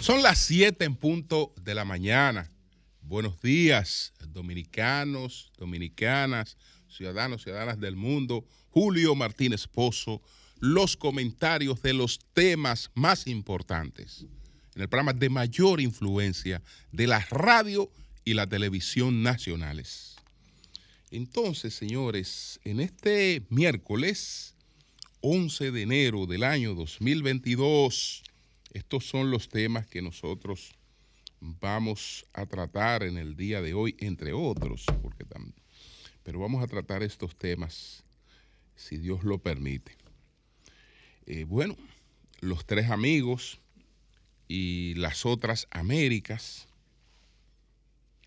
Son las 7 en punto de la mañana. Buenos días, dominicanos, dominicanas, ciudadanos, ciudadanas del mundo. Julio Martínez Pozo, los comentarios de los temas más importantes en el programa de mayor influencia de la radio y la televisión nacionales. Entonces, señores, en este miércoles 11 de enero del año 2022, estos son los temas que nosotros vamos a tratar en el día de hoy, entre otros, porque pero vamos a tratar estos temas si Dios lo permite. Eh, bueno, los tres amigos y las otras Américas,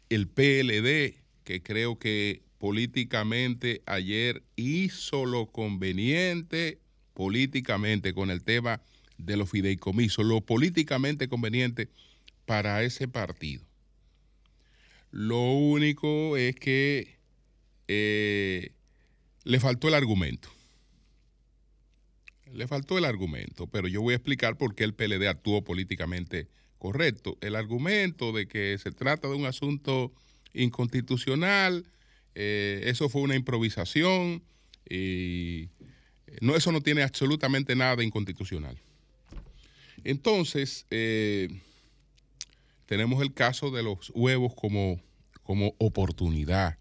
el PLD, que creo que políticamente ayer hizo lo conveniente políticamente con el tema de los fideicomisos, lo políticamente conveniente para ese partido. Lo único es que eh, le faltó el argumento. Le faltó el argumento, pero yo voy a explicar por qué el PLD actuó políticamente correcto. El argumento de que se trata de un asunto inconstitucional, eh, eso fue una improvisación y no, eso no tiene absolutamente nada de inconstitucional. Entonces, eh, tenemos el caso de los huevos como, como oportunidad,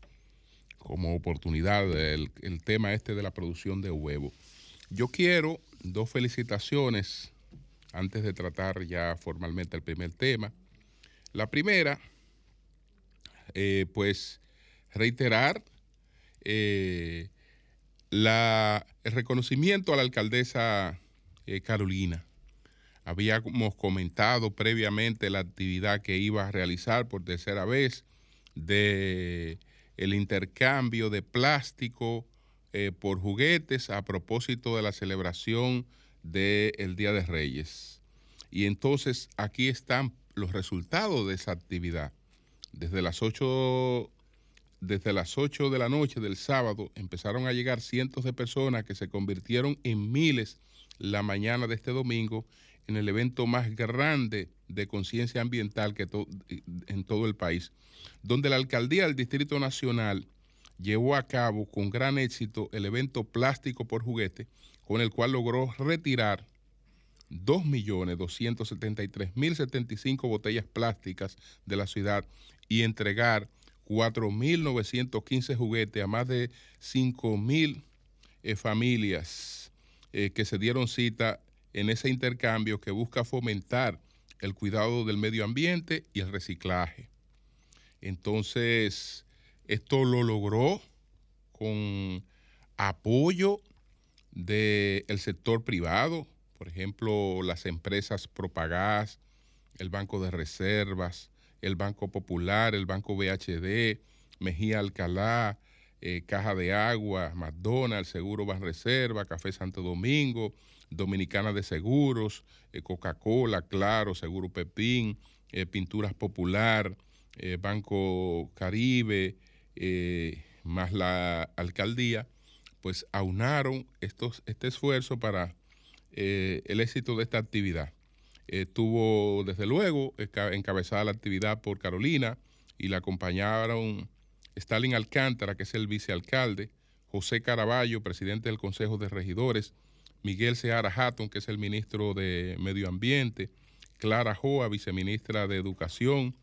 como oportunidad, el, el tema este de la producción de huevos. Yo quiero dos felicitaciones antes de tratar ya formalmente el primer tema. La primera, eh, pues reiterar eh, la, el reconocimiento a la alcaldesa Carolina Habíamos comentado previamente la actividad que iba a realizar por tercera vez de el intercambio de plástico eh, por juguetes a propósito de la celebración del Día de Reyes. Y entonces aquí están los resultados de esa actividad. Desde las 8 desde las 8 de la noche del sábado empezaron a llegar cientos de personas que se convirtieron en miles la mañana de este domingo en el evento más grande de conciencia ambiental que en todo el país, donde la alcaldía del Distrito Nacional llevó a cabo con gran éxito el evento Plástico por Juguete, con el cual logró retirar 2.273.075 botellas plásticas de la ciudad y entregar 4.915 juguetes a más de 5.000 eh, familias eh, que se dieron cita en ese intercambio que busca fomentar el cuidado del medio ambiente y el reciclaje. Entonces, esto lo logró con apoyo del sector privado, por ejemplo, las empresas Propagás, el Banco de Reservas, el Banco Popular, el Banco BHD, Mejía Alcalá, eh, Caja de Agua, McDonald's, Seguro Banreserva, Café Santo Domingo, Dominicana de Seguros, eh, Coca-Cola, Claro, Seguro Pepín, eh, Pinturas Popular, Banco Caribe, más la alcaldía, pues aunaron estos, este esfuerzo para el éxito de esta actividad. Estuvo, desde luego, encabezada la actividad por Carolina y la acompañaron Stalin Alcántara, que es el vicealcalde, José Caraballo, presidente del Consejo de Regidores, Miguel Seara Hatton, que es el ministro de Medio Ambiente, Clara Joa, viceministra de Educación,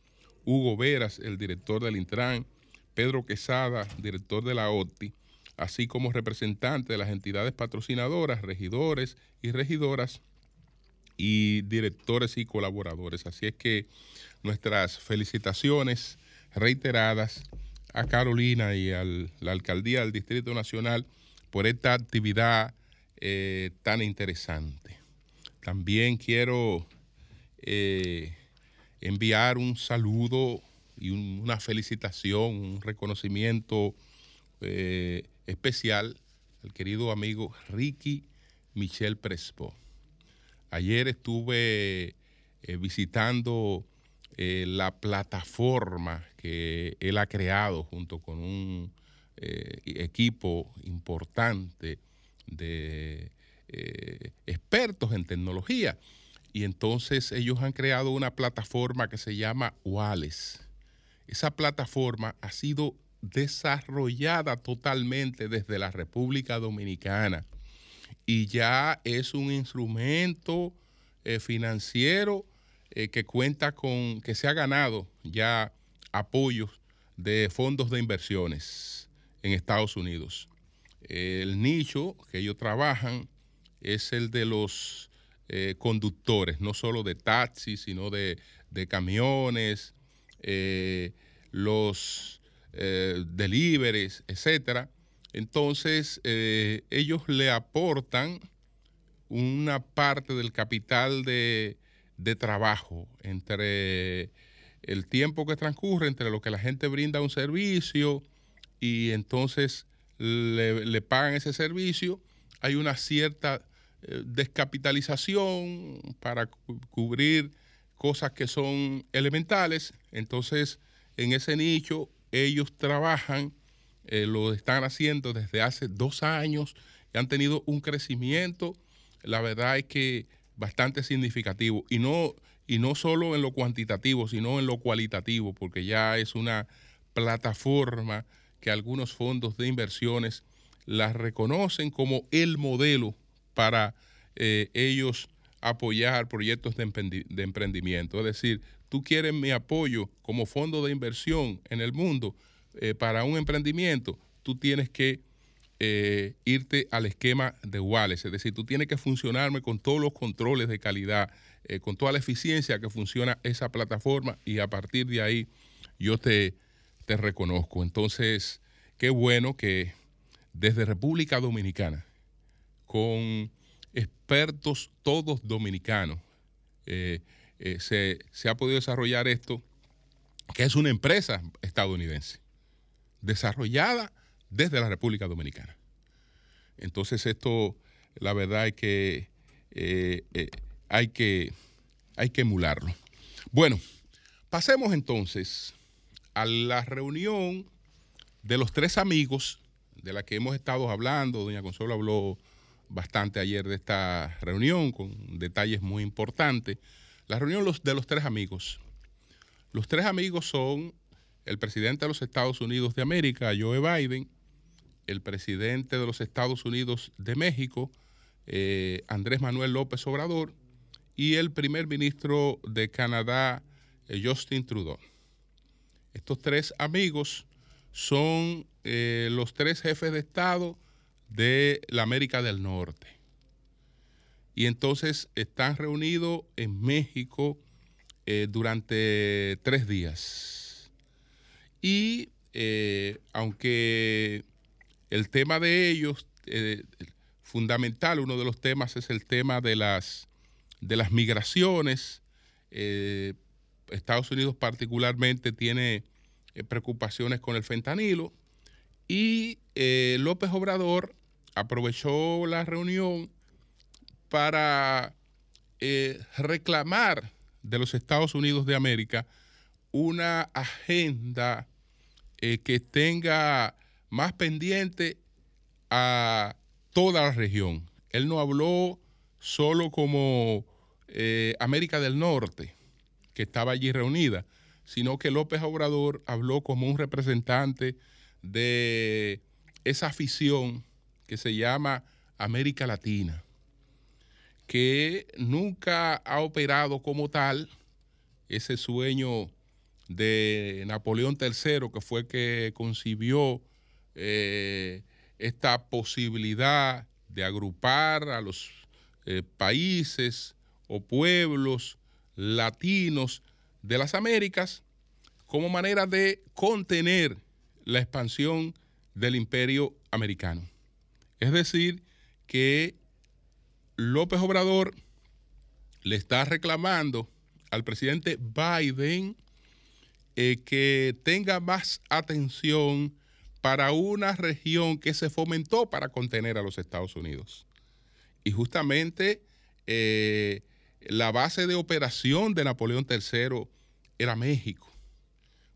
Hugo Veras, el director del Intran, Pedro Quesada, director de la OTI, así como representantes de las entidades patrocinadoras, regidores y regidoras y directores y colaboradores. Así es que nuestras felicitaciones reiteradas a Carolina y a la alcaldía del Distrito Nacional por esta actividad eh, tan interesante. También quiero eh, enviar un saludo y una felicitación, un reconocimiento eh, especial al querido amigo Ricky Michel Prespo. Ayer estuve visitando la plataforma que él ha creado junto con un eh, equipo importante de eh, expertos en tecnología. Y entonces ellos han creado una plataforma que se llama Wales. Esa plataforma ha sido desarrollada totalmente desde la República Dominicana y ya es un instrumento eh, financiero eh, que cuenta con, que se ha ganado ya apoyos de fondos de inversiones en Estados Unidos. El nicho que ellos trabajan es el de los eh, conductores, no solo de taxis, sino de, camiones, los deliveries, etcétera. Entonces, ellos le aportan una parte del capital de, trabajo entre el tiempo que transcurre entre lo que la gente brinda un servicio y entonces le, pagan ese servicio, hay una cierta eh, descapitalización para cubrir cosas que son elementales. Entonces, en ese nicho, ellos trabajan, eh, lo están haciendo desde hace dos años y han tenido un crecimiento la verdad es que bastante significativo y no, y no solo en lo cuantitativo, sino en lo cualitativo, porque ya es una plataforma que algunos fondos de inversiones la reconocen como el modelo para eh, ellos apoyar proyectos de, emprendimiento. Es decir, tú quieres mi apoyo como fondo de inversión en el mundo eh, para un emprendimiento, tú tienes que eh, irte al esquema de Wallace. Es decir, tú tienes que funcionarme con todos los controles de calidad, eh, con toda la eficiencia que funciona esa plataforma y a partir de ahí yo te, te reconozco. Entonces, qué bueno que desde República Dominicana, con expertos todos dominicanos, se, se ha podido desarrollar esto, que es una empresa estadounidense, desarrollada desde la República Dominicana. Entonces esto, la verdad es que, eh, eh, hay, que hay que emularlo. Bueno, pasemos entonces a la reunión de los tres amigos de la que hemos estado hablando. Doña Consuelo habló bastante ayer de esta reunión con detalles muy importantes. La reunión de los tres amigos. Los tres amigos son el presidente de los Estados Unidos de América, Joe Biden, el presidente de los Estados Unidos de México, eh, Andrés Manuel López Obrador, y el primer ministro de Canadá, eh, Justin Trudeau. Estos tres amigos son eh, los tres jefes de Estado de la América del Norte. Y entonces están reunidos en México durante tres días. Y aunque el tema de ellos, eh, fundamental, uno de los temas es el tema de las, de las migraciones. Eh, Estados Unidos particularmente tiene eh, preocupaciones con el fentanilo y López Obrador aprovechó la reunión para reclamar de los Estados Unidos de América una agenda que tenga más pendiente a toda la región. Él no habló solo como eh, América del Norte, que estaba allí reunida, sino que López Obrador habló como un representante de esa afición que se llama América Latina, que nunca ha operado como tal ese sueño de Napoleón III, que fue que concibió eh, esta posibilidad de agrupar a los eh, países o pueblos latinos de las Américas como manera de contener la expansión del imperio americano. Es decir, que López Obrador le está reclamando al presidente Biden eh, que tenga más atención para una región que se fomentó para contener a los Estados Unidos. Y justamente eh, la base de operación de Napoleón III era México,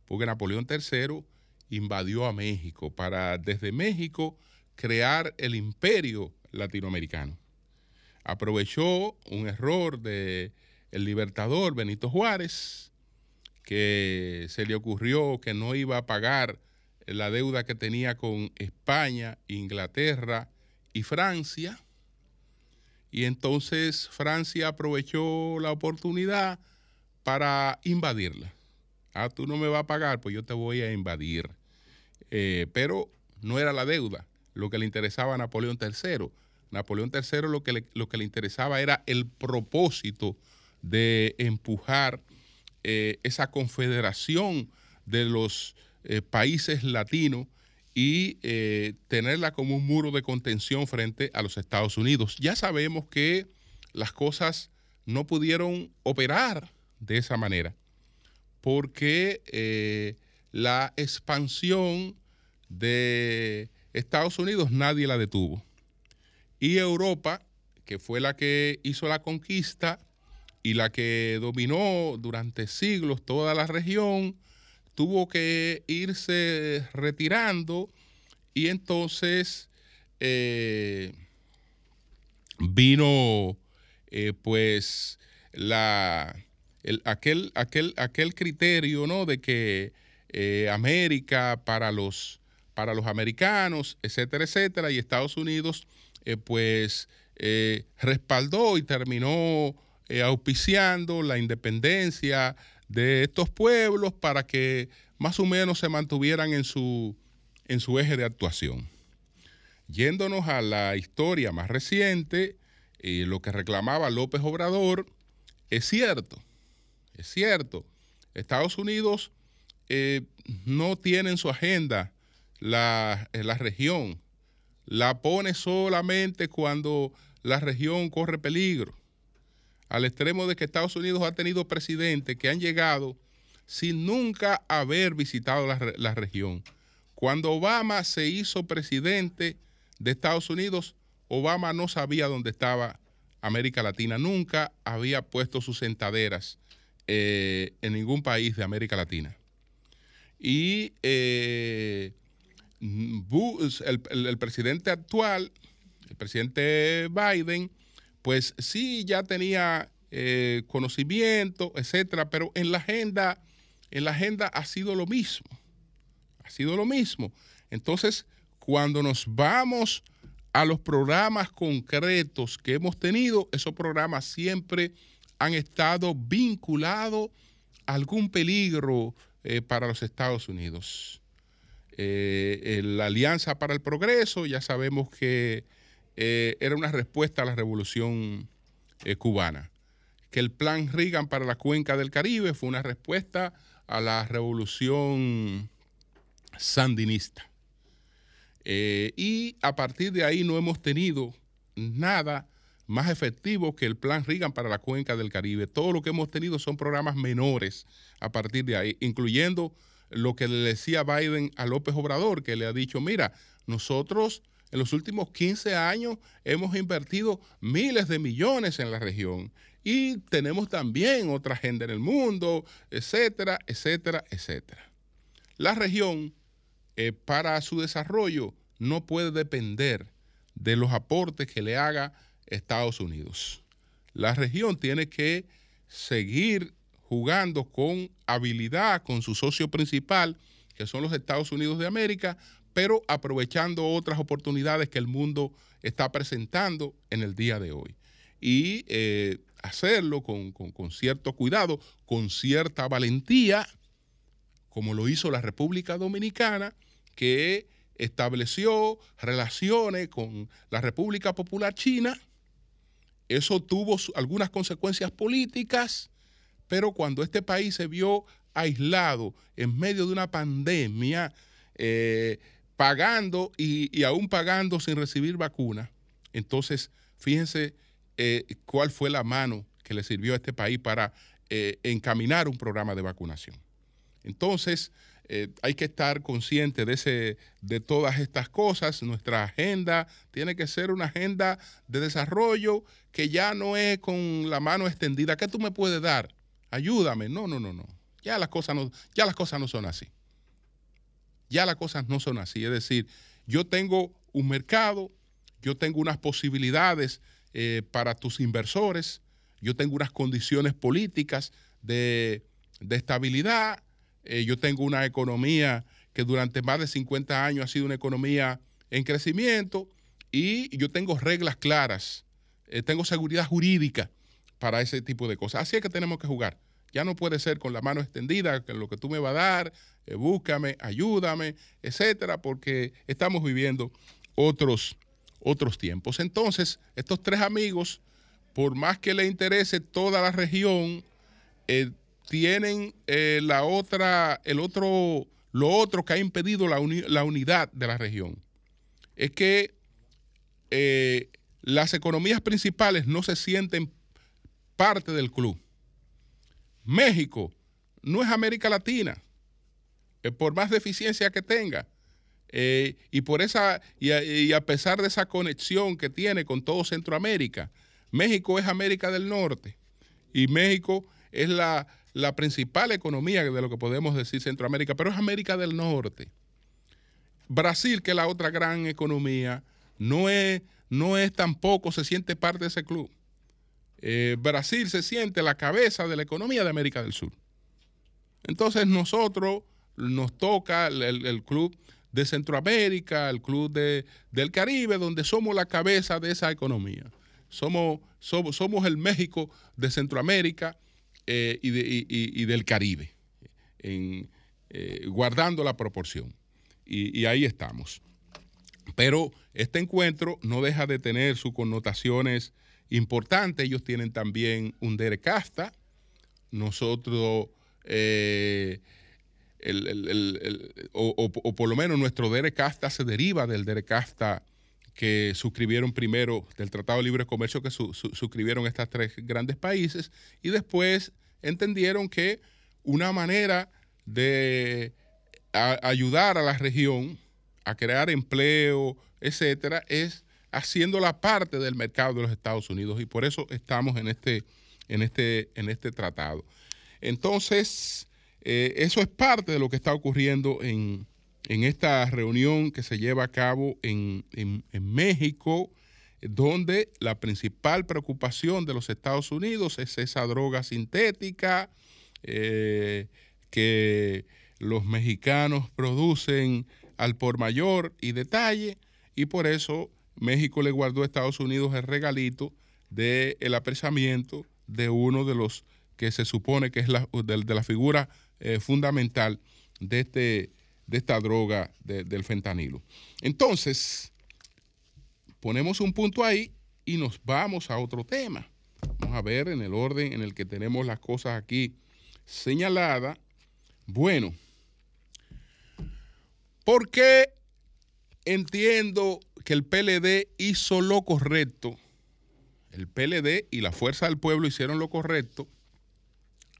porque Napoleón III invadió a México para desde México crear el imperio latinoamericano. Aprovechó un error de el libertador Benito Juárez, que se le ocurrió que no iba a pagar la deuda que tenía con España, Inglaterra y Francia. Y entonces Francia aprovechó la oportunidad para invadirla. Ah, tú no me vas a pagar, pues yo te voy a invadir. Eh, pero no era la deuda lo que le interesaba a Napoleón III. Napoleón III lo que lo que le interesaba era el propósito de empujar eh, esa confederación de los eh, países latinos y tenerla como un muro de contención frente a los Estados Unidos. Ya sabemos que las cosas no pudieron operar de esa manera porque la expansión de Estados Unidos nadie la detuvo. Y Europa, que fue la que hizo la conquista y la que dominó durante siglos toda la región, tuvo que irse retirando y entonces eh, vino eh, pues la, aquel, aquel, aquel criterio ¿no? de que eh, América para los, para los americanos, etcétera, etcétera, y Estados Unidos pues respaldó y terminó auspiciando la independencia de estos pueblos para que más o menos se mantuvieran en su, en su eje de actuación. Yéndonos a la historia más reciente, lo que reclamaba López Obrador, es cierto, es cierto. Estados Unidos eh, no tiene en su agenda la, eh, la región. La pone solamente cuando la región corre peligro. Al extremo de que Estados Unidos ha tenido presidentes que han llegado sin nunca haber visitado la, región. Cuando Obama se hizo presidente de Estados Unidos, Obama no sabía dónde estaba América Latina, nunca había puesto sus sentaderas eh, en ningún país de América Latina. Y eh, el, presidente actual, el presidente Biden, pues sí ya tenía eh, conocimiento, etcétera, pero en la agenda, en la agenda ha sido lo mismo. Ha sido lo mismo. Entonces, cuando nos vamos a los programas concretos que hemos tenido, esos programas siempre han estado vinculados a algún peligro eh, para los Estados Unidos. Eh, la Alianza para el Progreso, ya sabemos que eh, era una respuesta a la revolución cubana. Que el plan Reagan para la cuenca del Caribe fue una respuesta a la revolución sandinista. y a partir de ahí no hemos tenido nada más efectivo que el plan Reagan para la cuenca del Caribe. Todo lo que hemos tenido son programas menores a partir de ahí, incluyendo lo que le decía Biden a López Obrador, que le ha dicho, mira, nosotros en los últimos 15 años hemos invertido miles de millones en la región y tenemos también otra agenda en el mundo, etcétera, etcétera, etcétera. La región, eh, para su desarrollo, no puede depender de los aportes que le haga Estados Unidos. La región tiene que seguir jugando con habilidad con su socio principal, que son los Estados Unidos de América, pero aprovechando otras oportunidades que el mundo está presentando en el día de hoy. Y eh, hacerlo con, con cierto cuidado, con cierta valentía, como lo hizo la República Dominicana, que estableció relaciones con la República Popular China eso tuvo algunas consecuencias políticas, pero cuando este país se vio aislado en medio de una pandemia, eh, pagando y, aún pagando sin recibir vacuna, entonces fíjense eh, cuál fue la mano que le sirvió a este país para eh, encaminar un programa de vacunación. Entonces, eh, hay que estar consciente de, ese, de todas estas cosas. Nuestra agenda tiene que ser una agenda de desarrollo que ya no es con la mano extendida. ¿Qué tú me puedes dar? Ayúdame. No, no, no, no. Ya las cosas no, ya las cosas no son así. Ya las cosas no son así. Es decir, yo tengo un mercado, yo tengo unas posibilidades eh, para tus inversores, yo tengo unas condiciones políticas de, estabilidad, eh, yo tengo una economía que durante más de 50 años ha sido una economía en crecimiento y yo tengo reglas claras, eh, tengo seguridad jurídica para ese tipo de cosas. Así es que tenemos que jugar. Ya no puede ser con la mano extendida, que lo que tú me vas a dar, eh, búscame, ayúdame, etcétera, porque estamos viviendo otros, otros tiempos. Entonces, estos tres amigos, por más que le interese toda la región, eh, tienen eh, la otra, el otro, lo otro que ha impedido la, la unidad de la región. Es que las economías principales no se sienten parte del club. México no es América Latina, eh, por más deficiencia que tenga. Eh, y por esa, y a, pesar de esa conexión que tiene con todo Centroamérica, México es América del Norte y México es la, principal economía de lo que podemos decir Centroamérica, pero es América del Norte. Brasil, que es la otra gran economía, no es, no es tampoco, se siente parte de ese club. Eh, Brasil se siente la cabeza de la economía de América del Sur. Entonces nosotros nos toca el, club de Centroamérica, el club de, del Caribe, donde somos la cabeza de esa economía. Somos, somos, somos el México de Centroamérica eh, y, del Caribe, en, eh, guardando la proporción. y ahí estamos. Pero este encuentro no deja de tener sus connotaciones importante. Ellos tienen también un derecasta. Nosotros, eh, o, por lo menos nuestro derecasta se deriva del derecasta que suscribieron primero del Tratado de Libre Comercio que suscribieron estos tres grandes países y después entendieron que una manera de ayudar a la región a crear empleo, etcétera, es haciendo la parte del mercado de los Estados Unidos y por eso estamos en este, en este, en este tratado. Entonces, eh, eso es parte de lo que está ocurriendo en, esta reunión que se lleva a cabo en, México, donde la principal preocupación de los Estados Unidos es esa droga sintética eh, que los mexicanos producen al por mayor y detalle, y por eso México le guardó a Estados Unidos el regalito del el apresamiento de uno de los que se supone que es la, de, la figura eh, fundamental de, este, de esta droga del fentanilo. Entonces, ponemos un punto ahí y nos vamos a otro tema. Vamos a ver en el orden en el que tenemos las cosas aquí señaladas. Bueno, ¿por qué entiendo que el PLD hizo lo correcto, el PLD y la Fuerza del Pueblo hicieron lo correcto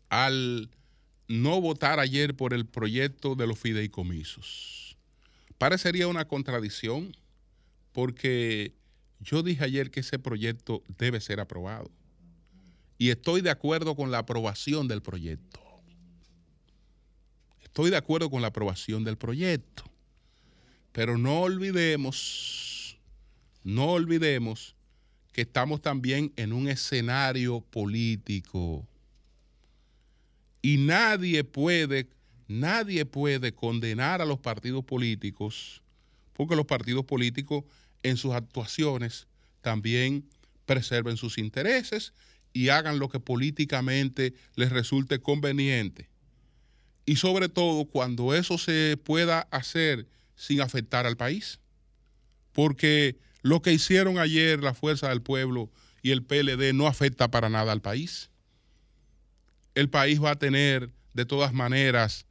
al no votar ayer por el proyecto de los fideicomisos. Parecería una contradicción porque yo dije ayer que ese proyecto debe ser aprobado y estoy de acuerdo con la aprobación del proyecto. Estoy de acuerdo con la aprobación del proyecto. Pero no olvidemos, no olvidemos que estamos también en un escenario político. Y nadie puede, nadie puede condenar a los partidos políticos, porque los partidos políticos en sus actuaciones también preserven sus intereses y hagan lo que políticamente les resulte conveniente. Y sobre todo cuando eso se pueda hacer sin afectar al país. Porque lo que hicieron ayer la Fuerza del Pueblo y el PLD no afecta para nada al país. El país va a tener de todas maneras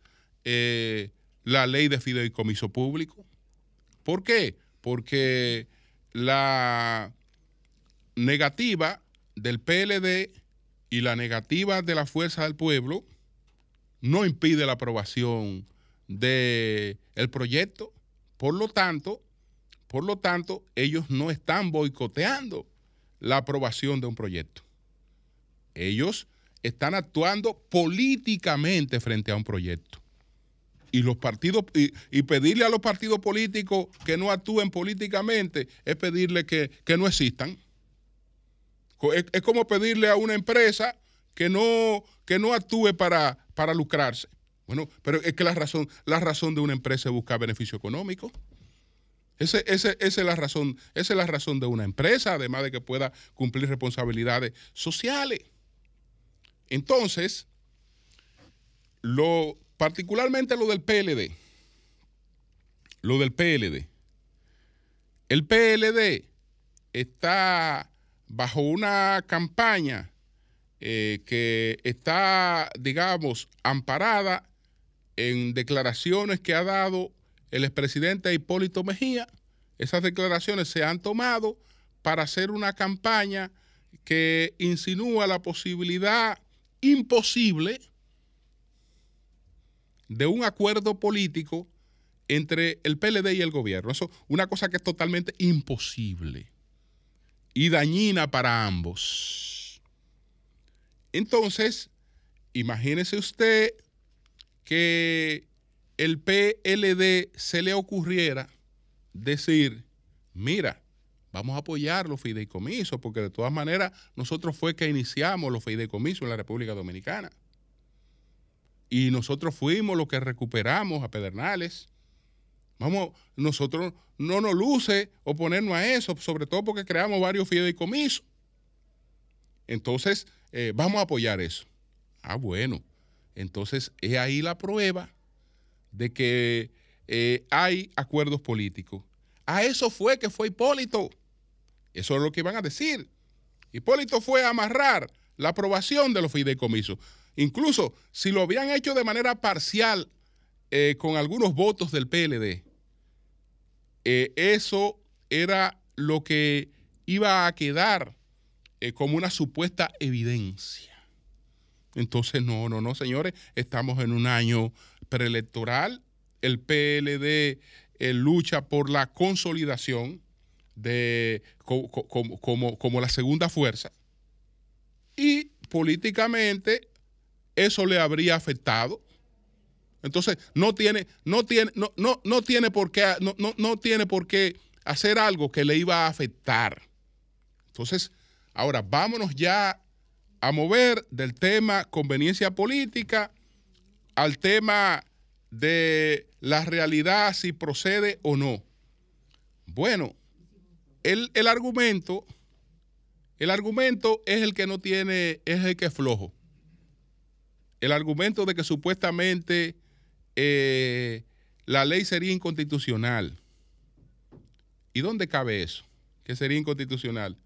eh, la ley de fideicomiso público. ¿Por qué? Porque la negativa del PLD y la negativa de la Fuerza del Pueblo no impide la aprobación del el proyecto. Por lo tanto, por lo tanto, ellos no están boicoteando la aprobación de un proyecto. Ellos están actuando políticamente frente a un proyecto. Y los partidos, y, pedirle a los partidos políticos que no actúen políticamente es pedirle que, no existan. Es, como pedirle a una empresa que no, que no actúe para, para lucrarse. Bueno, pero es que la razón, la razón de una empresa es buscar beneficio económico. Esa, es la razón, es la razón de una empresa, además de que pueda cumplir responsabilidades sociales. Entonces, lo, particularmente lo del PLD, lo del PLD. El PLD está bajo una campaña eh, que está, digamos, amparada en declaraciones que ha dado el expresidente Hipólito Mejía. Esas declaraciones se han tomado para hacer una campaña que insinúa la posibilidad imposible de un acuerdo político entre el PLD y el gobierno. Eso una cosa que es totalmente imposible y dañina para ambos. Entonces, imagínese usted que el PLD se le ocurriera decir, mira, vamos a apoyar los fideicomisos, porque de todas maneras nosotros fue que iniciamos los fideicomisos en la República Dominicana. Y nosotros fuimos los que recuperamos a Pedernales. Vamos, nosotros no nos luce oponernos a eso, sobre todo porque creamos varios fideicomisos. Entonces, eh, vamos a apoyar eso. Ah, bueno. Entonces, es ahí la prueba de que eh, hay acuerdos políticos. A eso fue que fue Hipólito. Eso es lo que iban a decir. Hipólito fue a amarrar la aprobación de los fideicomisos. Incluso si lo habían hecho de manera parcial eh, con algunos votos del PLD, eh, eso era lo que iba a quedar como una supuesta evidencia. Entonces, no, no, no, señores, estamos en un año preelectoral. El PLD lucha por la consolidación de, como la segunda fuerza. Y políticamente eso le habría afectado. Entonces, no tiene, no tiene, no, no, no tiene por qué, no, no, tiene por qué hacer algo que le iba a afectar. Entonces, ahora vámonos ya a mover del tema conveniencia política al tema de la realidad si procede o no. Bueno, el, el argumento, el argumento es el que no tiene, es el que es flojo el argumento de que supuestamente eh, la ley sería inconstitucional. ¿Y dónde cabe eso? Que sería inconstitucional.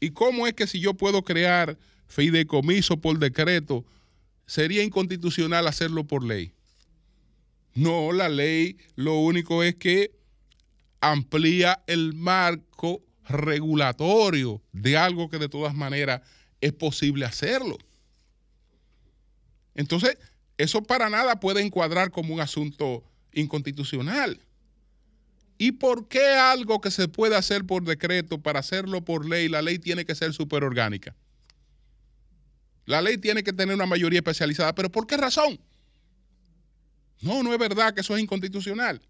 ¿Y cómo es que si yo puedo crear fideicomiso por decreto, sería inconstitucional hacerlo por ley? No, la ley lo único es que amplía el marco regulatorio de algo que de todas maneras es posible hacerlo. Entonces, eso para nada puede encuadrar como un asunto inconstitucional. ¿Y por qué algo que se puede hacer por decreto, para hacerlo por ley, la ley tiene que ser superorgánica? La ley tiene que tener una mayoría especializada, pero ¿por qué razón? No, no es verdad que eso es inconstitucional.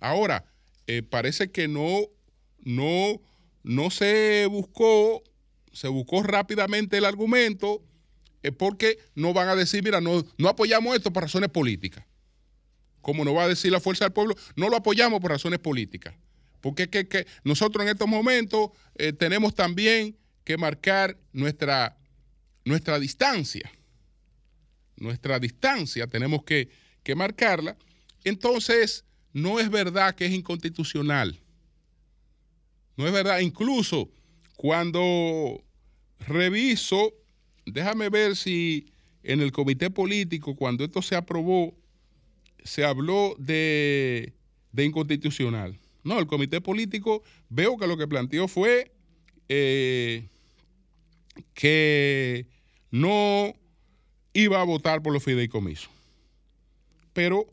Ahora, eh, parece que no, no, no se buscó, se buscó rápidamente el argumento es porque no van a decir, mira, no, no apoyamos esto por razones políticas. Como no va a decir la fuerza del pueblo, no lo apoyamos por razones políticas. Porque que, que nosotros en estos momentos eh, tenemos también que marcar nuestra, nuestra distancia. Nuestra distancia tenemos que, que marcarla. Entonces, no es verdad que es inconstitucional. No es verdad. Incluso cuando reviso déjame ver si en el comité político, cuando esto se aprobó, se habló de, inconstitucional. No, el comité político veo que lo que planteó fue eh, que no iba a votar por los fideicomisos. Pero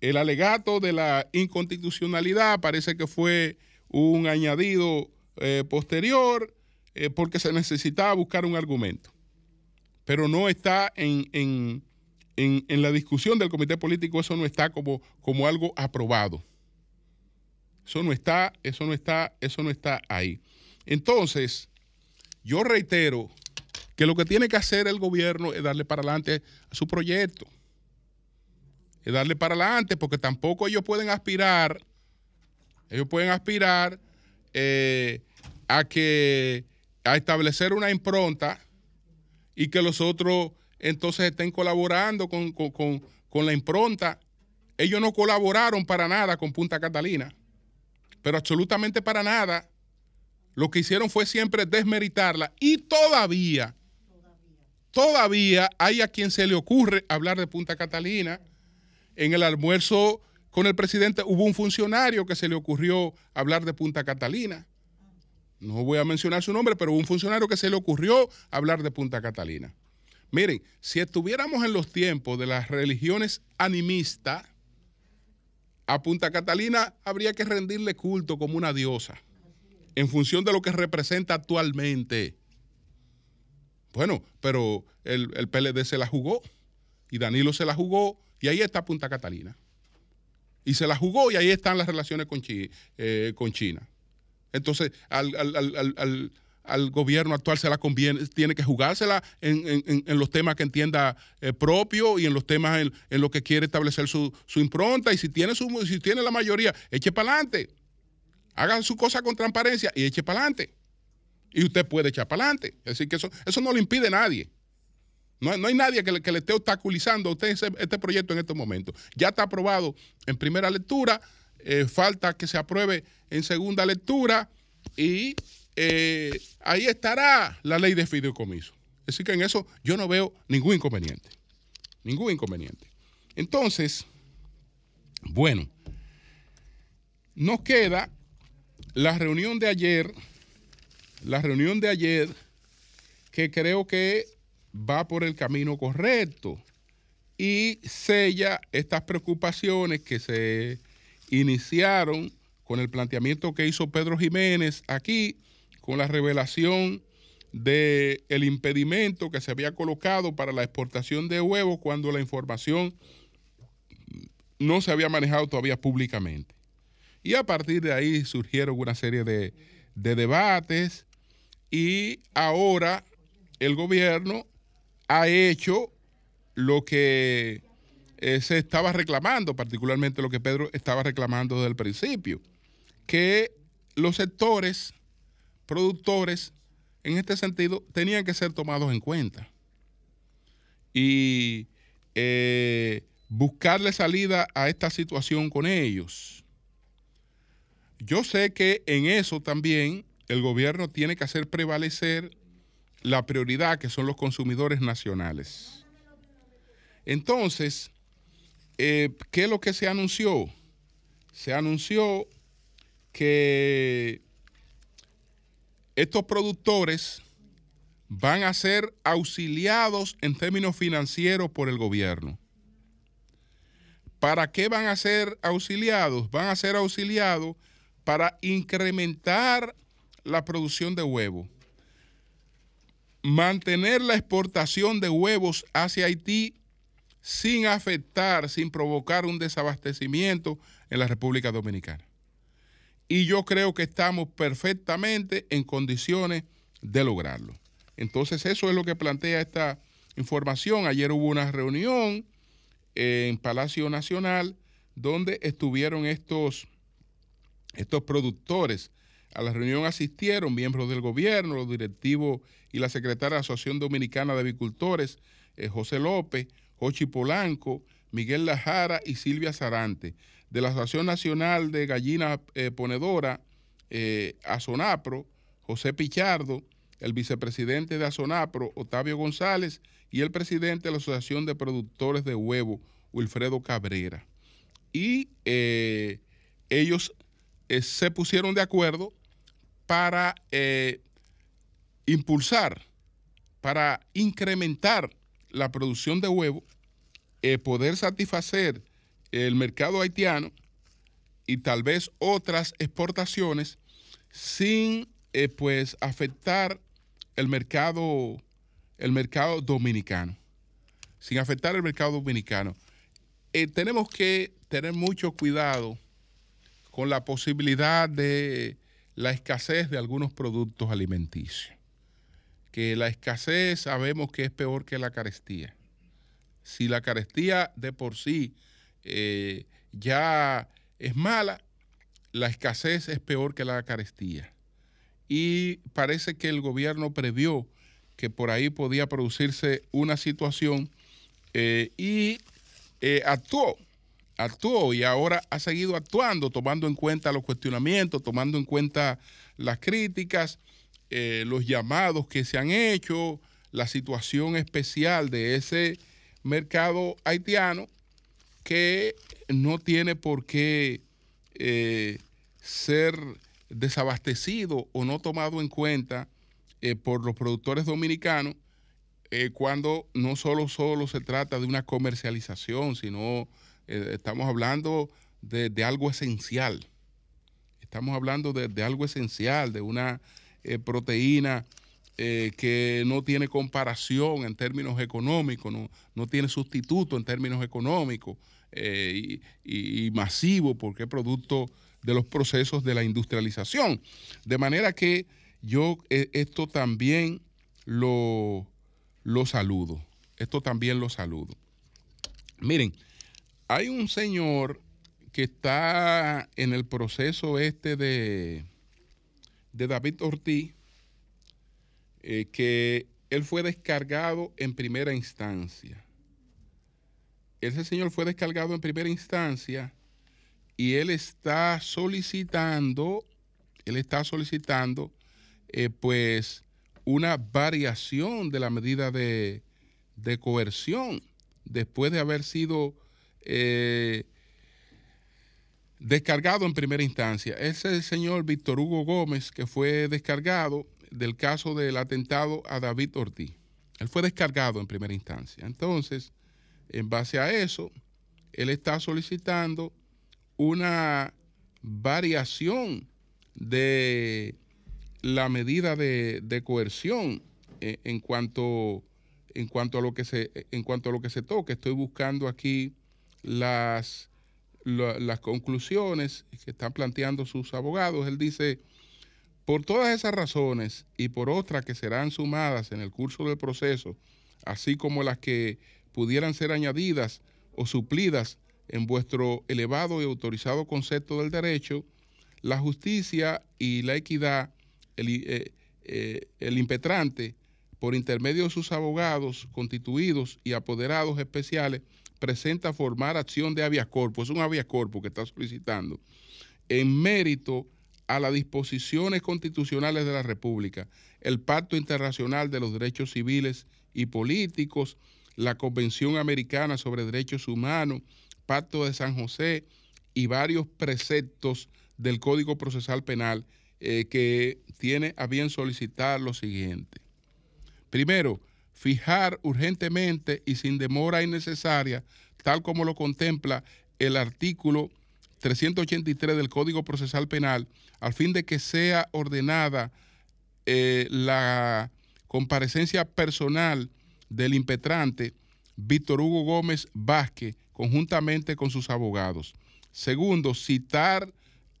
el alegato de la inconstitucionalidad parece que fue un añadido eh, posterior eh, porque se necesitaba buscar un argumento pero no está en, en, la discusión del comité político eso no está como, como algo aprobado. Eso no está, eso no está, eso no está ahí. Entonces, yo reitero que lo que tiene que hacer el gobierno es darle para adelante a su proyecto. Es darle para adelante, porque tampoco ellos pueden aspirar, ellos pueden aspirar eh, a que a establecer una impronta y que los otros entonces estén colaborando con, con la impronta. Ellos no colaboraron para nada con Punta Catalina, pero absolutamente para nada. Lo que hicieron fue siempre desmeritarla y todavía, todavía hay a quien se le ocurre hablar de Punta Catalina. En el almuerzo con el presidente hubo un funcionario que se le ocurrió hablar de Punta Catalina. No voy a mencionar su nombre, pero hubo un funcionario que se le ocurrió hablar de Punta Catalina. Miren, si estuviéramos en los tiempos de las religiones animistas, a Punta Catalina habría que rendirle culto como una diosa en función de lo que representa actualmente. Bueno, pero el, el, PLD se la jugó y Danilo se la jugó y ahí está Punta Catalina. Y se la jugó y ahí están las relaciones con, eh, con China. Entonces, al, gobierno actual se la conviene, tiene que jugársela en, los temas que entienda eh, propio y en los temas en, en que quiere establecer su, su, impronta. Y si tiene, su, si tiene la mayoría, eche para adelante haga su cosa con transparencia y eche para adelante. Y usted puede echar para adelante. Es decir, que eso, eso no lo impide a nadie. No, hay nadie que le, que le, esté obstaculizando a usted este proyecto en estos momentos. Ya está aprobado en primera lectura, eh, falta que se apruebe en segunda lectura y eh, ahí estará la ley de fideicomiso. Decir, que en eso yo no veo ningún inconveniente. Ningún inconveniente. Entonces, bueno, nos queda la reunión de ayer, la reunión de ayer, que creo que va por el camino correcto y sella estas preocupaciones que se iniciaron con el planteamiento que hizo Pedro Jiménez aquí, con la revelación del el impedimento que se había colocado para la exportación de huevos cuando la información no se había manejado todavía públicamente. Y a partir de ahí surgieron una serie de, debates y ahora el gobierno ha hecho lo que eh, se estaba reclamando, particularmente lo que Pedro estaba reclamando desde el principio, que los sectores productores en este sentido tenían que ser tomados en cuenta y eh, buscarle salida a esta situación con ellos. Yo sé que en eso también el gobierno tiene que hacer prevalecer la prioridad que son los consumidores nacionales. Entonces, eh, ¿qué es lo que se anunció? Se anunció que estos productores van a ser auxiliados en términos financieros por el gobierno. ¿Para qué van a ser auxiliados? Van a ser auxiliados para incrementar la producción de huevos, mantener la exportación de huevos hacia Haití sin afectar, sin provocar un desabastecimiento en la República Dominicana. Y yo creo que estamos perfectamente en condiciones de lograrlo. Entonces eso es lo que plantea esta información. Ayer hubo una reunión en Palacio Nacional donde estuvieron estos estos productores a la reunión asistieron miembros del gobierno, los directivos y la secretaria de la Asociación Dominicana de Avicultores, eh, José López, Jochi Polanco, Miguel Lajara y Silvia Sarante. De la Asociación Nacional de Gallina eh, Ponedora, eh, Azonapro, José Pichardo, el vicepresidente de Azonapro, Octavio González, y el presidente de la Asociación de Productores de Huevo, Wilfredo Cabrera. Y ellos eh, se pusieron de acuerdo para eh, impulsar, para incrementar la producción de huevo, eh, poder satisfacer el mercado haitiano y tal vez otras exportaciones sin pues afectar el mercado, el mercado dominicano. sin afectar el mercado dominicano. Eh, tenemos que tener mucho cuidado con la posibilidad de la escasez de algunos productos alimenticios. Que la escasez sabemos que es peor que la carestía. Si la carestía de por sí eh, ya es mala, la escasez es peor que la carestía. Y parece que el gobierno previó que por ahí podía producirse una situación eh, y eh, actuó, actuó y ahora ha seguido actuando, tomando en cuenta los cuestionamientos, tomando en cuenta las críticas, eh, los llamados que se han hecho, la situación especial de ese mercado haitiano que no tiene por qué ser desabastecido o no tomado en cuenta por los productores dominicanos eh, cuando no solo, solo se trata de una comercialización, sino eh, estamos hablando de, algo esencial. Estamos hablando de, algo esencial, de una eh, proteína que no tiene comparación en términos económicos, no, tiene sustituto en términos económicos y, masivo porque es producto de los procesos de la industrialización. De manera que yo esto también lo, lo saludo. Esto también lo saludo. Miren, hay un señor que está en el proceso este de, de David Ortiz, eh, que él fue descargado en primera instancia. Ese señor fue descargado en primera instancia y él está solicitando, él está solicitando, eh, pues, una variación de la medida de, coerción después de haber sido eh, descargado en primera instancia. Es el señor Víctor Hugo Gómez que fue descargado del caso del atentado a David Ortiz. Él fue descargado en primera instancia. Entonces, en base a eso, él está solicitando una variación de la medida de, coerción eh, en, cuanto, en, cuanto a lo que se, en cuanto a lo que se toque. Estoy buscando aquí las, las conclusiones que están planteando sus abogados. Él dice, por todas esas razones y por otras que serán sumadas en el curso del proceso, así como las que pudieran ser añadidas o suplidas en vuestro elevado y autorizado concepto del derecho, la justicia y la equidad eh, eh, el, impetrante, por intermedio de sus abogados constituidos y apoderados especiales, presenta formar acción de habeas corpus, es un habeas corpus que está solicitando, en mérito a las disposiciones constitucionales de la República, el Pacto Internacional de los Derechos Civiles y Políticos, la Convención Americana sobre Derechos Humanos, Pacto de San José y varios preceptos del Código Procesal Penal eh, que tiene a bien solicitar lo siguiente. Primero, fijar urgentemente y sin demora innecesaria, tal como lo contempla el artículo 383 del Código Procesal Penal, al fin de que sea ordenada eh, la comparecencia personal del impetrante Víctor Hugo Gómez Vázquez, conjuntamente con sus abogados. Segundo, citar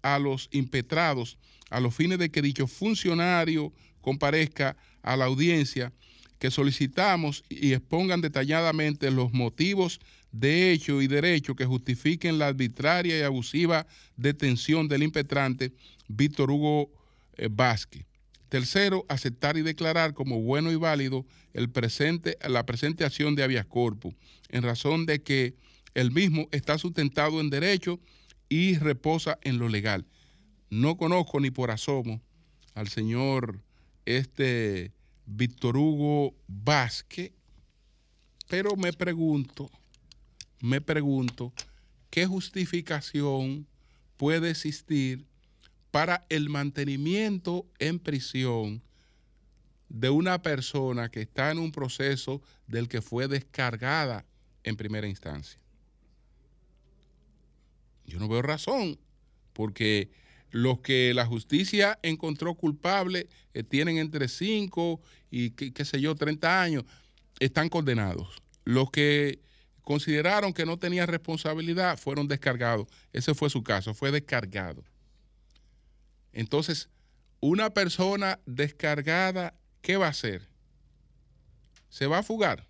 a los impetrados a los fines de que dicho funcionario comparezca a la audiencia que solicitamos y expongan detalladamente los motivos de hecho y derecho que justifiquen la arbitraria y abusiva detención del impetrante Víctor Hugo eh, Vázquez. Tercero, aceptar y declarar como bueno y válido el presente, la presente acción de habeas corpus, en razón de que el mismo está sustentado en derecho y reposa en lo legal. No conozco ni por asomo al señor este Víctor Hugo Vázquez, pero me pregunto, me pregunto, ¿qué justificación puede existir para el mantenimiento en prisión de una persona que está en un proceso del que fue descargada en primera instancia? Yo no veo razón, porque los que la justicia encontró culpable eh, tienen entre 5 y qué, sé yo, 30 años, están condenados. los que consideraron que no tenía responsabilidad fueron descargados. Ese fue su caso, fue descargado. Entonces, una persona descargada, ¿qué va a hacer? ¿Se va a fugar?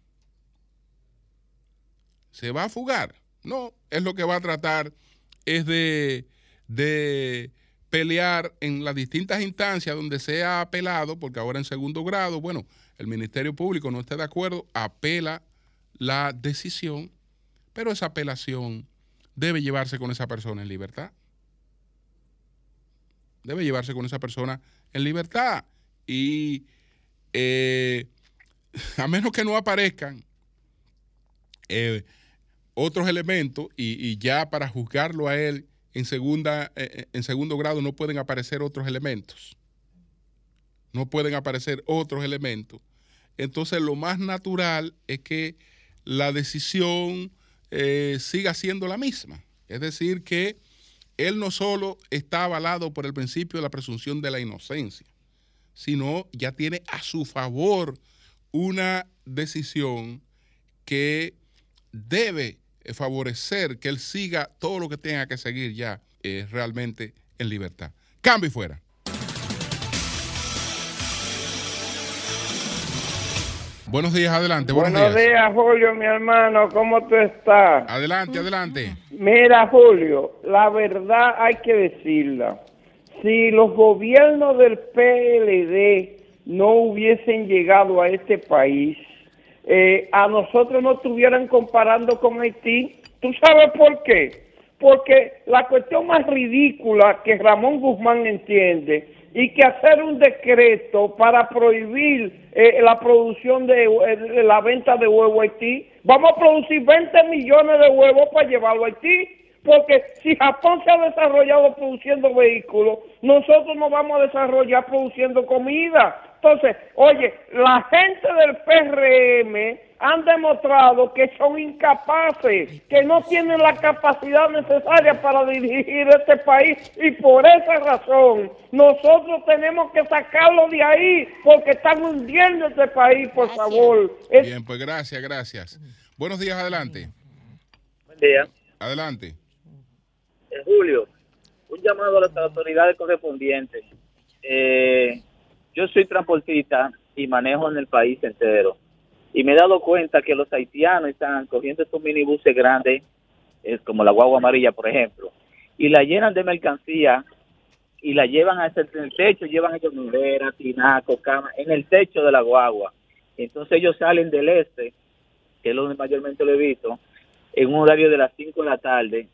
¿Se va a fugar? No, es lo que va a tratar, es de pelear en las distintas instancias donde sea apelado, porque ahora en segundo grado, bueno, el Ministerio Público no está de acuerdo, apela la decisión, pero esa apelación debe llevarse con esa persona en libertad. Debe llevarse con esa persona en libertad. Y eh, a menos que no aparezcan eh, otros elementos y, ya para juzgarlo a él en, segunda, eh, en segundo grado no pueden aparecer otros elementos. No pueden aparecer otros elementos. Entonces lo más natural es que la decisión eh, siga siendo la misma. Es decir, que él no solo está avalado por el principio de la presunción de la inocencia, sino ya tiene a su favor una decisión que debe favorecer que él siga todo lo que tenga que seguir ya eh, realmente en libertad. Cambio y fuera. Buenos días, adelante. Buenos, días. Julio, mi hermano. ¿Cómo tú estás? Adelante, adelante. Mira, Julio, la verdad hay que decirla. Si los gobiernos del PLD no hubiesen llegado a este país, eh, a nosotros no estuvieran comparando con Haití. ¿Tú sabes por qué? Porque la cuestión más ridícula que Ramón Guzmán entiende y que hacer un decreto para prohibir eh, la producción de la venta de huevo a Haití. Vamos a producir 20 millones de huevos para llevarlo a Haití. Porque si Japón se ha desarrollado produciendo vehículos, nosotros nos vamos a desarrollar produciendo comida. Entonces, oye, la gente del PRM han demostrado que son incapaces, que no tienen la capacidad necesaria para dirigir este país y por esa razón nosotros tenemos que sacarlo de ahí porque están hundiendo este país, por favor. Bien, pues gracias, gracias. Buenos días, adelante. Buen día. Adelante. En julio, un llamado a las autoridades correspondientes. Eh, yo soy transportista y manejo en el país entero. Y me he dado cuenta que los haitianos están cogiendo estos minibuses grandes, es como la guagua amarilla, por ejemplo, y la llenan de mercancía y la llevan hasta el techo, llevan ellos neveras, tinacos, cama, en el techo de la guagua. Entonces ellos salen del este, que es donde mayormente lo he visto, en un horario de las 5 de la tarde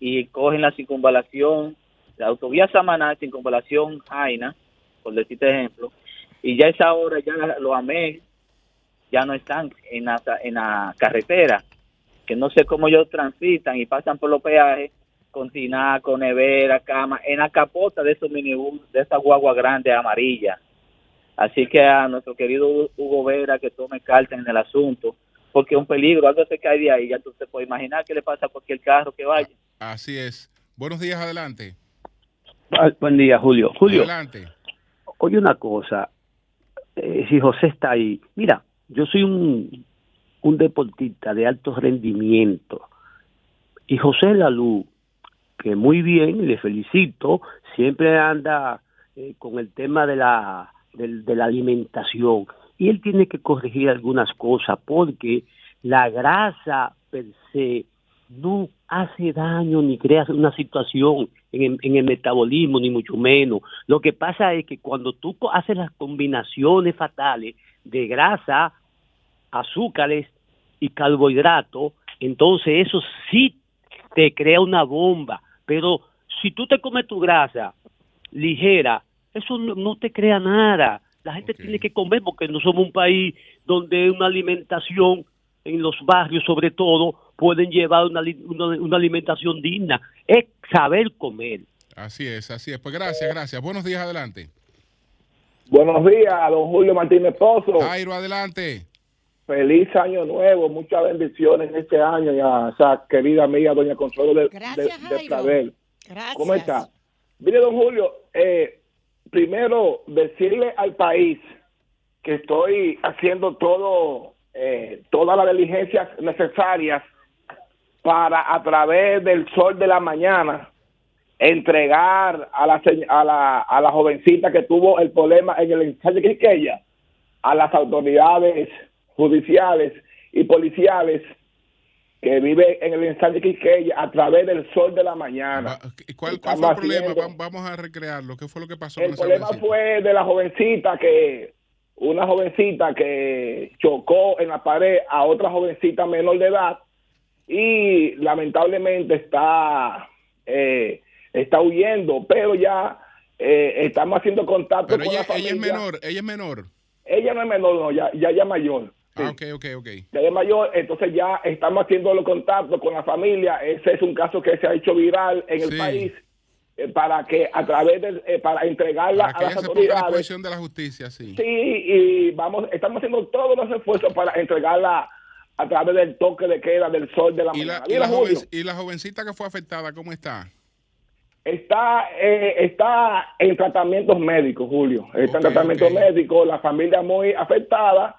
y cogen la circunvalación, la autovía Samaná, circunvalación Jaina, por decirte ejemplo, y ya esa hora ya los amé ya no están en la, en la carretera, que no sé cómo ellos transitan y pasan por los peajes con tinaco, nevera, cama, en la capota de esos minibús, de esa guagua grande amarilla. Así que a nuestro querido Hugo Vera que tome carta en el asunto, porque es un peligro, algo se cae de ahí, ya tú te puedes imaginar qué le pasa a cualquier carro que vaya. Así es. Buenos días, adelante. Buen día, Julio. Julio. Adelante. Oye una cosa, eh, si José está ahí, mira, yo soy un, deportista de alto rendimiento y José Lalú, que muy bien, le felicito, siempre anda eh, con el tema de la, de la alimentación y él tiene que corregir algunas cosas porque la grasa per se no hace daño ni crea una situación en, en, el metabolismo, ni mucho menos. Lo que pasa es que cuando tú haces las combinaciones fatales de grasa, azúcares y carbohidratos, entonces eso sí te crea una bomba. Pero si tú te comes tu grasa ligera, eso no, te crea nada. La gente tiene que comer porque no somos un país donde una alimentación en los barrios sobre todo pueden llevar una, una, alimentación digna. Es saber comer. Así es, así es. Pues gracias, gracias. Buenos días, adelante. Buenos días, don Julio Martínez Pozo. Jairo, adelante. Feliz año nuevo, muchas bendiciones en este año y a esa querida amiga doña Consuelo de, Gracias, de, ¿Cómo está? Mire, don Julio, eh, primero decirle al país que estoy haciendo todo eh, todas las diligencias necesarias para a través del sol de la mañana entregar a la, a la, a la jovencita que tuvo el problema en el ensayo de Quiqueya a las autoridades judiciales y policiales que vive en el ensayo de Quiqueya a través del sol de la mañana. ¿Cuál, cuál fue el problema? Vamos a recrearlo. ¿Qué fue lo que pasó? El problema fue de la jovencita que, una jovencita que chocó en la pared a otra jovencita menor de edad y lamentablemente está eh, está huyendo, pero ya eh, estamos haciendo contacto con ella, ella es menor, ella es menor. Ella no es menor, no, ya, ya, ya mayor. Ah, ok, ok, ok. Ya es mayor, entonces ya estamos haciendo los contactos con la familia. Ese es un caso que se ha hecho viral en el país eh, para que a través de, eh, para entregarla a las autoridades. de la justicia, sí. Sí, y vamos, estamos haciendo todos los esfuerzos para entregarla a través del toque de queda del sol de la mañana. y, la y la jovencita que fue afectada, ¿cómo está? Está, eh, está en tratamientos médicos, Julio. Está en tratamientos médicos, la familia muy afectada.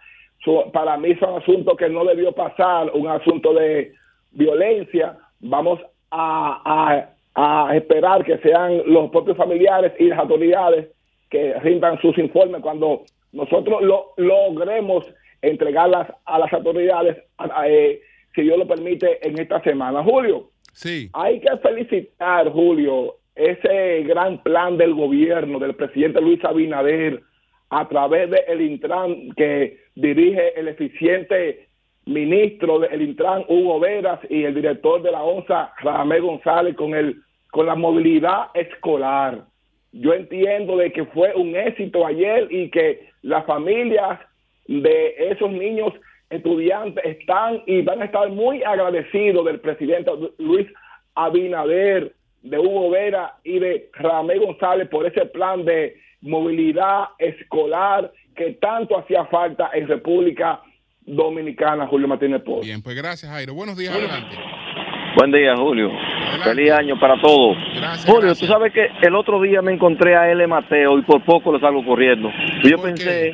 para mí son asuntos que no debió pasar, un asunto de violencia. Vamos a, a, esperar que sean los propios familiares y las autoridades que rindan sus informes cuando nosotros lo, logremos entregarlas a las autoridades, eh, si Dios lo permite, en esta semana. Julio, Sí. Hay que felicitar, Julio, ese gran plan del gobierno del presidente Luis Abinader a través del Intran que dirige el eficiente ministro del Intran, Hugo Veras, y el director de la ONSA, Ramé González, con, el, con la movilidad escolar. Yo entiendo de que fue un éxito ayer y que las familias de esos niños estudiantes están y van a estar muy agradecidos del presidente Luis Abinader, de Hugo Vera y de Ramé González por ese plan de movilidad escolar que tanto hacía falta en República Dominicana, Julio Martínez Polo. Bien, pues gracias, Jairo. Buenos días, adelante. Buen día, Julio. Feliz año para todos. Julio, tú sabes que el otro día me encontré a L. Mateo y por poco lo salgo corriendo. yo pensé,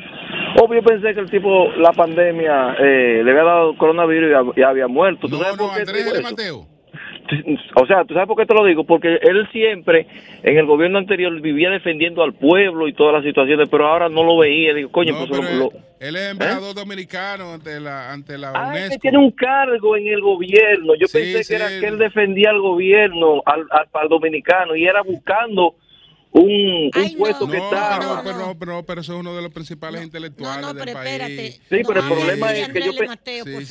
Obvio pensé que el tipo, la pandemia, eh, le había dado coronavirus y, había muerto. ¿Tú sabes por qué Andrés Mateo. O sea, ¿tú sabes por qué te lo digo? Porque él siempre, en el gobierno anterior, vivía defendiendo al pueblo y todas las situaciones, pero ahora no lo veía. Digo, coño, pues lo, Él es embajador ¿Eh? dominicano ante la, ante la ah, UNESCO. tiene un cargo en el gobierno. Yo pensé que era que él defendía al gobierno, al, al dominicano, y era buscando un, un puesto que está. No, pero, pero, pero, eso es uno de los principales intelectuales del país. Sí, pero el problema es que yo,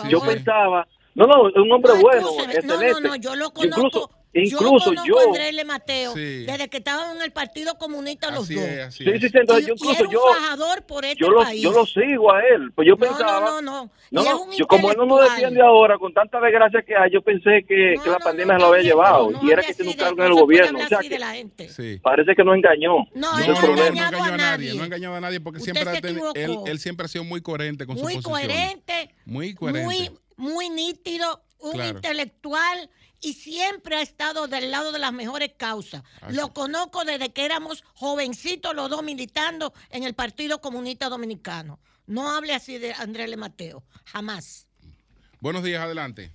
yo pensaba. No, no, es un hombre bueno. No, no, no, yo lo conozco. Incluso yo. yo a Andrés Le Mateo, desde que estaban en el Partido Comunista los dos. sí, sí, sí, entonces yo incluso yo. por este yo lo, país. yo lo sigo a él. Pues yo pensaba. No, no, no. no, yo, como él no nos defiende ahora, con tanta desgracia que hay, yo pensé que, que la pandemia se lo había llevado. y era que tiene un cargo en el gobierno. O sea, que sí. parece que no engañó. No, no, no, no, engañó a nadie. No engañó a nadie porque siempre él, él siempre ha sido muy coherente con su posición. Muy coherente. Muy coherente. Muy, nítido. Un intelectual y siempre ha estado del lado de las mejores causas. Lo conozco desde que éramos jovencitos los dos militando en el Partido Comunista Dominicano. No hable así de Andrés Le Mateo, jamás. Buenos días, adelante.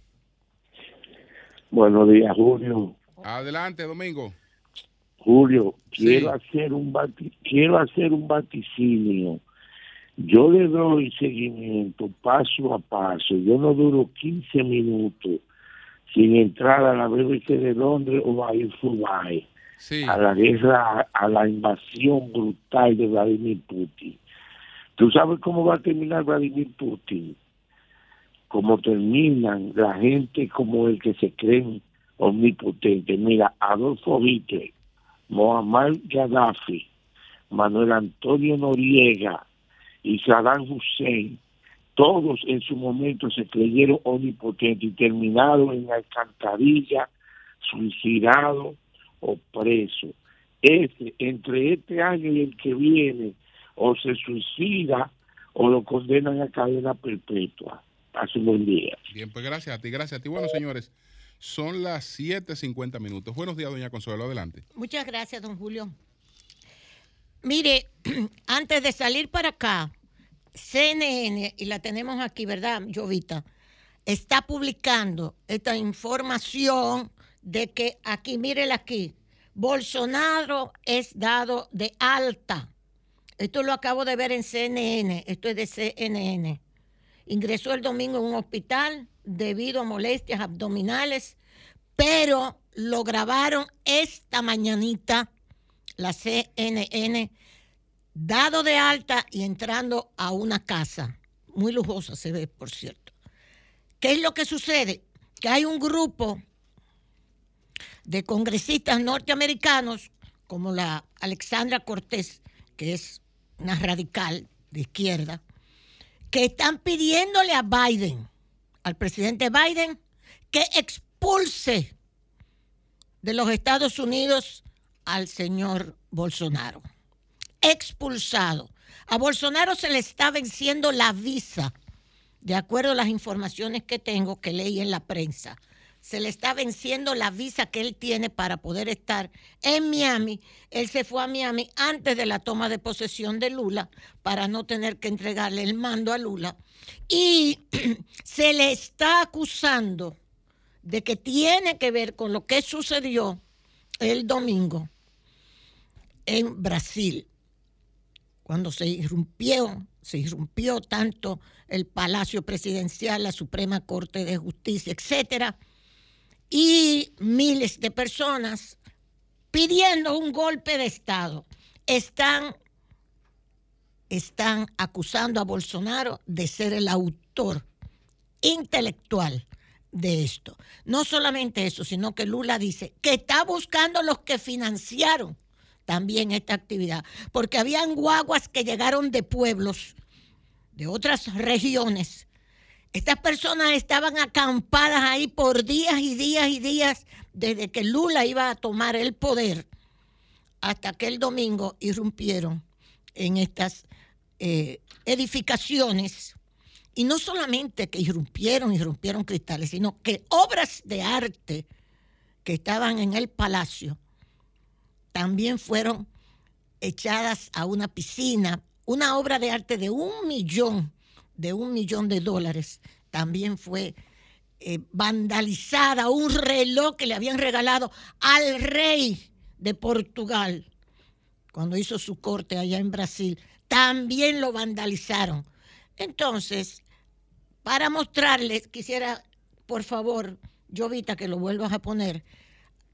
Buenos días, Julio. Adelante, Domingo. Julio, quiero hacer un quiero hacer un vaticinio. Yo le doy seguimiento paso a paso. Yo no duro 15 minutos sin entrar a la BBC de Londres o a ir a la guerra, a la invasión brutal de Vladimir Putin. ¿Tú sabes cómo va a terminar Vladimir Putin? Como terminan la gente como el que se creen omnipotente. Mira, Adolfo Hitler, Mohamed Gaddafi, Manuel Antonio Noriega y Saddam Hussein todos en su momento se creyeron omnipotentes y terminaron en alcantarilla, suicidado o preso. Este, entre este año y el que viene, o se suicida o lo condenan a cadena perpetua. Hace un buen día. Bien, pues gracias a ti, gracias a ti. Bueno, señores, son las 7.50 minutos. Buenos días, doña Consuelo, adelante. Muchas gracias, don Julio. Mire, antes de salir para acá, CNN, y la tenemos aquí, ¿verdad, Jovita? Está publicando esta información de que aquí, mírela aquí, Bolsonaro es dado de alta. Esto lo acabo de ver en CNN, esto es de CNN. Ingresó el domingo en un hospital debido a molestias abdominales, pero lo grabaron esta mañanita la CNN, dado de alta y entrando a una casa. Muy lujosa se ve, por cierto. ¿Qué es lo que sucede? Que hay un grupo de congresistas norteamericanos, como la Alexandra Cortés, que es una radical de izquierda, que están pidiéndole a Biden, al presidente Biden, que expulse de los Estados Unidos al señor Bolsonaro. Expulsado. A Bolsonaro se le está venciendo la visa, de acuerdo a las informaciones que tengo que leí en la prensa. Se le está venciendo la visa que él tiene para poder estar en Miami. Él se fue a Miami antes de la toma de posesión de Lula para no tener que entregarle el mando a Lula. Y se le está acusando de que tiene que ver con lo que sucedió el domingo en Brasil, cuando se irrumpió, se irrumpió tanto el Palacio Presidencial, la Suprema Corte de Justicia, etcétera, y miles de personas pidiendo un golpe de Estado. Están, están acusando a Bolsonaro de ser el autor intelectual de esto. No solamente eso, sino que Lula dice que está buscando los que financiaron también esta actividad, porque habían guaguas que llegaron de pueblos, de otras regiones. Estas personas estaban acampadas ahí por días y días y días desde que Lula iba a tomar el poder hasta que el domingo irrumpieron en estas eh, edificaciones. Y no solamente que irrumpieron, irrumpieron cristales, sino que obras de arte que estaban en el palacio también fueron echadas a una piscina. Una obra de arte de un millón, de un millón de dólares, también fue eh, vandalizada. Un reloj que le habían regalado al rey de Portugal cuando hizo su corte allá en Brasil, también lo vandalizaron. Entonces, para mostrarles, quisiera, por favor, Jovita, que lo vuelvas a poner,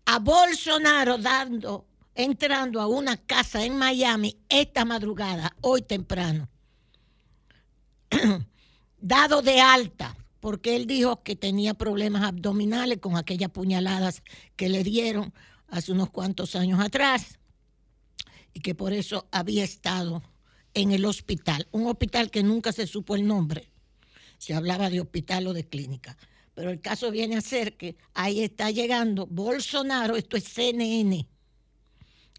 a Bolsonaro dando entrando a una casa en Miami esta madrugada, hoy temprano, dado de alta, porque él dijo que tenía problemas abdominales con aquellas puñaladas que le dieron hace unos cuantos años atrás y que por eso había estado en el hospital, un hospital que nunca se supo el nombre, se hablaba de hospital o de clínica. Pero el caso viene a ser que ahí está llegando Bolsonaro, esto es CNN,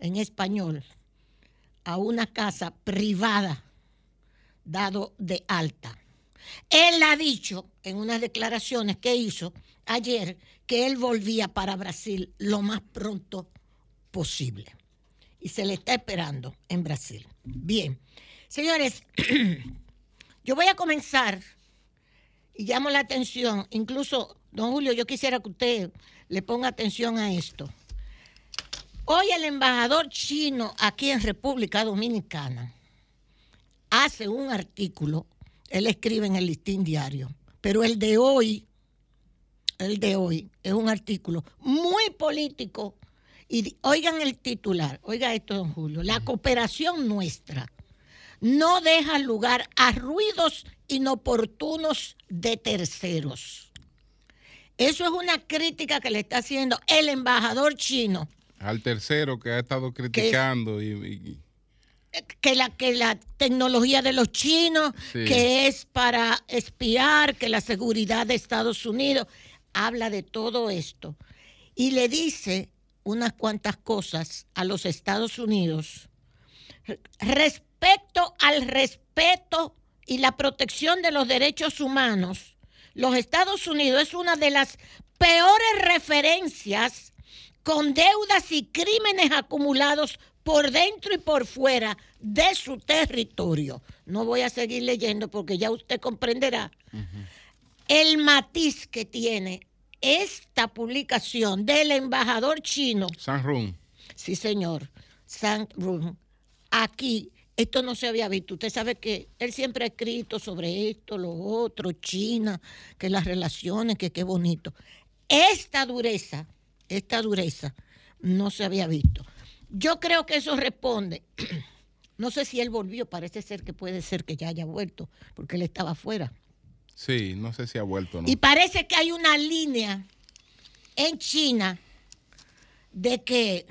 en español a una casa privada dado de alta. Él ha dicho en unas declaraciones que hizo ayer que él volvía para Brasil lo más pronto posible. Y se le está esperando en Brasil. Bien, señores, yo voy a comenzar y llamo la atención, incluso, don Julio, yo quisiera que usted le ponga atención a esto. Hoy el embajador chino aquí en República Dominicana hace un artículo, él escribe en el listín diario, pero el de hoy, el de hoy es un artículo muy político. Y oigan el titular, oiga esto, don Julio, la cooperación nuestra no deja lugar a ruidos inoportunos de terceros. Eso es una crítica que le está haciendo el embajador chino al tercero que ha estado criticando y, que la que la tecnología de los chinos que es para espiar que la seguridad de Estados Unidos habla de todo esto. Y le dice unas cuantas cosas a los Estados Unidos respecto al respeto y la protección de los derechos humanos. Los Estados Unidos es una de las peores referencias con deudas y crímenes acumulados por dentro y por fuera de su territorio. No voy a seguir leyendo porque ya usted comprenderá el matiz que tiene esta publicación del embajador chino. San Run. Sí, señor. San Run. Aquí, esto no se había visto. Usted sabe que él siempre ha escrito sobre esto, lo otro, China, que las relaciones, que qué bonito. Esta dureza, esta dureza, no se había visto. Yo creo que eso responde. No sé si él volvió, parece ser que puede ser que ya haya vuelto, porque él estaba afuera. Sí, no sé si ha vuelto. ¿no? Y parece que hay una línea en China de que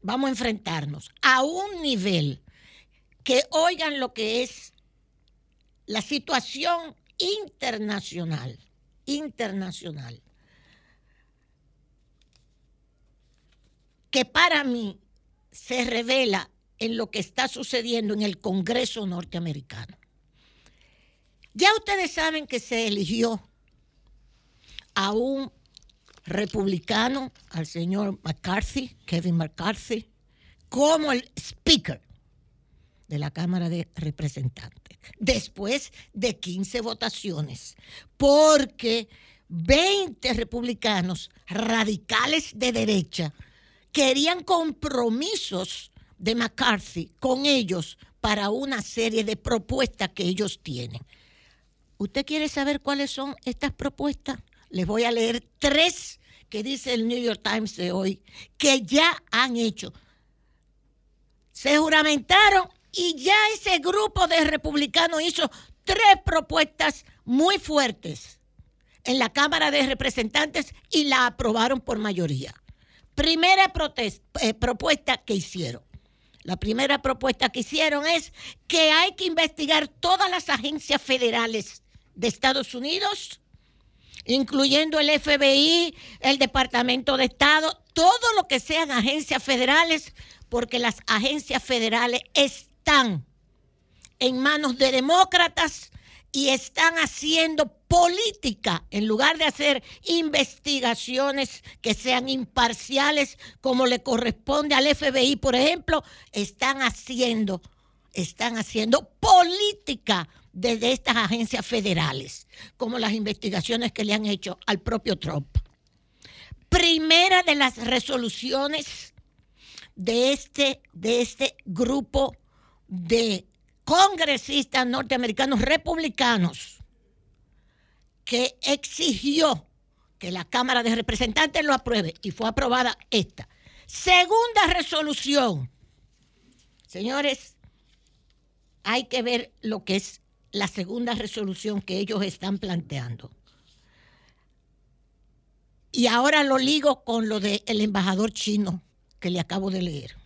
vamos a enfrentarnos a un nivel que oigan lo que es la situación internacional, internacional, que para mí se revela en lo que está sucediendo en el Congreso norteamericano. Ya ustedes saben que se eligió a un republicano, al señor McCarthy, Kevin McCarthy, como el speaker de la Cámara de Representantes, después de 15 votaciones, porque 20 republicanos radicales de derecha querían compromisos de McCarthy con ellos para una serie de propuestas que ellos tienen. ¿Usted quiere saber cuáles son estas propuestas? Les voy a leer tres que dice el New York Times de hoy, que ya han hecho. Se juramentaron y ya ese grupo de republicanos hizo tres propuestas muy fuertes en la Cámara de Representantes y la aprobaron por mayoría. Primera eh, propuesta que hicieron. La primera propuesta que hicieron es que hay que investigar todas las agencias federales de Estados Unidos, incluyendo el FBI, el Departamento de Estado, todo lo que sean agencias federales, porque las agencias federales están en manos de demócratas y están haciendo política en lugar de hacer investigaciones que sean imparciales como le corresponde al FBI, por ejemplo, están haciendo están haciendo política desde estas agencias federales, como las investigaciones que le han hecho al propio Trump. Primera de las resoluciones de este, de este grupo de congresistas norteamericanos republicanos que exigió que la Cámara de Representantes lo apruebe y fue aprobada esta. Segunda resolución. Señores, hay que ver lo que es la segunda resolución que ellos están planteando. Y ahora lo ligo con lo del embajador chino que le acabo de leer.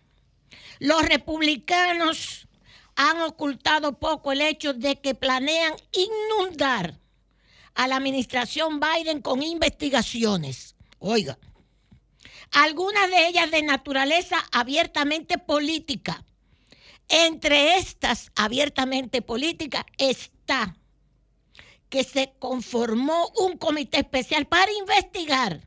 Los republicanos han ocultado poco el hecho de que planean inundar a la administración Biden con investigaciones. Oiga, algunas de ellas de naturaleza abiertamente política entre estas abiertamente políticas está que se conformó un comité especial para investigar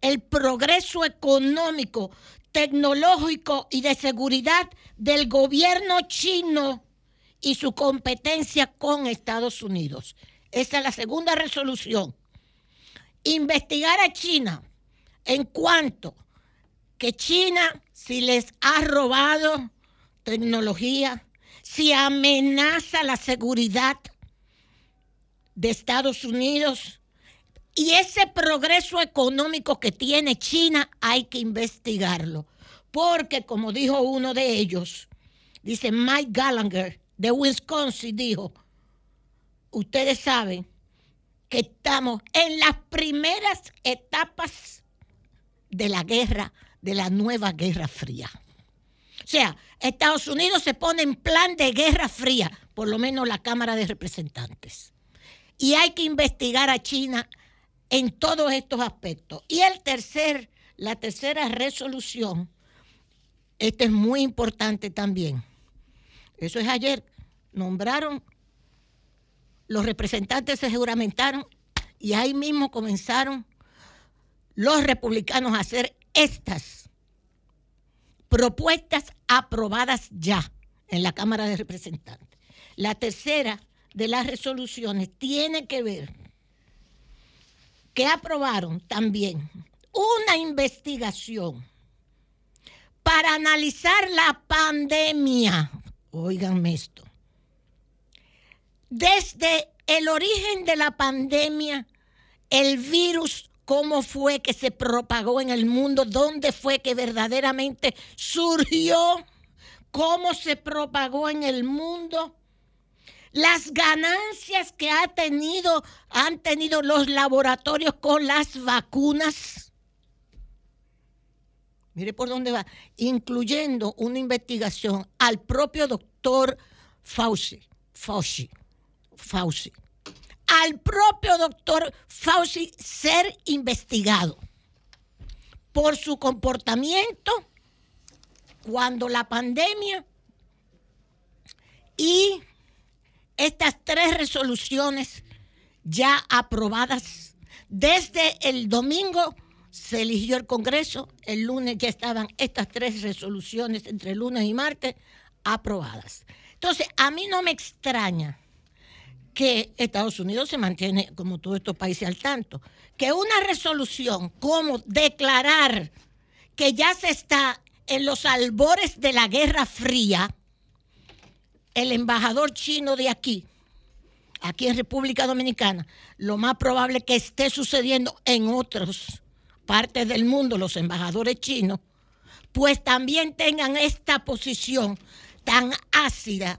el progreso económico, tecnológico y de seguridad del gobierno chino y su competencia con Estados Unidos. Esa es la segunda resolución. Investigar a China en cuanto que China, si les ha robado tecnología, si amenaza la seguridad de Estados Unidos y ese progreso económico que tiene China hay que investigarlo. Porque como dijo uno de ellos, dice Mike Gallagher de Wisconsin, dijo, ustedes saben que estamos en las primeras etapas de la guerra, de la nueva guerra fría. O sea, Estados Unidos se pone en plan de guerra fría, por lo menos la Cámara de Representantes. Y hay que investigar a China en todos estos aspectos. Y el tercer, la tercera resolución, esta es muy importante también. Eso es ayer, nombraron, los representantes se juramentaron y ahí mismo comenzaron los republicanos a hacer estas propuestas aprobadas ya en la Cámara de Representantes. La tercera de las resoluciones tiene que ver que aprobaron también una investigación para analizar la pandemia. Óiganme esto. Desde el origen de la pandemia, el virus, cómo fue que se propagó en el mundo, dónde fue que verdaderamente surgió, cómo se propagó en el mundo las ganancias que ha tenido, han tenido los laboratorios con las vacunas. Mire por dónde va, incluyendo una investigación al propio doctor Fauci, Fauci, Fauci, al propio doctor Fauci ser investigado por su comportamiento cuando la pandemia y estas tres resoluciones ya aprobadas. Desde el domingo se eligió el Congreso, el lunes ya estaban estas tres resoluciones entre lunes y martes aprobadas. Entonces, a mí no me extraña que Estados Unidos se mantiene, como todos estos países, al tanto, que una resolución como declarar que ya se está en los albores de la Guerra Fría, el embajador chino de aquí, aquí en República Dominicana, lo más probable que esté sucediendo en otras partes del mundo, los embajadores chinos, pues también tengan esta posición tan ácida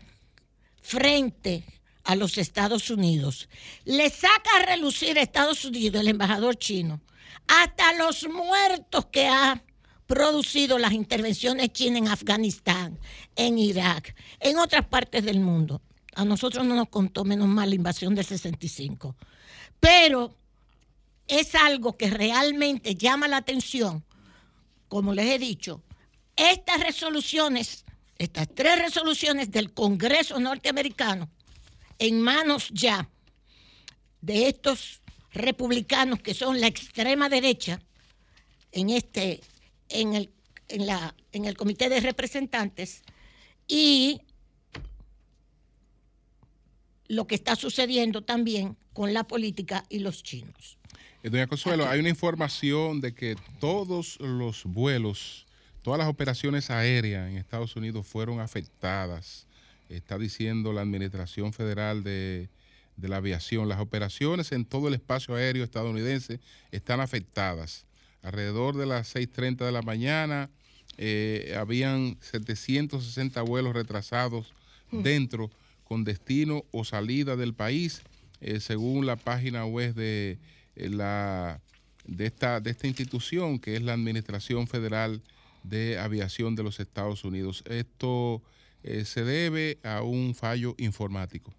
frente a los Estados Unidos. Le saca a relucir a Estados Unidos el embajador chino hasta los muertos que ha producido las intervenciones chinas en Afganistán, en Irak, en otras partes del mundo. A nosotros no nos contó menos mal la invasión del 65. Pero es algo que realmente llama la atención. Como les he dicho, estas resoluciones, estas tres resoluciones del Congreso norteamericano, en manos ya de estos republicanos que son la extrema derecha en este en el, en, la, en el comité de representantes y lo que está sucediendo también con la política y los chinos. Eh, doña Consuelo, hay una información de que todos los vuelos, todas las operaciones aéreas en Estados Unidos fueron afectadas. Está diciendo la Administración Federal de, de la Aviación. Las operaciones en todo el espacio aéreo estadounidense están afectadas alrededor de las 6.30 de la mañana, eh, habían 760 vuelos retrasados mm. dentro con destino o salida del país, eh, según la página web de, eh, la, de, esta, de esta institución, que es la Administración Federal de Aviación de los Estados Unidos. Esto se debe a un fallo informático.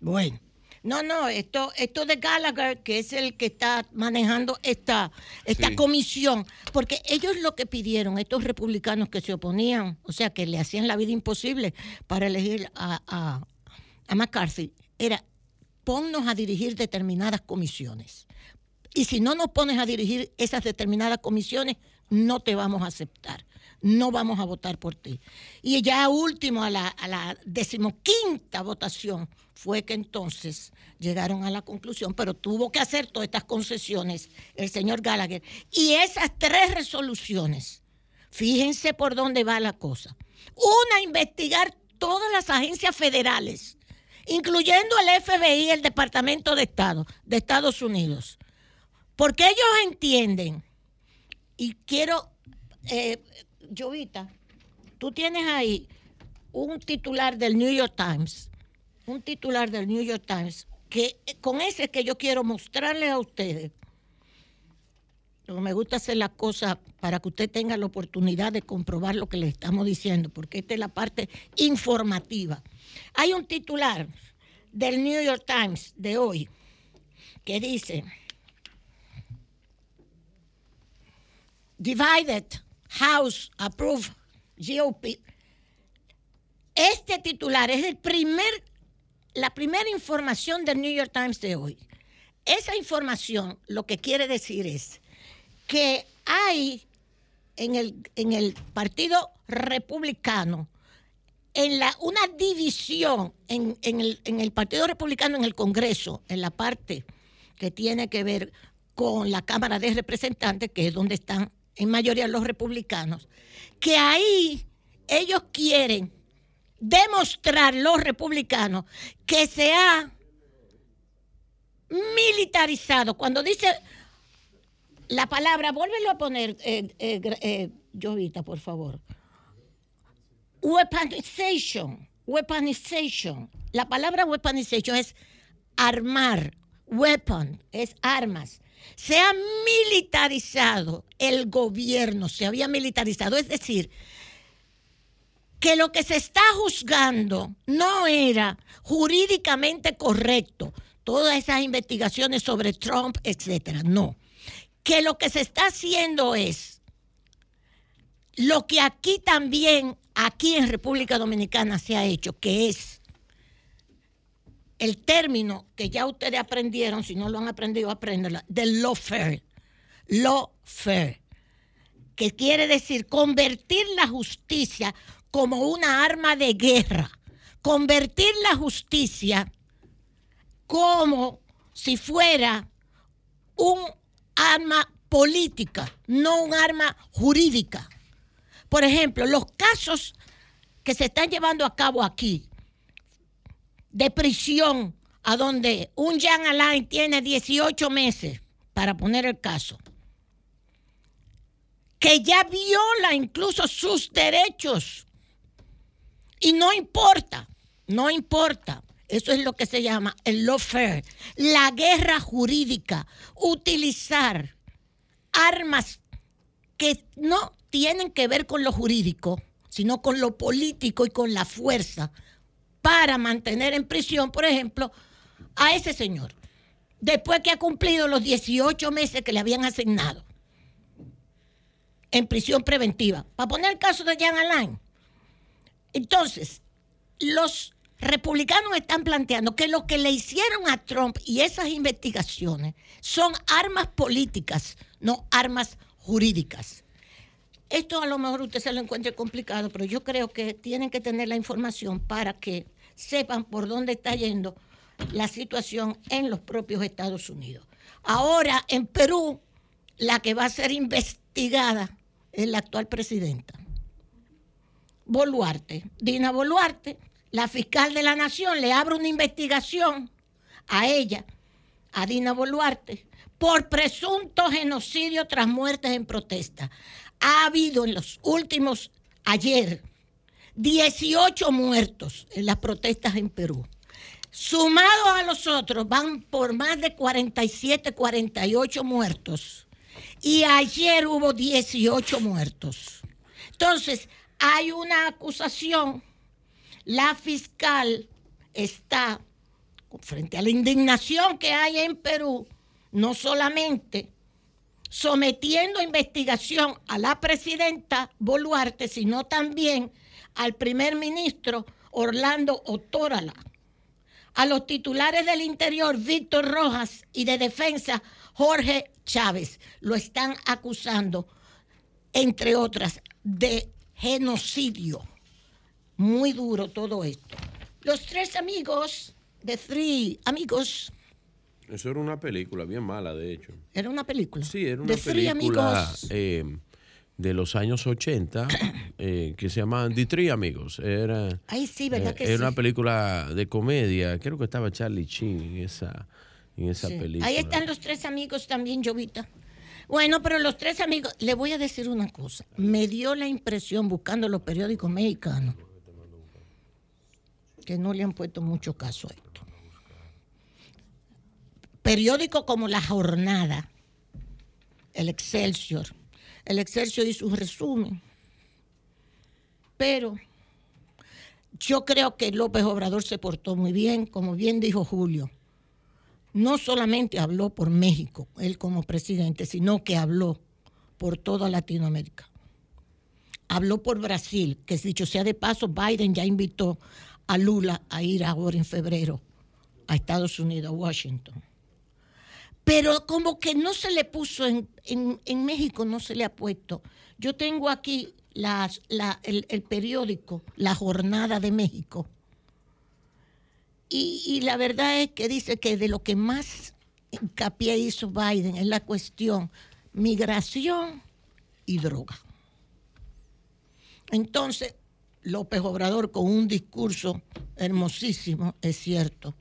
Bueno. No, no, esto, esto de Gallagher, que es el que está manejando esta, esta comisión, porque ellos lo que pidieron, estos republicanos que se oponían, o sea, que le hacían la vida imposible para elegir a, a, a McCarthy, era ponnos a dirigir determinadas comisiones. Y si no nos pones a dirigir esas determinadas comisiones, no te vamos a aceptar no vamos a votar por ti. Y ya último, a la, a la decimoquinta votación, fue que entonces llegaron a la conclusión, pero tuvo que hacer todas estas concesiones el señor Gallagher. Y esas tres resoluciones, fíjense por dónde va la cosa. Una, investigar todas las agencias federales, incluyendo el FBI el Departamento de Estado de Estados Unidos. Porque ellos entienden, y quiero eh, Jovita, tú tienes ahí un titular del New York Times, un titular del New York Times, que con ese que yo quiero mostrarle a ustedes. Me gusta hacer las cosas para que usted tenga la oportunidad de comprobar lo que le estamos diciendo, porque esta es la parte informativa. Hay un titular del New York Times de hoy que dice, Divided House Approved GOP. Este titular es el primer, la primera información del New York Times de hoy. Esa información lo que quiere decir es que hay en el, en el Partido Republicano, en la, una división en, el, en el Partido Republicano en el Congreso, en la parte que tiene que ver con la Cámara de Representantes, que es donde están en mayoría los republicanos, que ahí ellos quieren demostrar los republicanos que se ha militarizado. Cuando dice la palabra, vuélvelo a poner, eh, eh, eh, Jovita, por favor. Weaponization, weaponization. La palabra weaponization es armar, weapon es armas. Se ha militarizado el gobierno, se había militarizado, es decir, que lo que se está juzgando no era jurídicamente correcto, todas esas investigaciones sobre Trump, etcétera, no. Que lo que se está haciendo es lo que aquí también, aquí en República Dominicana se ha hecho, que es el término que ya ustedes aprendieron, si no lo han aprendido, apréndanlo, del lawfare. Lawfare. Que quiere decir convertir la justicia como una arma de guerra, convertir la justicia como si fuera un arma política, no un arma jurídica. Por ejemplo, los casos que se están llevando a cabo aquí de prisión, a donde un Jean Alain tiene 18 meses, para poner el caso, que ya viola incluso sus derechos y no importa, no importa. Eso es lo que se llama el lawfare, la guerra jurídica, utilizar armas que no tienen que ver con lo jurídico, sino con lo político y con la fuerza para mantener en prisión, por ejemplo, a ese señor, después que ha cumplido los 18 meses que le habían asignado en prisión preventiva. Para poner el caso de Jean Alain, entonces, los republicanos están planteando que lo que le hicieron a Trump y esas investigaciones son armas políticas, no armas jurídicas. Esto a lo mejor usted se lo encuentre complicado, pero yo creo que tienen que tener la información para que sepan por dónde está yendo la situación en los propios Estados Unidos. Ahora, en Perú, la que va a ser investigada es la actual presidenta. Boluarte, Dina Boluarte, la fiscal de la nación, le abre una investigación a ella, a Dina Boluarte, por presunto genocidio tras muertes en protesta. Ha habido en los últimos, ayer, 18 muertos en las protestas en Perú. Sumados a los otros, van por más de 47, 48 muertos. Y ayer hubo 18 muertos. Entonces, hay una acusación, la fiscal está frente a la indignación que hay en Perú, no solamente sometiendo a investigación a la presidenta Boluarte, sino también al primer ministro Orlando Otórala, a los titulares del Interior Víctor Rojas y de Defensa Jorge Chávez. Lo están acusando, entre otras, de genocidio. Muy duro todo esto. Los tres amigos, de Three Amigos. Eso era una película bien mala, de hecho. ¿Era una película? Sí, era una película amigos. Eh, de los años 80 eh, que se llamaban The Three Amigos. Era, sí, ¿verdad eh, que era una película de comedia. Creo que estaba Charlie Chin en esa, en esa película. Ahí están los tres amigos también, Jovita. Bueno, pero los tres amigos, le voy a decir una cosa. Me dio la impresión, buscando los periódicos mexicanos, que no le han puesto mucho caso a esto. Periódicos como La Jornada, El Excelsior. El Excelsior hizo un resumen. Pero yo creo que López Obrador se portó muy bien, como bien dijo Julio no solamente habló por México, él como presidente, sino que habló por toda Latinoamérica. Habló por Brasil, que dicho sea de paso, Biden ya invitó a Lula a ir ahora en febrero a Estados Unidos, a Washington. Pero como que no se le puso en, en, México, no se le ha puesto. Yo tengo aquí el, periódico La Jornada de México. Y, la verdad es que dice que de lo que más hincapié hizo Biden es la cuestión migración y droga. Entonces, López Obrador con un discurso hermosísimo, es cierto,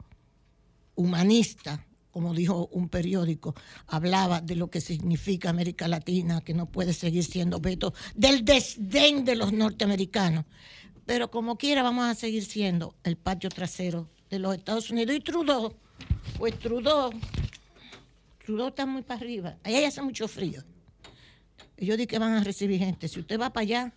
humanista, como dijo un periódico, hablaba de lo que significa América Latina, que no puede seguir siendo veto del desdén de los norteamericanos. Pero como quiera vamos a seguir siendo el patio trasero de los Estados Unidos. Y Trudeau, pues Trudeau, Trudeau está muy para arriba, allá hace mucho frío. Ellos dicen que van a recibir gente. Si usted va para allá,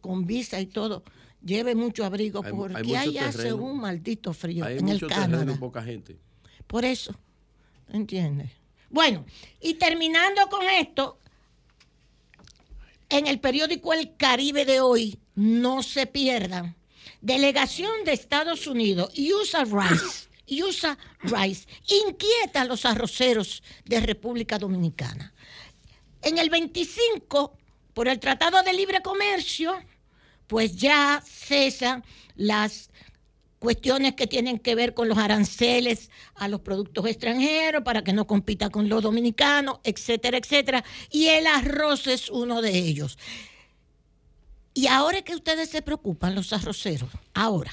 con visa y todo, lleve mucho abrigo porque hay hace un maldito frío en el Canadá. poca gente. Por eso, ¿entiendes? Bueno, y terminando con esto, en el periódico El Caribe de hoy, no se pierdan, delegación de Estados Unidos, USA Rice, USA Rice, inquieta a los arroceros de República Dominicana. En el 25, por el Tratado de Libre Comercio, pues ya cesan las cuestiones que tienen que ver con los aranceles a los productos extranjeros para que no compita con los dominicanos, etcétera, etcétera. Y el arroz es uno de ellos. Y ahora es que ustedes se preocupan, los arroceros, ahora.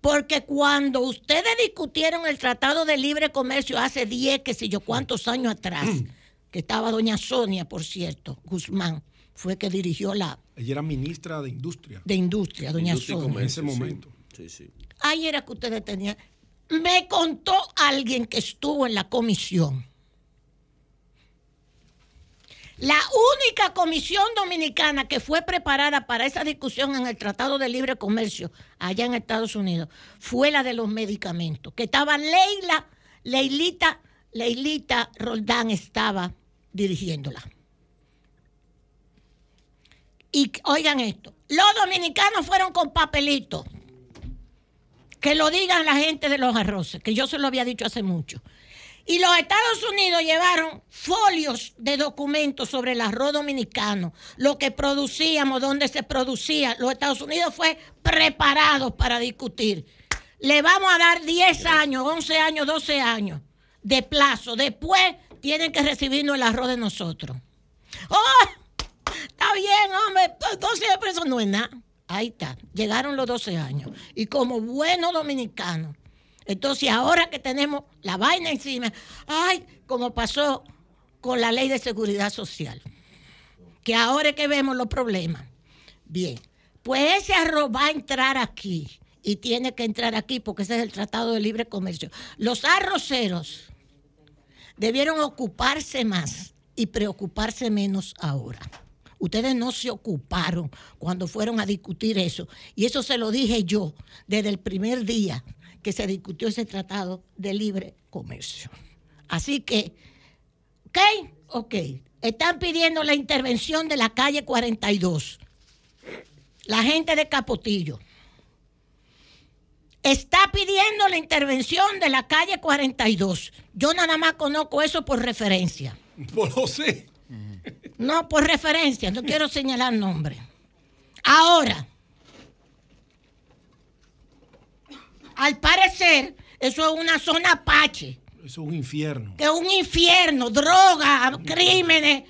Porque cuando ustedes discutieron el Tratado de Libre Comercio hace 10, qué sé yo, cuántos años atrás, que estaba doña Sonia, por cierto, Guzmán, fue que dirigió la... Ella era ministra de Industria. De Industria, doña Sonia. En ese momento. Sí, sí. Ahí era que ustedes tenían... Me contó alguien que estuvo en la comisión. La única comisión dominicana que fue preparada para esa discusión en el Tratado de Libre Comercio allá en Estados Unidos fue la de los medicamentos, que estaba Leila, Leilita, Leilita Roldán estaba dirigiéndola. Y oigan esto, los dominicanos fueron con papelitos. Que lo digan la gente de los arroces, que yo se lo había dicho hace mucho. Y los Estados Unidos llevaron folios de documentos sobre el arroz dominicano, lo que producíamos, dónde se producía. Los Estados Unidos fue preparado para discutir. Le vamos a dar 10 años, 11 años, 12 años de plazo. Después tienen que recibirnos el arroz de nosotros. ¡Oh! Está bien, hombre, 12 años preso no es nada. Ahí está, llegaron los 12 años. Y como buenos dominicanos, entonces ahora que tenemos la vaina encima, ay, como pasó con la ley de seguridad social, que ahora es que vemos los problemas. Bien, pues ese arroz va a entrar aquí y tiene que entrar aquí porque ese es el Tratado de Libre Comercio. Los arroceros debieron ocuparse más y preocuparse menos ahora. Ustedes no se ocuparon cuando fueron a discutir eso. Y eso se lo dije yo desde el primer día que se discutió ese tratado de libre comercio. Así que, ¿ok? Ok. Están pidiendo la intervención de la calle 42. La gente de Capotillo. Está pidiendo la intervención de la calle 42. Yo nada más conozco eso por referencia. Por José. No, por referencia, no quiero señalar nombre. Ahora, al parecer, eso es una zona apache. Eso es un infierno. Que es un infierno, droga, crímenes,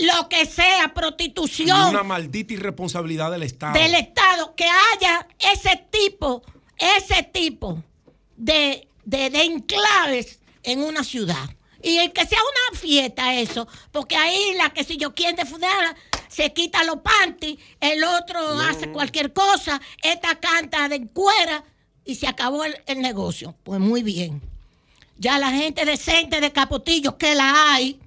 lo que sea, prostitución. una maldita irresponsabilidad del Estado. Del Estado, que haya ese tipo, ese tipo de, de, de enclaves en una ciudad. Y que sea una fiesta eso, porque ahí la que si yo quiero de se quita los panties, el otro hace cualquier cosa, esta canta de cuera y se acabó el, negocio. Pues muy bien. Ya la gente decente de Capotillo, que la hay,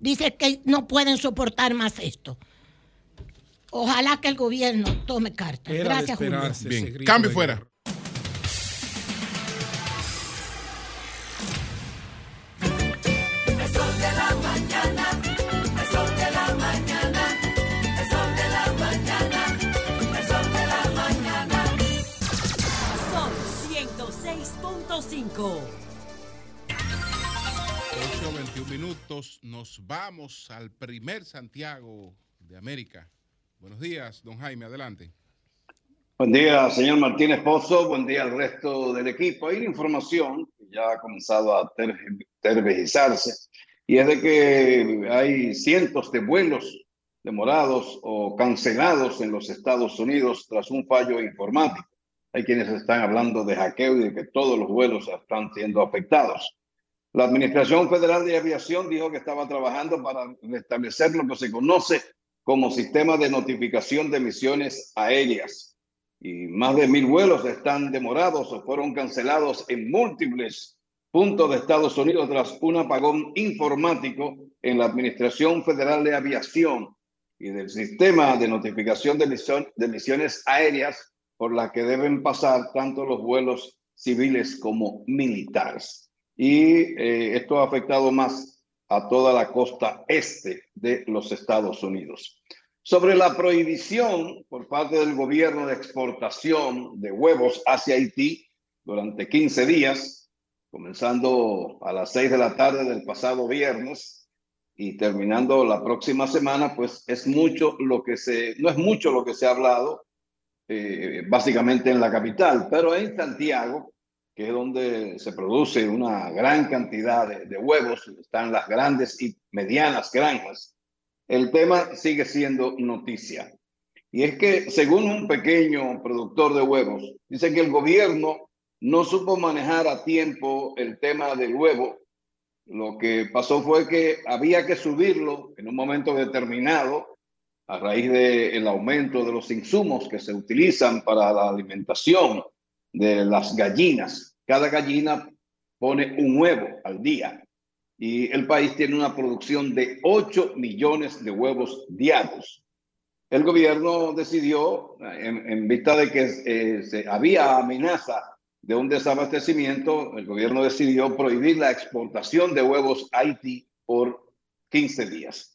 dice que no pueden soportar más esto. Ojalá que el gobierno tome cartas. Gracias, Julio. Bien, cambio fuera. 21 minutos. Nos vamos al primer Santiago de América. Buenos días, don Jaime, adelante. Buen día, señor Martínez Pozo. Buen día al resto del equipo. Hay una información que ya ha comenzado a tergiversarse y es de que hay cientos de vuelos demorados o cancelados en los Estados Unidos tras un fallo informático. Hay quienes están hablando de hackeo y de que todos los vuelos están siendo afectados. La Administración Federal de Aviación dijo que estaba trabajando para restablecer lo que se conoce como sistema de notificación de misiones aéreas. Y más de mil vuelos están demorados o fueron cancelados en múltiples puntos de Estados Unidos tras un apagón informático en la Administración Federal de Aviación y del sistema de notificación de, de misiones aéreas por la que deben pasar tanto los vuelos civiles como militares y eh, esto ha afectado más a toda la costa este de los Estados Unidos. Sobre la prohibición por parte del gobierno de exportación de huevos hacia Haití durante 15 días, comenzando a las 6 de la tarde del pasado viernes y terminando la próxima semana, pues es mucho lo que se, no es mucho lo que se ha hablado, eh, básicamente en la capital, pero en Santiago, que es donde se produce una gran cantidad de, huevos, están las grandes y medianas granjas, el tema sigue siendo noticia. Y es que, según un pequeño productor de huevos, dice que el gobierno no supo manejar a tiempo el tema del huevo. Lo que pasó fue que había que subirlo en un momento determinado a raíz del aumento de los insumos que se utilizan para la alimentación de las gallinas. Cada gallina pone un huevo al día y el país tiene una producción de 8 millones de huevos diarios. El gobierno decidió, en, vista de que eh, se, había amenaza de un desabastecimiento, el gobierno decidió prohibir la exportación de huevos a Haití por 15 días.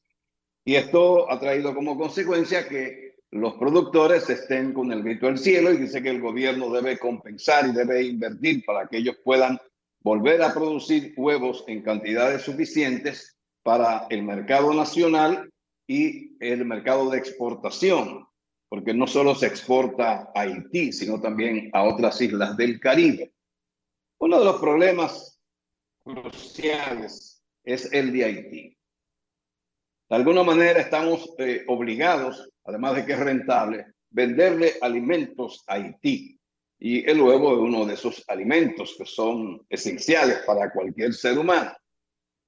Y esto ha traído como consecuencia que los productores estén con el grito al cielo y dice que el gobierno debe compensar y debe invertir para que ellos puedan volver a producir huevos en cantidades suficientes para el mercado nacional y el mercado de exportación, porque no solo se exporta a Haití, sino también a otras islas del Caribe. Uno de los problemas cruciales es el de Haití. De alguna manera estamos eh, obligados además de que es rentable, venderle alimentos a Haití. Y el huevo es uno de esos alimentos que son esenciales para cualquier ser humano.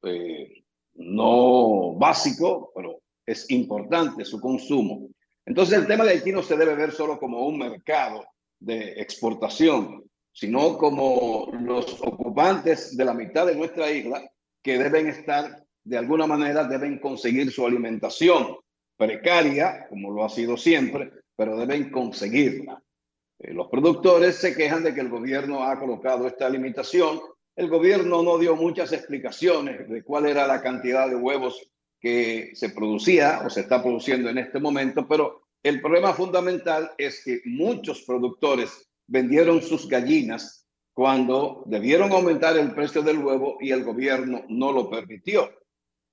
Eh, no básico, pero es importante su consumo. Entonces el tema de Haití no se debe ver solo como un mercado de exportación, sino como los ocupantes de la mitad de nuestra isla que deben estar, de alguna manera, deben conseguir su alimentación precaria, como lo ha sido siempre, pero deben conseguirla. Eh, los productores se quejan de que el gobierno ha colocado esta limitación. El gobierno no dio muchas explicaciones de cuál era la cantidad de huevos que se producía o se está produciendo en este momento, pero el problema fundamental es que muchos productores vendieron sus gallinas cuando debieron aumentar el precio del huevo y el gobierno no lo permitió.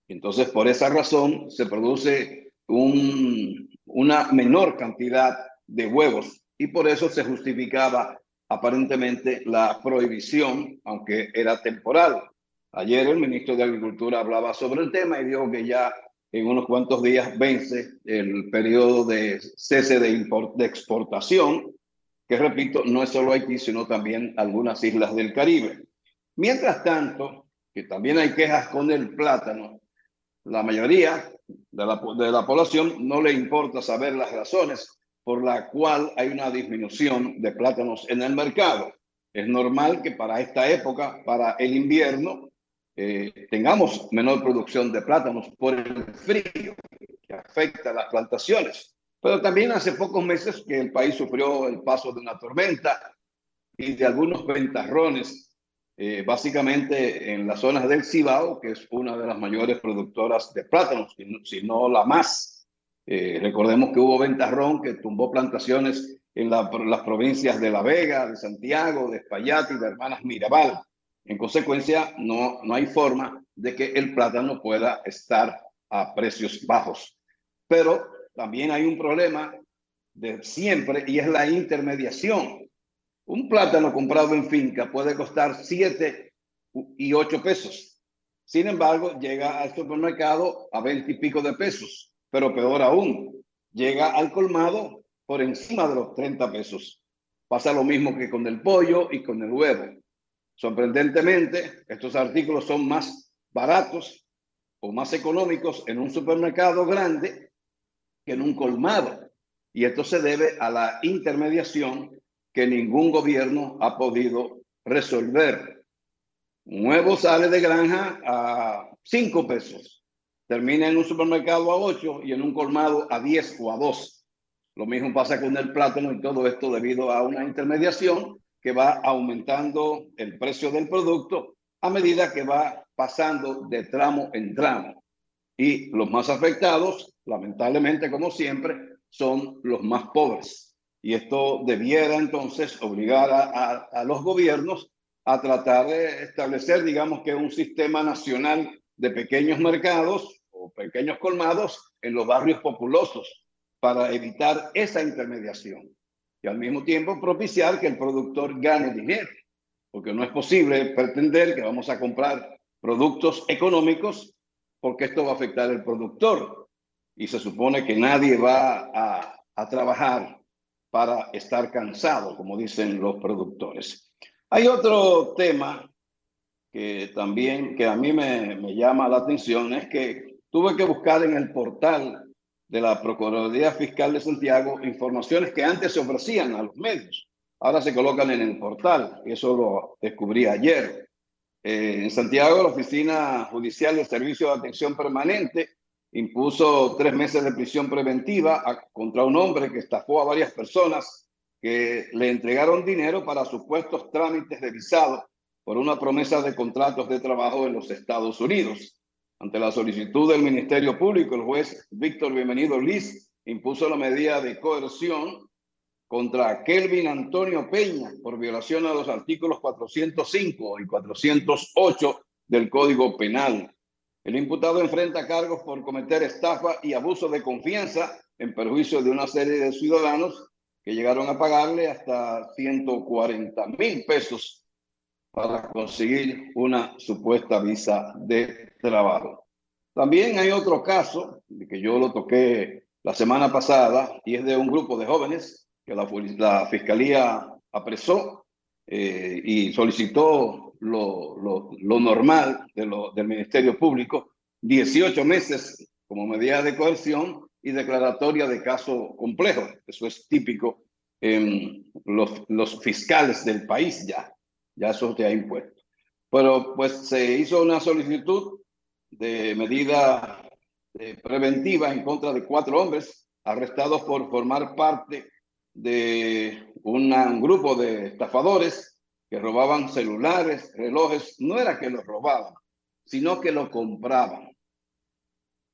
Entonces, por esa razón, se produce un, una menor cantidad de huevos y por eso se justificaba aparentemente la prohibición, aunque era temporal. Ayer el ministro de Agricultura hablaba sobre el tema y dijo que ya en unos cuantos días vence el periodo de cese de, de exportación, que repito, no es solo Haití, sino también algunas islas del Caribe. Mientras tanto, que también hay quejas con el plátano, la mayoría de la, población no le importa saber las razones por la cual hay una disminución de plátanos en el mercado. Es normal que para esta época, para el invierno, eh, tengamos menor producción de plátanos por el frío que afecta a las plantaciones. Pero también hace pocos meses que el país sufrió el paso de una tormenta y de algunos ventarrones eh, básicamente en las zonas del Cibao, que es una de las mayores productoras de plátanos, si no la más. Eh, recordemos que hubo ventarrón que tumbó plantaciones en las provincias de La Vega, de Santiago, de Espaillat y de Hermanas Mirabal. En consecuencia, no, no hay forma de que el plátano pueda estar a precios bajos. Pero también hay un problema de siempre y es la intermediación. Un plátano comprado en finca puede costar 7 y 8 pesos. Sin embargo, llega al supermercado a 20 y pico de pesos. Pero peor aún, llega al colmado por encima de los 30 pesos. Pasa lo mismo que con el pollo y con el huevo. Sorprendentemente, estos artículos son más baratos o más económicos en un supermercado grande que en un colmado. Y esto se debe a la intermediación que ningún gobierno ha podido resolver. Un huevo sale de granja a 5 pesos, termina en un supermercado a 8 y en un colmado a 10 o a 2. Lo mismo pasa con el plátano y todo esto debido a una intermediación que va aumentando el precio del producto a medida que va pasando de tramo en tramo. Y los más afectados, lamentablemente, como siempre, son los más pobres. Y esto debiera entonces obligar a, los gobiernos a tratar de establecer, digamos que un sistema nacional de pequeños mercados o pequeños colmados en los barrios populosos para evitar esa intermediación y al mismo tiempo propiciar que el productor gane dinero, porque no es posible pretender que vamos a comprar productos económicos porque esto va a afectar al productor y se supone que nadie va a trabajar para estar cansado, como dicen los productores. Hay otro tema que también que a mí me, llama la atención, es que tuve que buscar en el portal de la Procuraduría Fiscal de Santiago informaciones que antes se ofrecían a los medios, ahora se colocan en el portal, y eso lo descubrí ayer. Eh, en Santiago, la Oficina Judicial del Servicio de Atención Permanente impuso tres meses de prisión preventiva contra un hombre que estafó a varias personas que le entregaron dinero para supuestos trámites de visado por una promesa de contratos de trabajo en los Estados Unidos. Ante la solicitud del Ministerio Público, el juez Víctor Bienvenido Liz impuso la medida de coerción contra Kelvin Antonio Peña por violación a los artículos 405 y 408 del Código Penal. El imputado enfrenta cargos por cometer estafa y abuso de confianza en perjuicio de una serie de ciudadanos que llegaron a pagarle hasta 140 mil pesos para conseguir una supuesta visa de trabajo. También hay otro caso que yo lo toqué la semana pasada y es de un grupo de jóvenes que la, fiscalía apresó eh, y solicitó lo, lo, normal de lo, del Ministerio Público, 18 meses como medida de coerción y declaratoria de caso complejo. Eso es típico en los, los fiscales del país ya ya eso te ha impuesto. Pero pues se hizo una solicitud de medida preventiva en contra de cuatro hombres arrestados por formar parte de un grupo de estafadores que robaban celulares, relojes. No era que los robaban, sino que lo compraban.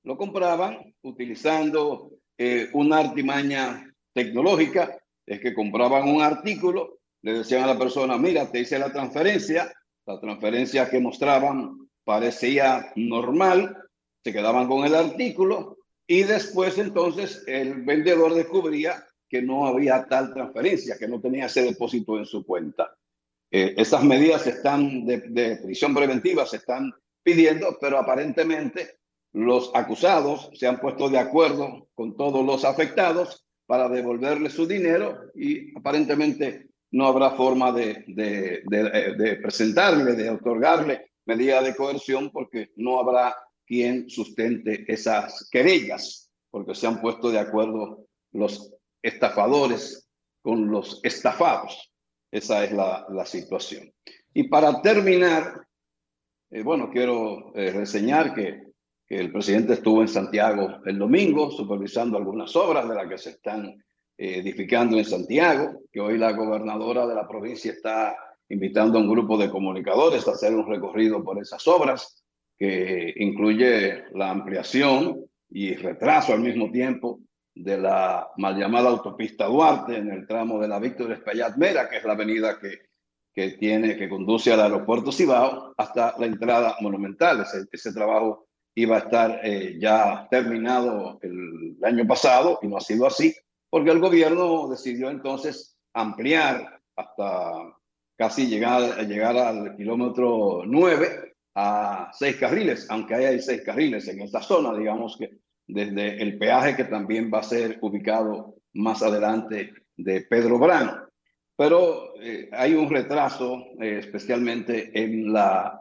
Lo compraban utilizando eh, una artimaña tecnológica, es que compraban un artículo le decían a la persona, mira, te hice la transferencia, la transferencia que mostraban parecía normal, se quedaban con el artículo y después entonces el vendedor descubría que no había tal transferencia, que no tenía ese depósito en su cuenta. Eh, esas medidas están de, prisión preventiva se están pidiendo, pero aparentemente los acusados se han puesto de acuerdo con todos los afectados para devolverle su dinero y aparentemente no habrá forma de, de, de, de, presentarle, de otorgarle medida de coerción, porque no habrá quien sustente esas querellas, porque se han puesto de acuerdo los estafadores con los estafados. Esa es la, situación. Y para terminar, eh, bueno, quiero eh, reseñar que, que el presidente estuvo en Santiago el domingo supervisando algunas obras de las que se están edificando en Santiago, que hoy la gobernadora de la provincia está invitando a un grupo de comunicadores a hacer un recorrido por esas obras, que incluye la ampliación y retraso al mismo tiempo de la mal llamada autopista Duarte en el tramo de la Víctor Espaillat Mera, que es la avenida que que tiene que conduce al aeropuerto Cibao hasta la entrada monumental. Ese, ese trabajo iba a estar eh, ya terminado el, año pasado y no ha sido así, porque el gobierno decidió entonces ampliar hasta casi llegar, llegar al kilómetro 9 a seis carriles, aunque hay seis carriles en esta zona, digamos que desde el peaje que también va a ser ubicado más adelante de Pedro Brano. Pero eh, hay un retraso, eh, especialmente en la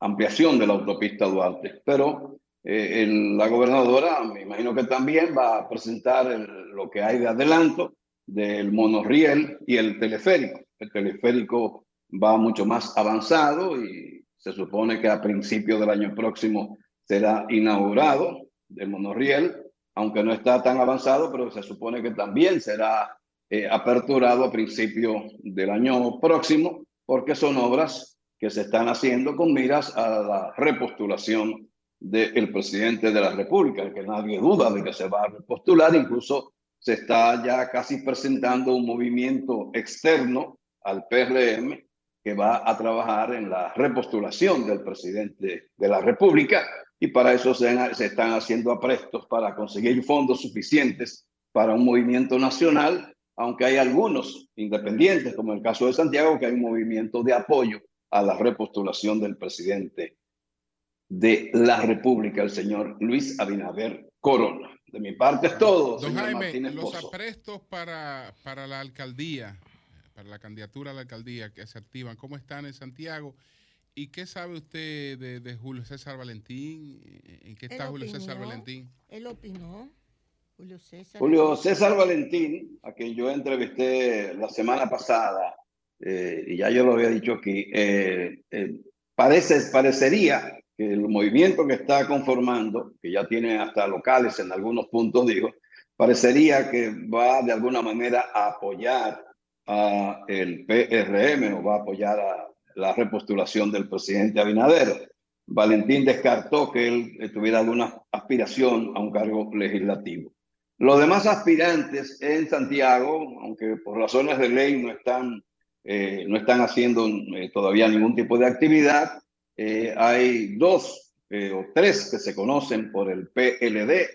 ampliación de la autopista Duarte. Pero eh, la gobernadora, me imagino que también va a presentar lo que hay de adelanto del monorriel y el teleférico. El teleférico va mucho más avanzado y se supone que a principios del año próximo será inaugurado el monorriel, aunque no está tan avanzado, pero se supone que también será eh, aperturado a principios del año próximo, porque son obras que se están haciendo con miras a la repostulación del presidente de la República, que nadie duda de que se va a repostular, incluso se está ya casi presentando un movimiento externo al PRM que va a trabajar en la repostulación del presidente de la República y para eso se, se están haciendo aprestos para conseguir fondos suficientes para un movimiento nacional, aunque hay algunos independientes, como el caso de Santiago, que hay un movimiento de apoyo a la repostulación del presidente de la República, el señor Luis Abinader Corona. De mi parte es todo. Don Jaime, los aprestos para, para la alcaldía, para la candidatura a la alcaldía que se activan, ¿cómo están en Santiago? ¿Y qué sabe usted de, Julio César Valentín? ¿En qué está Julio César Valentín? Él opinó. Julio César. Julio César Valentín, a quien yo entrevisté la semana pasada, eh, y ya yo lo había dicho aquí, eh, eh, parece, parecería el movimiento que está conformando, que ya tiene hasta locales en algunos puntos, digo, parecería que va de alguna manera a apoyar a el PRM o va a apoyar a la repostulación del presidente Abinader. Valentín descartó que él tuviera alguna aspiración a un cargo legislativo. Los demás aspirantes en Santiago, aunque por razones de ley no están, eh, no están haciendo eh, todavía ningún tipo de actividad, eh, hay dos eh, o tres que se conocen por el PLD.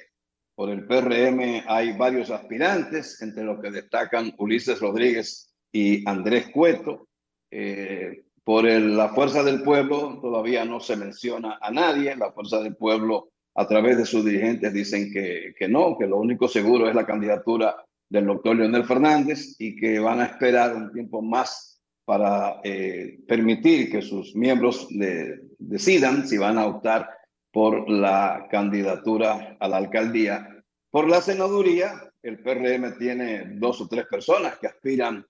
Por el PRM hay varios aspirantes, entre los que destacan Ulises Rodríguez y Andrés Cueto. Eh, por la Fuerza del Pueblo todavía no se menciona a nadie. La Fuerza del Pueblo, a través de sus dirigentes, dicen que, que no, que lo único seguro es la candidatura del doctor Leonel Fernández y que van a esperar un tiempo más para eh, permitir que sus miembros decidan si van a optar por la candidatura a la alcaldía. Por la senaduría, el PRM tiene dos o tres personas que aspiran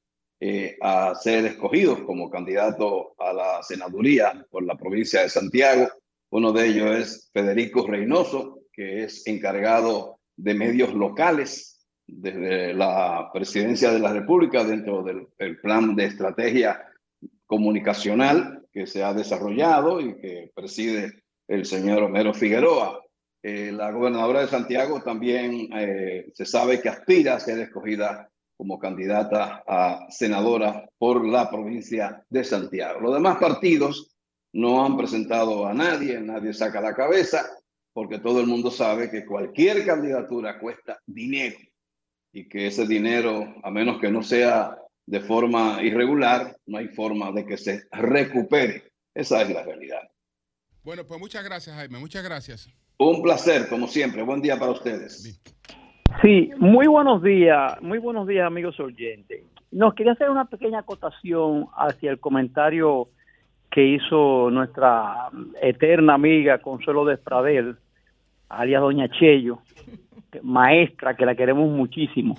eh, a ser escogidos como candidato a la senaduría por la provincia de Santiago. Uno de ellos es Federico Reynoso, que es encargado de medios locales desde la presidencia de la República dentro del plan de estrategia comunicacional que se ha desarrollado y que preside el señor Homero Figueroa. Eh, la gobernadora de Santiago también eh, se sabe que aspira a ser escogida como candidata a senadora por la provincia de Santiago. Los demás partidos no han presentado a nadie, nadie saca la cabeza, porque todo el mundo sabe que cualquier candidatura cuesta dinero y que ese dinero, a menos que no sea de forma irregular, no hay forma de que se recupere. Esa es la realidad. Bueno, pues muchas gracias, Jaime. Muchas gracias. Un placer, como siempre. Buen día para ustedes. Sí, muy buenos días. Muy buenos días, amigos oyentes. Nos quería hacer una pequeña acotación hacia el comentario que hizo nuestra eterna amiga Consuelo Despradel, alias Doña Chello, maestra, que la queremos muchísimo.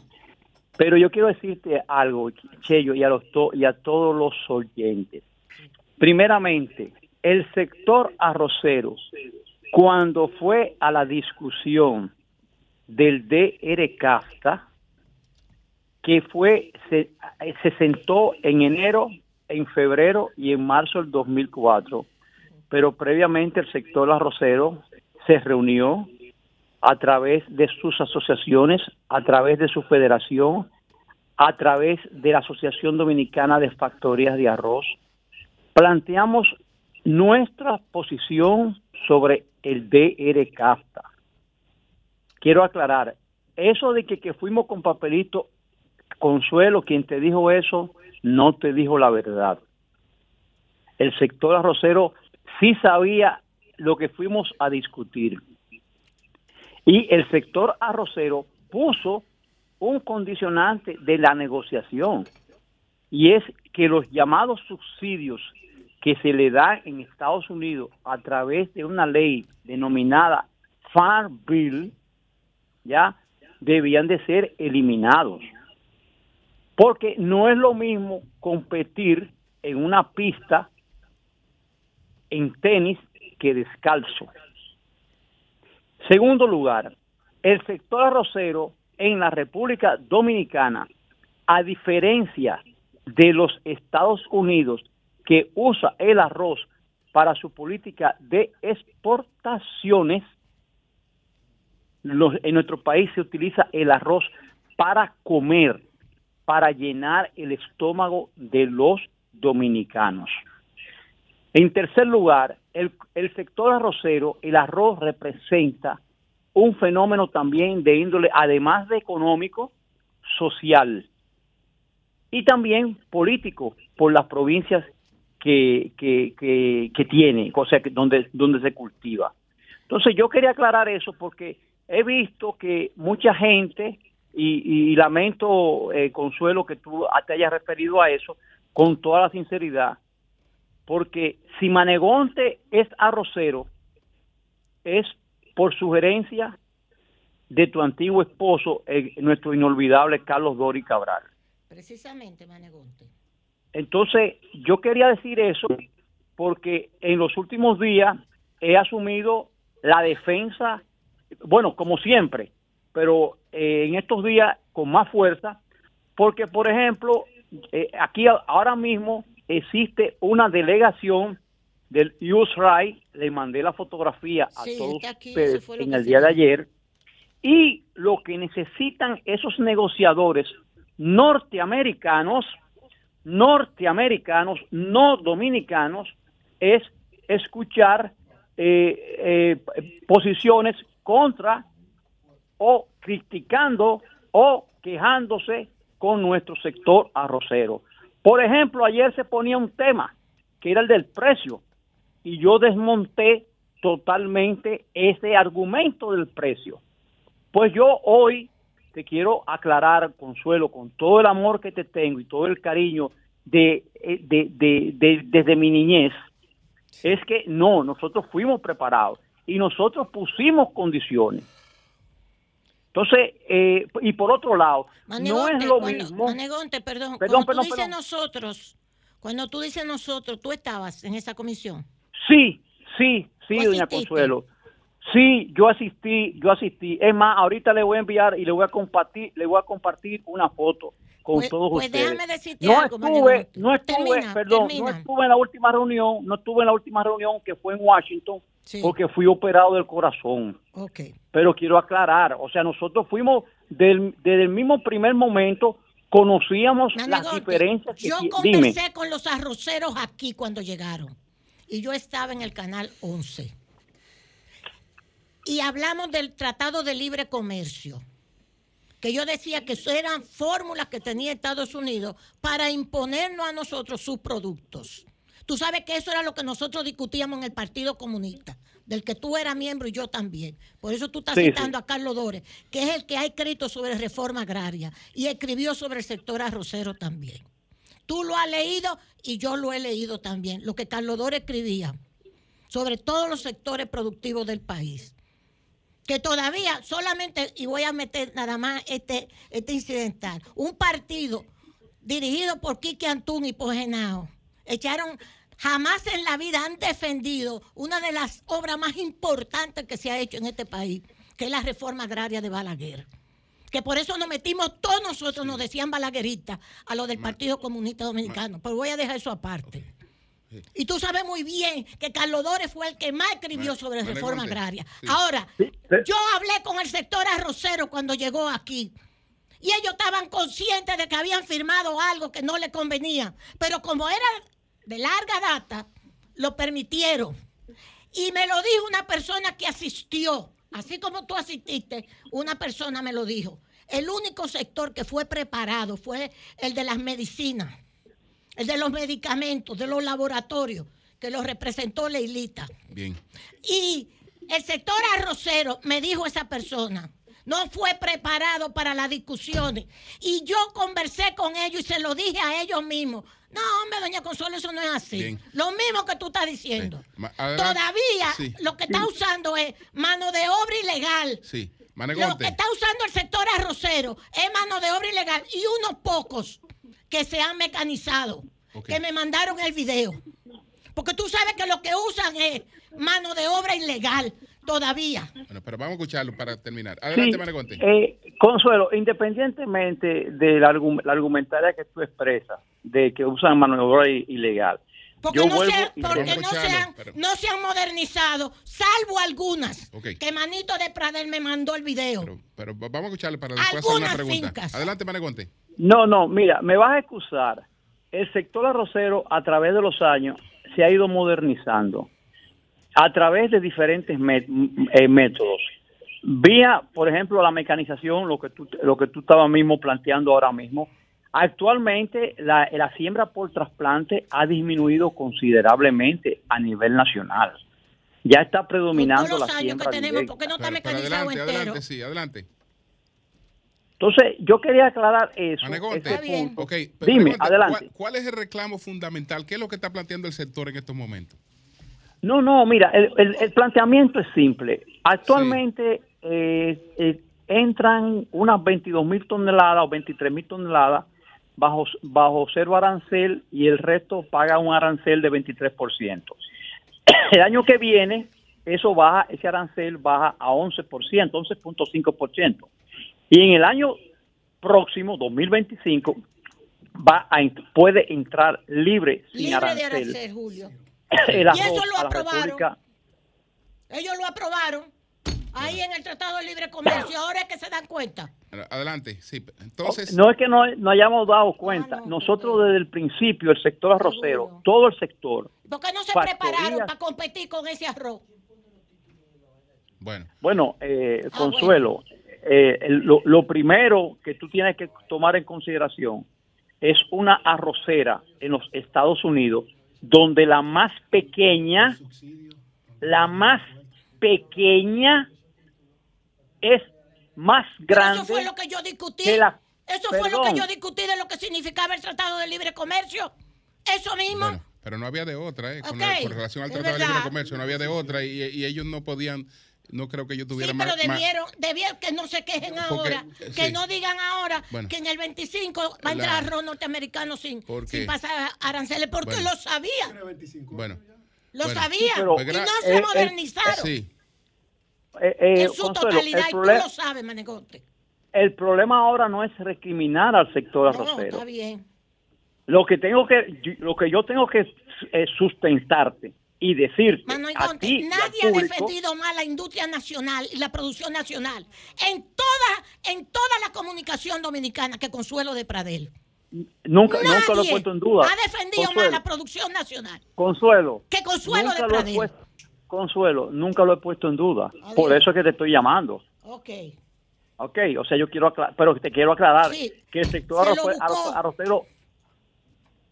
Pero yo quiero decirte algo, Cheyo, y a, los y a todos los oyentes. Primeramente, el sector arrocero, cuando fue a la discusión del DR Casta, que fue, se, se sentó en enero, en febrero y en marzo del 2004, pero previamente el sector arrocero se reunió a través de sus asociaciones, a través de su federación, a través de la Asociación Dominicana de Factorías de Arroz, planteamos nuestra posición sobre el DR CAFTA. Quiero aclarar, eso de que, que fuimos con papelito, Consuelo, quien te dijo eso, no te dijo la verdad. El sector arrocero sí sabía lo que fuimos a discutir. Y el sector arrocero puso un condicionante de la negociación y es que los llamados subsidios que se le dan en Estados Unidos a través de una ley denominada Farm Bill, ya debían de ser eliminados. Porque no es lo mismo competir en una pista en tenis que descalzo. Segundo lugar, el sector arrocero en la República Dominicana, a diferencia de los Estados Unidos que usa el arroz para su política de exportaciones, en nuestro país se utiliza el arroz para comer, para llenar el estómago de los dominicanos. En tercer lugar, el, el sector arrocero, el arroz representa un fenómeno también de índole, además de económico, social y también político por las provincias que, que, tiene, o sea, que donde, donde se cultiva. Entonces yo quería aclarar eso porque he visto que mucha gente, y, lamento, eh, Consuelo, que tú te hayas referido a eso, con toda la sinceridad, porque si Manegonte es arrocero, es por sugerencia de tu antiguo esposo, nuestro inolvidable Carlos Dori Cabral. Precisamente, Manegonte. Entonces, yo quería decir eso porque en los últimos días he asumido la defensa, bueno, como siempre, pero eh, en estos días con más fuerza, porque, por ejemplo, eh, aquí ahora mismo existe una delegación del USRAI, le mandé la fotografía a todos ustedes en el día de ayer, y lo que necesitan esos negociadores norteamericanos, norteamericanos, no dominicanos, es escuchar eh, eh, posiciones contra o criticando o quejándose con nuestro sector arrocero. Por ejemplo, ayer se ponía un tema que era el del precio y yo desmonté totalmente ese argumento del precio. Pues yo hoy te quiero aclarar, Consuelo, con todo el amor que te tengo y todo el cariño de, eh, de, desde mi niñez, es que no, nosotros fuimos preparados y nosotros pusimos condiciones. Entonces, eh, y por otro lado, no es lo mismo. Manegonte, perdón, perdón cuando tú dices nosotros, cuando tú dices nosotros, tú estabas en esa comisión. Sí, sí, sí, doña Consuelo. Sí, yo asistí, yo asistí. Es más, ahorita le voy a enviar y le voy a compartir, le voy a compartir una foto con pues, todos pues ustedes. Déjame decirte no algo, estuve, no estuve, perdón, no estuve en la última reunión, no estuve en la última reunión que fue en Washington, porque fui operado del corazón. Okay. Pero quiero aclarar, o sea, nosotros fuimos del, desde el mismo primer momento conocíamos las diferencias. Que, yo conversé con los arroceros aquí cuando llegaron y yo estaba en el canal 11. Y hablamos del Tratado de Libre Comercio, que yo decía que eran fórmulas que tenía Estados Unidos para imponernos a nosotros sus productos. Tú sabes que eso era lo que nosotros discutíamos en el Partido Comunista, del que tú eras miembro y yo también. Por eso tú estás citando a Carlos Dores, que es el que ha escrito sobre reforma agraria y escribió sobre el sector arrocero también. Tú lo has leído y yo lo he leído también, lo que Carlos Dore escribía sobre todos los sectores productivos del país. Que todavía solamente, y voy a meter nada más este, este incidental, un partido dirigido por Quique Antún y por Genao, echaron, jamás en la vida han defendido una de las obras más importantes que se ha hecho en este país, que es la reforma agraria de Balaguer que por eso nos metimos todos nosotros, nos decían balagueritas a lo del Partido Comunista Dominicano. Pero voy a dejar eso aparte. Y tú sabes muy bien que Carlos Dores fue el que más escribió sobre reforma agraria. Ahora, yo hablé con el sector arrocero cuando llegó aquí. Y ellos estaban conscientes de que habían firmado algo que no les convenía. Pero como era de larga data, lo permitieron. Y me lo dijo una persona que asistió, así como tú asististe, una persona me lo dijo. El único sector que fue preparado fue el de las medicinas, el de los medicamentos, de los laboratorios, que lo representó Leilita. Bien. Y el sector arrocero, me dijo esa persona, no fue preparado para las discusiones. Y yo conversé con ellos y se lo dije a ellos mismos. No, hombre, doña Consuelo, eso no es así. Lo mismo que tú estás diciendo. Todavía lo que está usando es mano de obra ilegal. Sí. Lo que está usando el sector arrocero es mano de obra ilegal y unos pocos que se han mecanizado, que me mandaron el video. Porque tú sabes que lo que usan es mano de obra ilegal todavía. Bueno, pero vamos a escucharlo para terminar. Adelante, sí, eh, Consuelo, independientemente de la, argumentaria que tú expresas, de que usan mano de obra ilegal, porque, no, porque no, se han, modernizado, salvo algunas. Que Manito de Pradel me mandó el video. Pero, vamos a escucharlo para después hacer una pregunta. Adelante, Manegonte. No, no, mira, me vas a excusar. El sector arrocero, a través de los años, se ha ido modernizando a través de diferentes eh, métodos. Vía, por ejemplo, la mecanización, lo que tú, lo que tú estabas mismo planteando ahora mismo, Actualmente la, siembra por trasplante ha disminuido considerablemente a nivel nacional. Ya está predominando la siembra que tenemos, porque no está mecanizado adelante, Adelante, sí, adelante. Entonces, yo quería aclarar eso. punto. Dime, adelante. ¿cuál, es el reclamo fundamental? ¿Qué es lo que está planteando el sector en estos momentos? No, no, mira, el, planteamiento es simple. Actualmente eh, eh, entran unas 22 mil toneladas o 23 mil toneladas bajo, bajo cero arancel y el resto paga un arancel de 23%. El año que viene, eso baja, ese arancel baja a 11%, 11.5%. Y en el año próximo, 2025, va a, puede entrar libre, sin arancel. De arancel Julio. y eso lo aprobaron. Ellos lo aprobaron ahí en el Tratado de Libre Comercio. Ahora es que se dan cuenta. Adelante, sí. Entonces. No es que no, no hayamos dado cuenta. Nosotros desde el principio, el sector arrocero, todo el sector. ¿Por qué no se prepararon para competir con ese arroz? Bueno. Bueno, eh, ah, Consuelo, eh, lo, lo primero que tú tienes que tomar en consideración es una arrocera en los Estados Unidos donde la más pequeña, la más pequeña es más grande. eso fue lo que yo discutí. eso fue lo que yo discutí de lo que significaba el Tratado de Libre Comercio. Eso mismo. pero no había de otra, ¿eh? Con, relación al Tratado de Libre Comercio, no había de otra y, ellos no podían no creo que ellos tuvieran sí, pero debieron, debieron que no se quejen ahora, que no digan ahora que en el 25 va a entrar arroz norteamericano sin, sin pasar aranceles, porque lo sabían. Bueno. Lo sabían y no se eh, eh, modernizaron. sí. Eh, eh, en su totalidad, y tú lo sabes, Manegote. El problema ahora no es recriminar al sector arrocero. está bien. Lo que tengo que, lo que yo tengo que eh, sustentarte y decir nadie ha defendido más la industria nacional y la producción nacional en toda en toda la comunicación dominicana que Consuelo de Pradel. Nunca, nunca lo he puesto en duda. Ha defendido más la producción nacional. Consuelo. Que Consuelo de Pradel. Consuelo, nunca lo he puesto en duda. Por eso es que te estoy llamando. Ok. Ok, o sea, yo quiero aclarar, pero te quiero aclarar que el sector arrocero,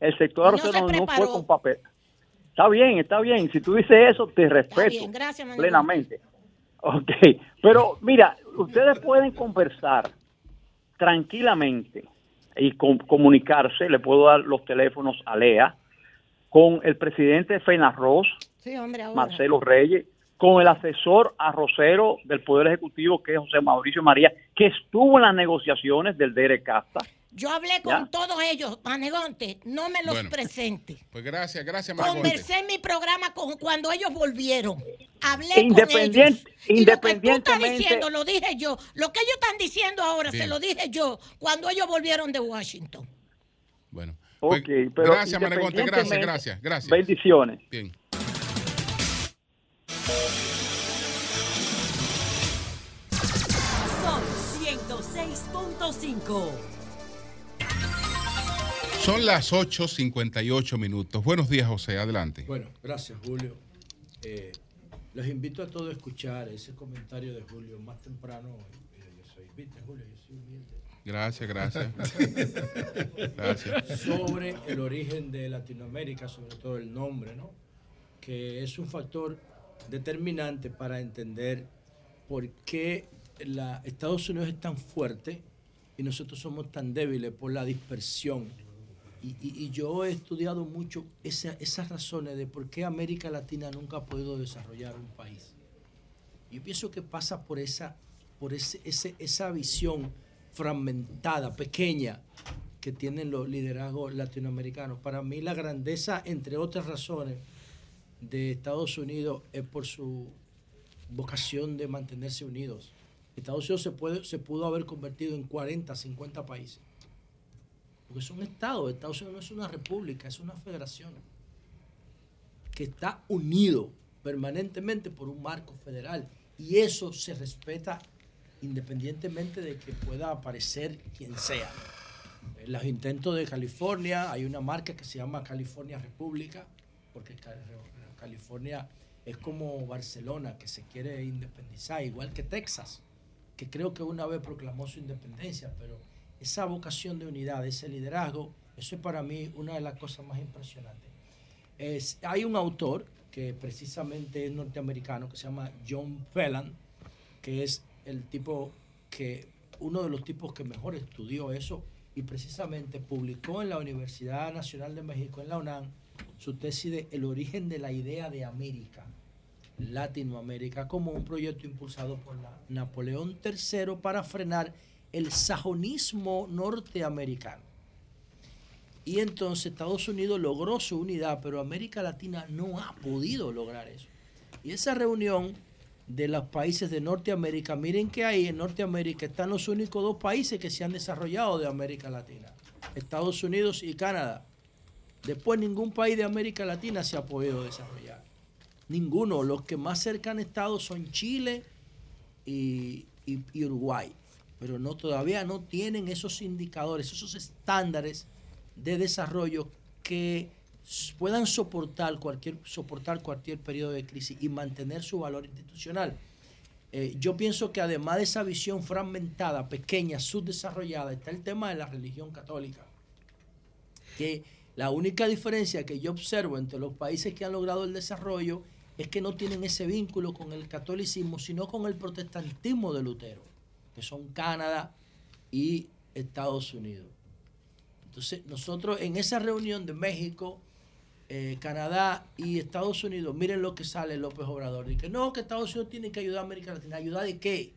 el sector arrocero no, fue con papel. Está bien, está bien. Si tú dices eso, te respeto plenamente. Ok, pero mira, ustedes pueden conversar tranquilamente y comunicarse. Le puedo dar los teléfonos a Lea con el presidente Fenarroz, Marcelo Reyes, con el asesor arrocero del Poder Ejecutivo, que es José Mauricio María, que estuvo en las negociaciones del DR Casta. Yo hablé con todos ellos, Manegonte, no me los presente. Pues gracias, gracias, Manegonte. Conversé en mi programa con, cuando ellos volvieron. Hablé con ellos. Y lo que tú estás diciendo, lo dije yo. Lo que ellos están diciendo ahora, se lo dije yo cuando ellos volvieron de Washington. Bueno. Pues, pero gracias, Manegonte, gracias, gracias, gracias. Bendiciones. Bien. Son 106.5. Son las 8.58 minutos. Buenos días, José. Adelante. Bueno, gracias, Julio. Eh, los invito a todos a escuchar ese comentario de Julio más temprano. yo soy, ¿viste, Julio? Yo soy humilde. Gracias, gracias. gracias. Sobre el origen de Latinoamérica, sobre todo el nombre, ¿no? Que es un factor determinante para entender por qué la, Estados Unidos es tan fuerte y nosotros somos tan débiles por la dispersión. Y, yo he estudiado mucho esas razones de por qué América Latina nunca ha podido desarrollar un país. Yo pienso que pasa por esa, por ese, esa visión fragmentada, pequeña, que tienen los liderazgos latinoamericanos. Para mí la grandeza, entre otras razones, de Estados Unidos es por su vocación de mantenerse unidos. Estados Unidos se, puede, se pudo haber convertido en 40, 50 países. Porque es un Estado. Estados Unidos no es una república, es una federación. Que está unido permanentemente por un marco federal. Y eso se respeta independientemente de que pueda aparecer quien sea. En los intentos de California hay una marca que se llama California República, porque California es como Barcelona, que se quiere independizar, igual que Texas, que creo que una vez proclamó su independencia, pero esa vocación de unidad, ese liderazgo, eso es para mí una de las cosas más impresionantes. Es, hay un autor que precisamente es norteamericano, que se llama John Phelan, que es el tipo que, uno de los tipos que mejor estudió eso y precisamente publicó en la Universidad Nacional de México, en la UNAM, su tesis de El origen de la idea de América, Latinoamérica, como un proyecto impulsado por Napoleón III para frenar el sajonismo norteamericano. Y entonces Estados Unidos logró su unidad, pero América Latina no ha podido lograr eso. Y esa reunión de los países de Norteamérica, miren que ahí en Norteamérica están los únicos dos países que se han desarrollado de América Latina, Estados Unidos y Canadá. Después ningún país de América Latina se ha podido desarrollar. Ninguno. Los que más cerca han estado son Chile y, Uruguay. Pero no, todavía no tienen esos indicadores, esos estándares de desarrollo que puedan soportar cualquier, soportar cualquier periodo de crisis y mantener su valor institucional. Eh, yo pienso que además de esa visión fragmentada, pequeña, subdesarrollada, está el tema de la religión católica. Que la única diferencia que yo observo entre los países que han logrado el desarrollo es que no tienen ese vínculo con el catolicismo, sino con el protestantismo de Lutero, que son Canadá y Estados Unidos. Entonces, nosotros en esa reunión de México, eh, Canadá y Estados Unidos, miren lo que sale López Obrador. Dice no, que Estados Unidos tiene que ayudar a América Latina. ¿Ayudar de qué?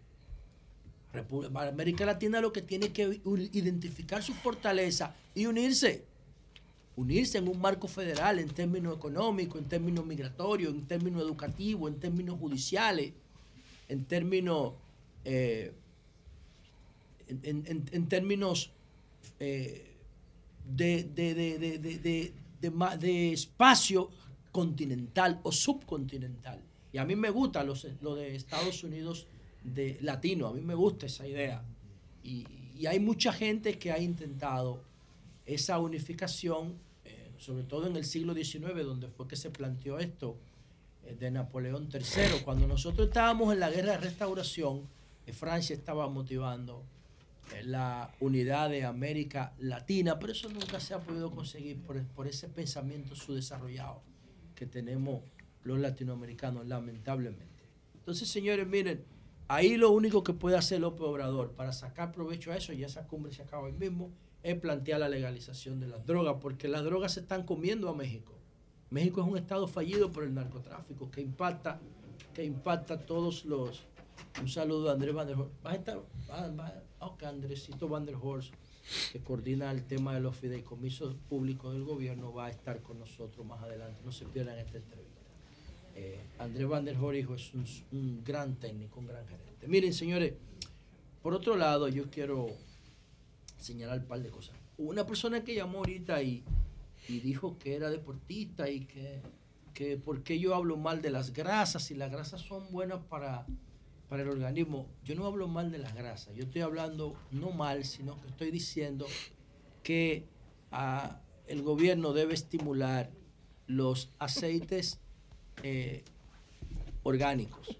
América Latina lo que tiene que identificar su fortaleza y unirse. Unirse en un marco federal en términos económicos, en términos migratorios, en términos educativos, en términos judiciales, en términos, eh, en, términos eh, de, de de, espacio continental o subcontinental. Y a mí me gusta lo, de Estados Unidos de latino, a mí me gusta esa idea. Y, hay mucha gente que ha intentado esa unificación, eh, sobre todo en el siglo XIX, donde fue que se planteó esto eh, de Napoleón III. Cuando nosotros estábamos en la guerra de restauración, eh, Francia estaba motivando la unidad de América Latina, pero eso nunca se ha podido conseguir por, ese pensamiento subdesarrollado que tenemos los latinoamericanos, lamentablemente. Entonces, señores, miren, ahí lo único que puede hacer López Obrador para sacar provecho a eso, y esa cumbre se acaba hoy mismo, es plantear la legalización de las drogas, porque las drogas se están comiendo a México. México es un estado fallido por el narcotráfico que impacta, que impacta todos los... Un saludo a Andrés Van der a estar, aunque Andresito Van Horst, que coordina el tema de los fideicomisos públicos del gobierno, va a estar con nosotros más adelante. No se pierdan esta entrevista. Eh, Andrés Van Horst, hijo, es un, gran técnico, un gran gerente. Miren, señores, por otro lado, yo quiero señalar un par de cosas. Una persona que llamó ahorita y, dijo que era deportista y que, que por qué yo hablo mal de las grasas y las grasas son buenas para para el organismo, yo no hablo mal de las grasas, yo estoy hablando no mal, sino que estoy diciendo que el gobierno debe estimular los aceites eh, orgánicos,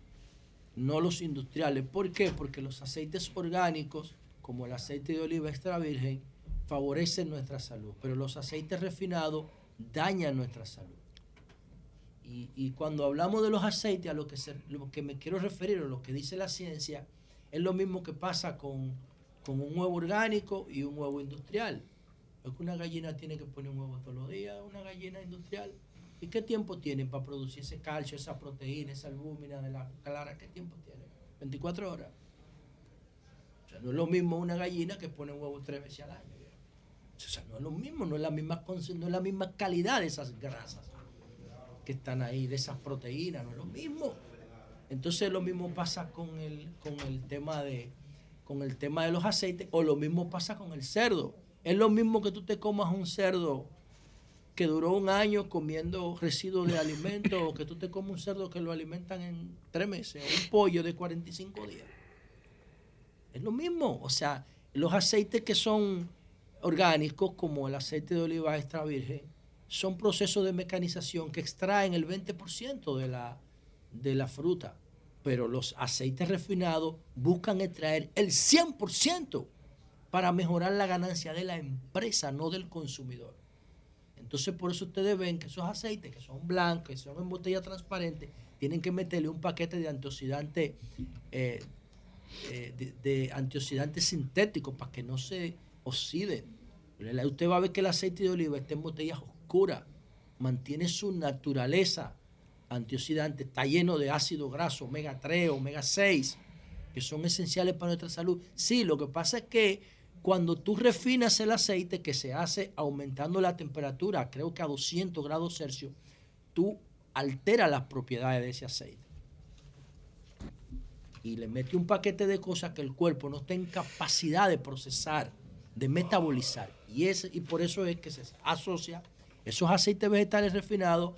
no los industriales. ¿Por qué? Porque los aceites orgánicos, como el aceite de oliva extra virgen, favorecen nuestra salud, pero los aceites refinados dañan nuestra salud. Y, cuando hablamos de los aceites, a lo que, lo que me quiero referir, o lo que dice la ciencia, es lo mismo que pasa con, con un huevo orgánico y un huevo industrial. Es que una gallina tiene que poner un huevo todos los días, una gallina industrial. ¿Y qué tiempo tienen para producir ese calcio, esa proteína, esa albúmina de la clara? ¿Qué tiempo tienen? 24 horas. O sea, no es lo mismo una gallina que pone un huevo tres veces al año. O sea, no es lo mismo, no es la misma, no es la misma calidad de esas grasas que están ahí, de esas proteínas, no es lo mismo. Entonces lo mismo pasa con el, con el tema de con el tema de los aceites, o lo mismo pasa con el cerdo. Es lo mismo que tú te comas un cerdo que duró un año comiendo residuos de alimentos, o que tú te comas un cerdo que lo alimentan en tres meses, o un pollo de 45 días. Es lo mismo. O sea, los aceites que son orgánicos, como el aceite de oliva extra virgen, son procesos de mecanización que extraen el 20% de la, de la fruta. Pero los aceites refinados buscan extraer el 100% para mejorar la ganancia de la empresa, no del consumidor. Entonces, por eso ustedes ven que esos aceites que son blancos, que son en botella transparente, tienen que meterle un paquete de antioxidantes eh, eh, de, de antioxidantes sintéticos para que no se oxiden. Usted va a ver que el aceite de oliva está en botellas oscuras, mantiene su naturaleza antioxidante, está lleno de ácido graso, omega 3, omega 6, que son esenciales para nuestra salud. Sí, lo que pasa es que cuando tú refinas el aceite, que se hace aumentando la temperatura, creo que a 200 grados Celsius, tú alteras las propiedades de ese aceite. Y le metes un paquete de cosas que el cuerpo no está en capacidad de procesar, de metabolizar. Y, es, y por eso es que se asocia esos aceites vegetales refinados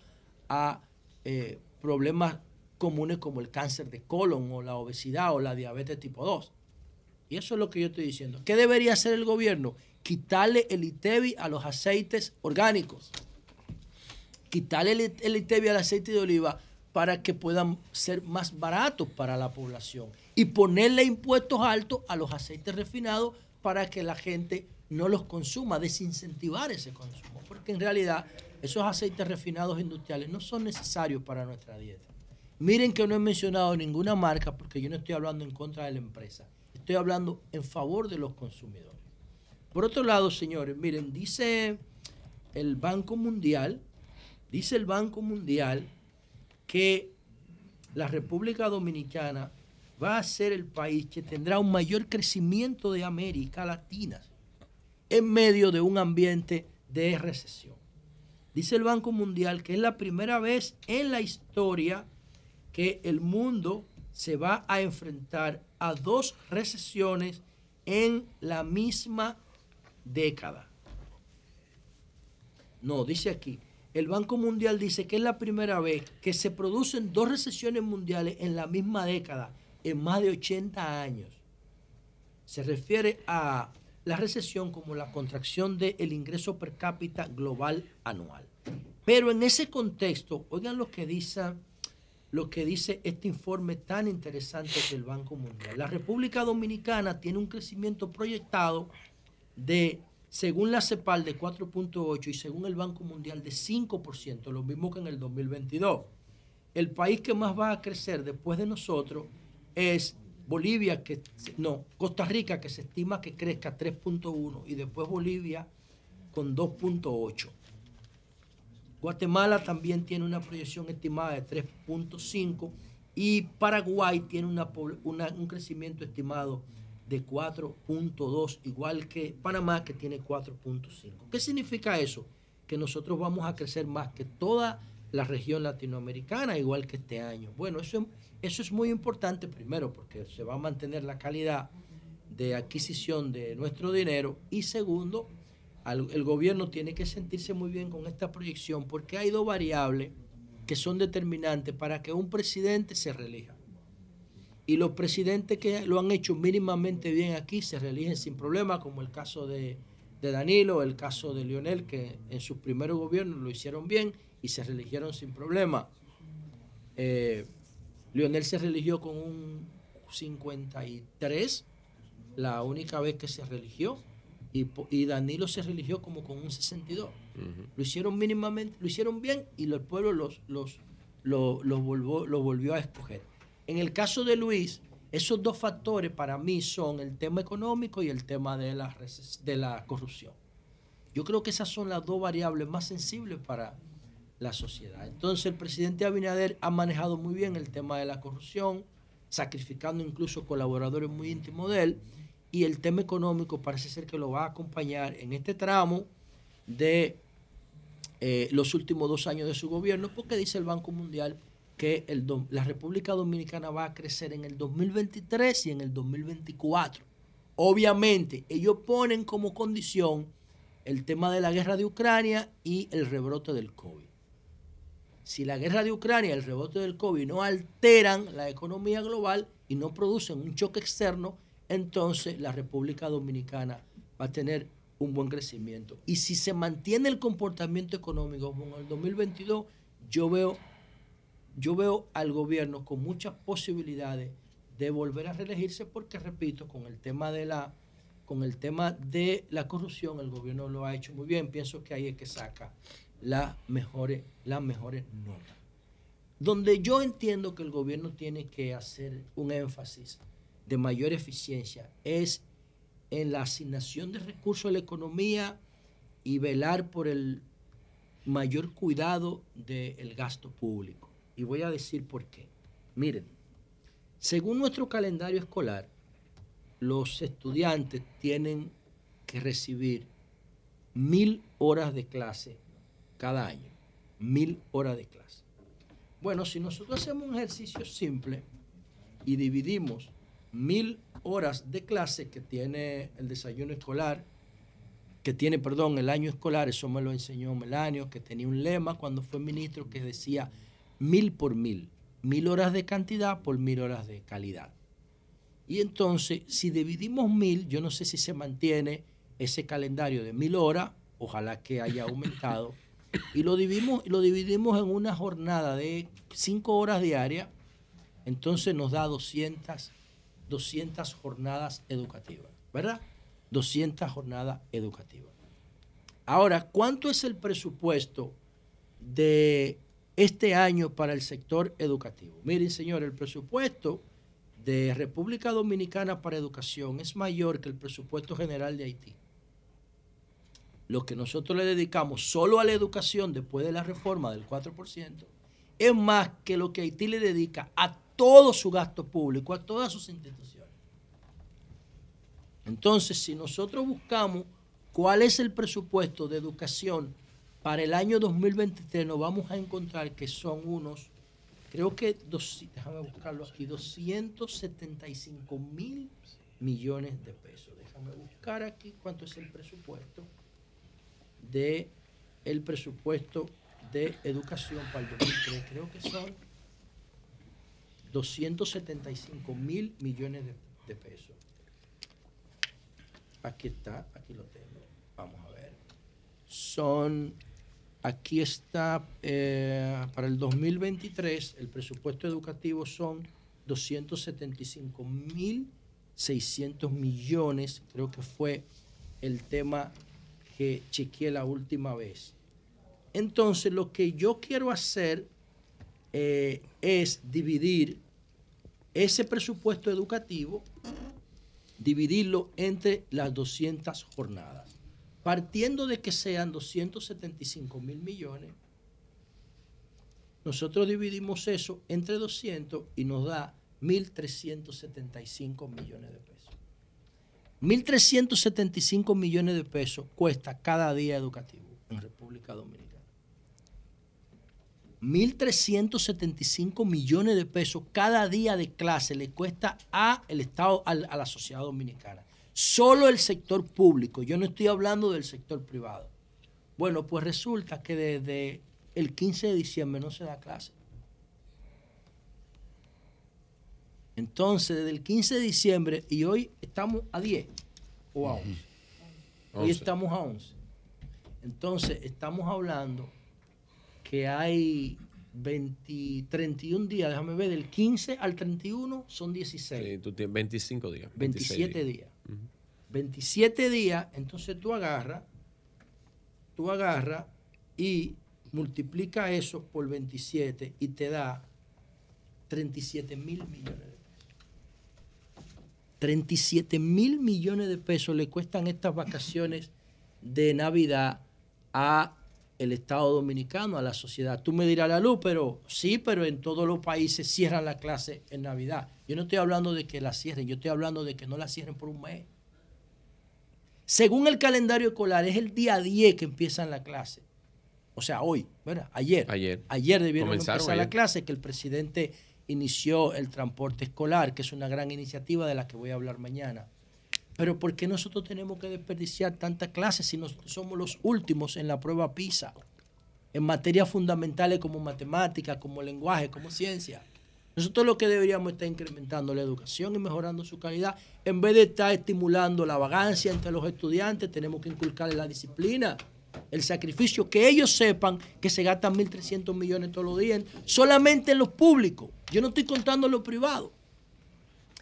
a eh, problemas comunes como el cáncer de colon o la obesidad o la diabetes tipo 2. Y eso es lo que yo estoy diciendo. ¿Qué debería hacer el gobierno? Quitarle el ITEVI a los aceites orgánicos. Quitarle el, el ITEVI al aceite de oliva para que puedan ser más baratos para la población. Y ponerle impuestos altos a los aceites refinados para que la gente no los consuma, desincentivar ese consumo. Porque en realidad esos aceites refinados industriales no son necesarios para nuestra dieta. Miren que no he mencionado ninguna marca porque yo no estoy hablando en contra de la empresa. Estoy hablando en favor de los consumidores. Por otro lado, señores, miren, dice el Banco Mundial, dice el Banco Mundial que la República Dominicana va a ser el país que tendrá un mayor crecimiento de América Latina en medio de un ambiente de recesión. Dice el Banco Mundial que es la primera vez en la historia que el mundo se va a enfrentar a dos recesiones en la misma década. No, dice aquí, el Banco Mundial dice que es la primera vez que se producen dos recesiones mundiales en la misma década, en más de 80 años. Se refiere a la recesión como la contracción del ingreso per cápita global anual. Pero en ese contexto, oigan lo que dice, lo que dice este informe tan interesante del Banco Mundial. La República Dominicana tiene un crecimiento proyectado de, según la CEPAL, de 4.8 y según el Banco Mundial de 5%, lo mismo que en el 2022. El país que más va a crecer después de nosotros es Bolivia, que no, Costa Rica, que se estima que crezca 3.1 y después Bolivia con 2.8. Guatemala también tiene una proyección estimada de 3.5 y Paraguay tiene un crecimiento estimado de 4.2, igual que Panamá que tiene 4.5. ¿Qué significa eso? Que nosotros vamos a crecer más que toda la región latinoamericana, igual que este año. Bueno, eso, eso es muy importante, primero, porque se va a mantener la calidad de adquisición de nuestro dinero y segundo, el gobierno tiene que sentirse muy bien con esta proyección porque hay dos variables que son determinantes para que un presidente se reelija. Y los presidentes que lo han hecho mínimamente bien aquí se reeligen sin problema, como el caso de, de Danilo, el caso de Lionel, que en sus primeros gobiernos lo hicieron bien y se religieron sin problema. Eh, Lionel se religió con un 53, la única vez que se religió, y, Danilo se religió como con un 62. Lo hicieron mínimamente, lo hicieron bien y el pueblo los, los, los, volvió, los volvió a escoger. En el caso de Luis, esos dos factores para mí son el tema económico y el tema de la, de la corrupción. Yo creo que esas son las dos variables más sensibles para la sociedad. Entonces el presidente Abinader ha manejado muy bien el tema de la corrupción, sacrificando incluso colaboradores muy íntimos de él, y el tema económico parece ser que lo va a acompañar en este tramo de eh, los últimos dos años de su gobierno, porque dice el Banco Mundial que la República Dominicana va a crecer en el 2023 y en el 2024. Obviamente, ellos ponen como condición el tema de la guerra de Ucrania y el rebrote del COVID. Si la guerra de Ucrania y el rebrote del COVID no alteran la economía global y no producen un choque externo, entonces la República Dominicana va a tener un buen crecimiento. Y si se mantiene el comportamiento económico como en el 2022, yo veo yo veo al gobierno con muchas posibilidades de volver a reelegirse porque repito con el tema de la con el tema de la corrupción el gobierno lo ha hecho muy bien pienso que ahí es que saca las mejores las notas donde yo entiendo que el gobierno tiene que hacer un énfasis de mayor eficiencia es en la asignación de recursos a la economía y velar por el mayor cuidado del gasto público. Y voy a decir por qué. Miren, según nuestro calendario escolar, los estudiantes tienen que recibir mil horas de clase cada año. Mil horas de clase. Bueno, si nosotros hacemos un ejercicio simple y dividimos mil horas de clase que tiene el desayuno escolar, que tiene, perdón, el año escolar, eso me lo enseñó Melanio, que tenía un lema cuando fue ministro que decía mil por mil, mil horas de cantidad por mil horas de calidad. Y entonces, si dividimos mil, yo no sé si se mantiene ese calendario de mil horas, ojalá que haya aumentado, y lo dividimos, lo dividimos en una jornada de cinco horas diarias, entonces nos da 200, 200 jornadas educativas, ¿verdad? 200 jornadas educativas. Ahora, ¿cuánto es el presupuesto de este año para el sector educativo. Miren, señor, el presupuesto de República Dominicana para educación es mayor que el presupuesto general de Haití. Lo que nosotros le dedicamos solo a la educación después de la reforma del 4% es más que lo que Haití le dedica a todo su gasto público, a todas sus instituciones. Entonces, si nosotros buscamos cuál es el presupuesto de educación para el año 2023 nos vamos a encontrar que son unos, creo que, dos, déjame buscarlo aquí, 275 mil millones de pesos. Déjame buscar aquí cuánto es el presupuesto de el presupuesto de educación para el 2023. Creo que son 275 mil millones de, de pesos. Aquí está, aquí lo tengo. Vamos a ver. Son Aquí está, eh, para el 2023, el presupuesto educativo son 275.600 millones, creo que fue el tema que chequeé la última vez. Entonces, lo que yo quiero hacer eh, es dividir ese presupuesto educativo, dividirlo entre las 200 jornadas partiendo de que sean 275 mil millones, nosotros dividimos eso entre 200 y nos da 1.375 millones de pesos. 1.375 millones de pesos cuesta cada día educativo en República Dominicana. 1.375 millones de pesos cada día de clase le cuesta a el Estado, a la sociedad dominicana. Solo el sector público, yo no estoy hablando del sector privado. Bueno, pues resulta que desde el 15 de diciembre no se da clase. Entonces, desde el 15 de diciembre, y hoy estamos a 10 o a 11. Hoy estamos a 11. Entonces, estamos hablando que hay 20, 31 días, déjame ver, del 15 al 31 son 16. Sí, tú tienes 25 días. 27 días. 27 días, entonces tú agarras, tú agarras y multiplica eso por 27 y te da 37 mil millones. 37 mil millones de pesos le cuestan estas vacaciones de Navidad a el Estado Dominicano, a la sociedad. Tú me dirás la luz, pero sí, pero en todos los países cierran la clase en Navidad. Yo no estoy hablando de que la cierren, yo estoy hablando de que no la cierren por un mes. Según el calendario escolar, es el día 10 que empiezan la clase. O sea, hoy, ¿verdad? Ayer. Ayer. Ayer debieron empezar la clase, que el presidente inició el transporte escolar, que es una gran iniciativa de la que voy a hablar mañana. Pero ¿por qué nosotros tenemos que desperdiciar tantas clases si nosotros somos los últimos en la prueba PISA? En materias fundamentales como matemáticas, como lenguaje, como ciencia. Nosotros lo que deberíamos estar incrementando la educación y mejorando su calidad. En vez de estar estimulando la vagancia entre los estudiantes, tenemos que inculcarles la disciplina, el sacrificio, que ellos sepan que se gastan 1.300 millones todos los días solamente en los públicos. Yo no estoy contando en los privados.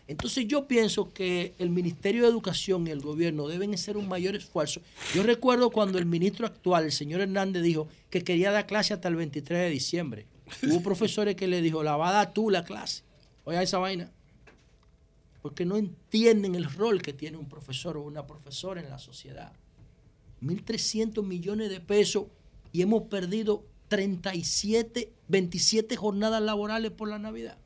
Entonces yo pienso que el Ministerio de Educación y el gobierno deben hacer un mayor esfuerzo. Yo recuerdo cuando el ministro actual, el señor Hernández, dijo que quería dar clase hasta el 23 de diciembre. Hubo profesores que le dijo, la va a dar tú la clase. Oiga esa vaina. Porque no entienden el rol que tiene un profesor o una profesora en la sociedad. 1.300 millones de pesos y hemos perdido 37, 27 jornadas laborales por la Navidad.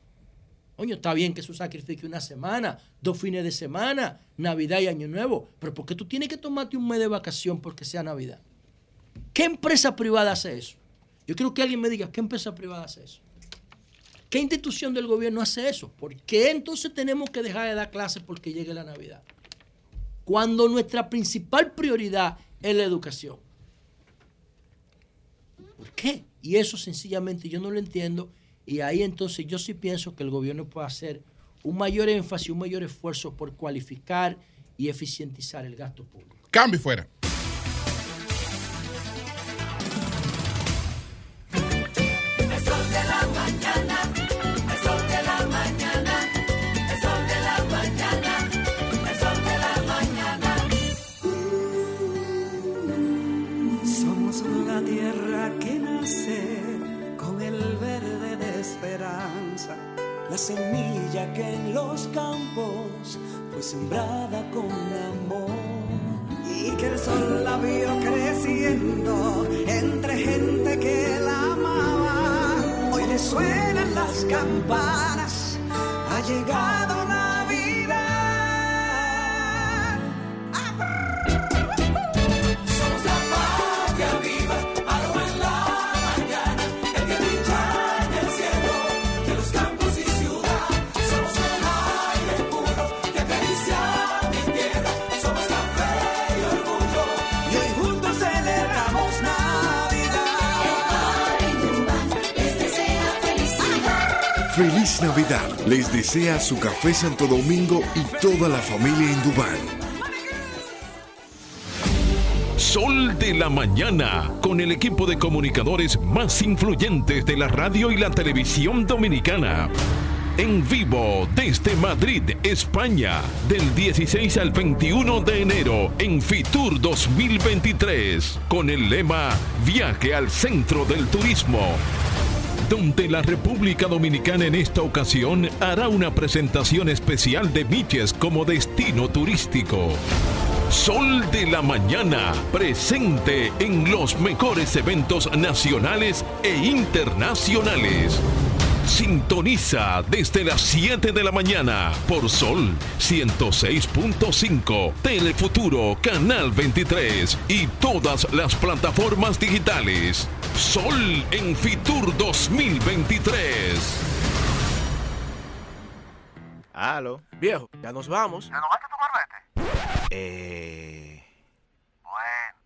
Coño, está bien que eso sacrifique una semana, dos fines de semana, Navidad y Año Nuevo, pero ¿por qué tú tienes que tomarte un mes de vacación porque sea Navidad? ¿Qué empresa privada hace eso? Yo quiero que alguien me diga, ¿qué empresa privada hace eso? ¿Qué institución del gobierno hace eso? ¿Por qué entonces tenemos que dejar de dar clases porque llegue la Navidad? Cuando nuestra principal prioridad es la educación. ¿Por qué? Y eso sencillamente yo no lo entiendo y ahí entonces yo sí pienso que el gobierno puede hacer un mayor énfasis, un mayor esfuerzo por cualificar y eficientizar el gasto público. Cambio fuera. La semilla que en los campos fue sembrada con amor y que el sol la vio creciendo entre gente que la amaba. Hoy le suenan las campanas, ha llegado Navidad. Les desea su café Santo Domingo y toda la familia en Dubán. Sol de la mañana, con el equipo de comunicadores más influyentes de la radio y la televisión dominicana. En vivo desde Madrid, España, del 16 al 21 de enero en Fitur 2023, con el lema Viaje al centro del turismo donde la República Dominicana en esta ocasión hará una presentación especial de Miches como destino turístico. Sol de la Mañana, presente en los mejores eventos nacionales e internacionales. Sintoniza desde las 7 de la mañana por Sol 106.5, Telefuturo Canal 23 y todas las plataformas digitales. Sol en Fitur 2023. Aló, viejo, ya nos vamos. ¿Ya no tu Eh. Bueno.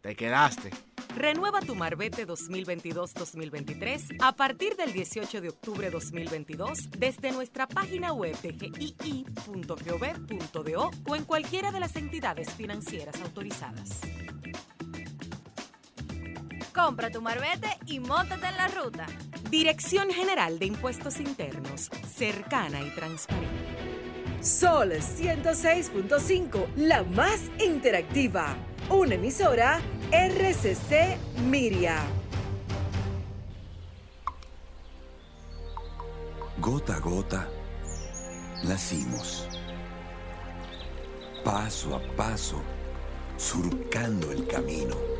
Te quedaste. Renueva tu Marbete 2022-2023 a partir del 18 de octubre 2022 desde nuestra página web de gii.gov.do o en cualquiera de las entidades financieras autorizadas. Compra tu Marbete y móntate en la ruta. Dirección General de Impuestos Internos, cercana y transparente. Sol 106.5, la más interactiva. Una emisora RCC Miria. Gota a gota, nacimos. Paso a paso, surcando el camino.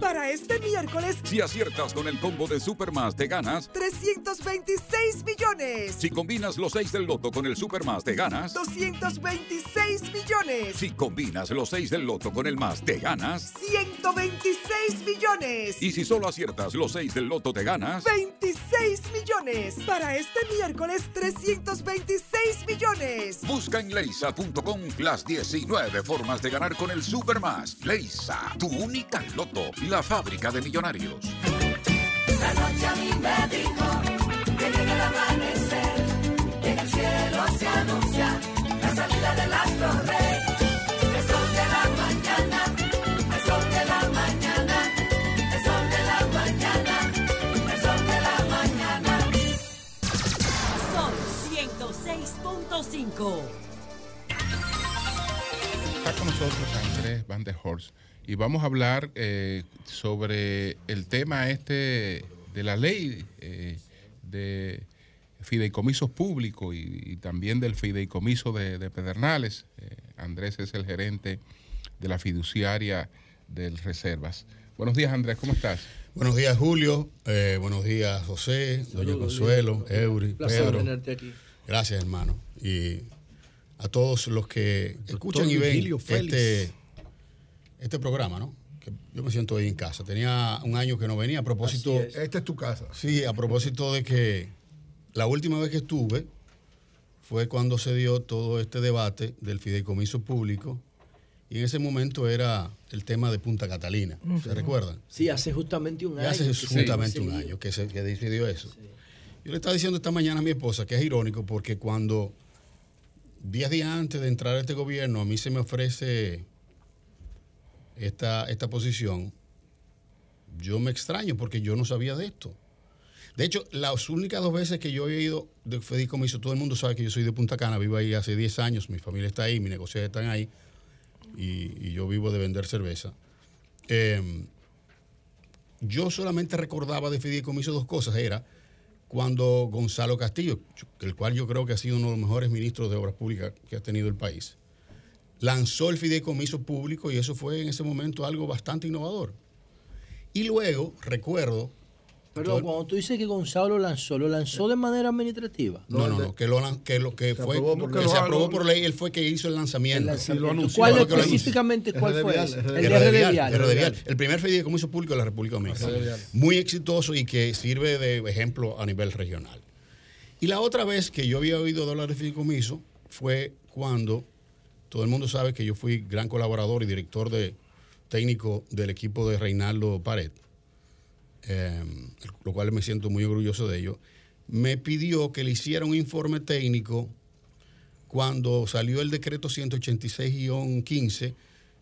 Para este miércoles, Si aciertas con el combo de Supermas, te ganas. 326 millones. Si combinas los 6 del loto con el Supermas, te ganas. 226 millones. Si combinas los 6 del loto con el más, te ganas. 126 millones. Y si solo aciertas los 6 del loto, te ganas. 26 millones. Para este miércoles, 326 millones. Busca en leisa.com las 19 formas de ganar con el Supermas. Leisa, tu única loto, la fábrica de millonarios. La noche a mí me dijo que llega el amanecer, en el cielo se anuncia la salida del astro rey. El sol de la mañana, el sol de la mañana, el sol de la mañana, el sol de la mañana. Sol 106.5. Está con nosotros Andrés Van der Horst y vamos a hablar eh, sobre el tema este de la ley eh, de fideicomisos públicos y, y también del fideicomiso de, de Pedernales. Eh, Andrés es el gerente de la fiduciaria del Reservas. Buenos días Andrés, ¿cómo estás? Buenos días, Julio. Eh, buenos días, José, Doña Consuelo, Eury, Placer Pedro. tenerte aquí. Gracias, hermano. Y a todos los que escuchan y ven Virgilio Félix. este, este programa, ¿no? Que yo me siento ahí en casa. Tenía un año que no venía a propósito. Esta es tu casa. Sí, a propósito de que la última vez que estuve fue cuando se dio todo este debate del fideicomiso público y en ese momento era el tema de Punta Catalina. ¿Se recuerdan? Sí, hace justamente un año. hace justamente un año que se que decidió eso. Yo le estaba diciendo esta mañana a mi esposa que es irónico porque cuando días días antes de entrar a este gobierno a mí se me ofrece esta, esta posición, yo me extraño porque yo no sabía de esto. De hecho, las únicas dos veces que yo he ido de fideicomiso, todo el mundo sabe que yo soy de Punta Cana, vivo ahí hace 10 años, mi familia está ahí, mis negocios están ahí y, yo vivo de vender cerveza. Eh, yo solamente recordaba de fideicomiso dos cosas. Era cuando Gonzalo Castillo, el cual yo creo que ha sido uno de los mejores ministros de Obras Públicas que ha tenido el país, lanzó el fideicomiso público y eso fue en ese momento algo bastante innovador. Y luego recuerdo... Perdón, cuando tú dices que Gonzalo lo lanzó, ¿lo lanzó de manera administrativa? No, no, no, que lo, que lo que Se fue aprobó por que se aprobó por ley, él fue que hizo el lanzamiento. El lanzamiento. ¿Cuál Fue que lo específicamente, anunció. cuál fue RD ese? Vial, El el primer fideicomiso público de la República Dominicana. Muy exitoso y que sirve de ejemplo a nivel regional. Y la otra vez que yo había oído hablar de fideicomiso fue cuando todo el mundo sabe que yo fui gran colaborador y director de técnico del equipo de Reinaldo Pared, eh, lo cual me siento muy orgulloso de ello. Me pidió que le hiciera un informe técnico cuando salió el decreto 186-15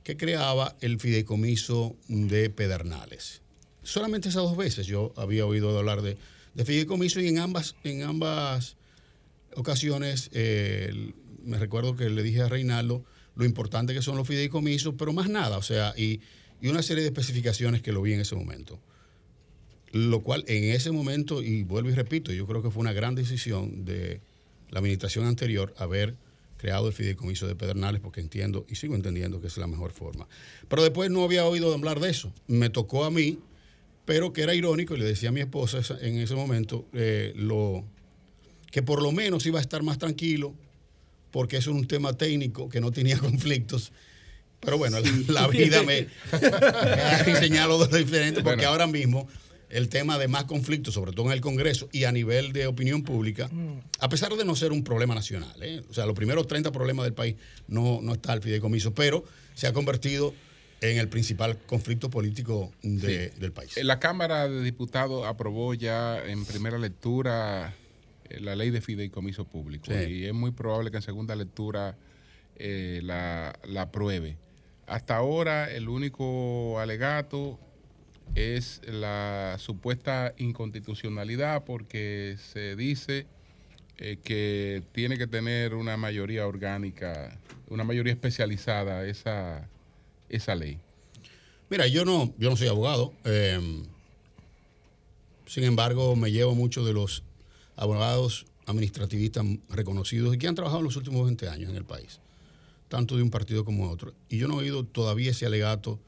que creaba el fideicomiso de Pedernales. Solamente esas dos veces yo había oído hablar de, de fideicomiso y en ambas, en ambas ocasiones eh, el- me recuerdo que le dije a Reinaldo lo importante que son los fideicomisos, pero más nada, o sea, y, y una serie de especificaciones que lo vi en ese momento. Lo cual en ese momento, y vuelvo y repito, yo creo que fue una gran decisión de la administración anterior haber creado el fideicomiso de Pedernales porque entiendo y sigo entendiendo que es la mejor forma. Pero después no había oído hablar de eso. Me tocó a mí, pero que era irónico y le decía a mi esposa en ese momento eh, lo, que por lo menos iba a estar más tranquilo porque es un tema técnico que no tenía conflictos. Pero bueno, la, vida me, ha enseñado lo diferente porque ahora mismo el tema de más conflictos, sobre todo en el Congreso y a nivel de opinión pública, mm. a pesar de no ser un problema nacional, ¿eh? o sea, los primeros 30 problemas del país no, no está el fideicomiso, pero se ha convertido en el principal conflicto político del país. La Cámara de Diputados aprobó ya en primera lectura la ley de fideicomiso público y es muy probable que en segunda lectura eh, la, la apruebe. Hasta ahora el único alegato es la supuesta inconstitucionalidad porque se dice eh, que tiene que tener una mayoría orgánica, una mayoría especializada esa, esa ley. Mira, yo no, yo no soy abogado. Sin embargo, me llevo mucho de los abogados administrativistas reconocidos y que han trabajado en los últimos 20 años en el país, tanto de un partido como de otro. Y yo no he oído todavía ese alegato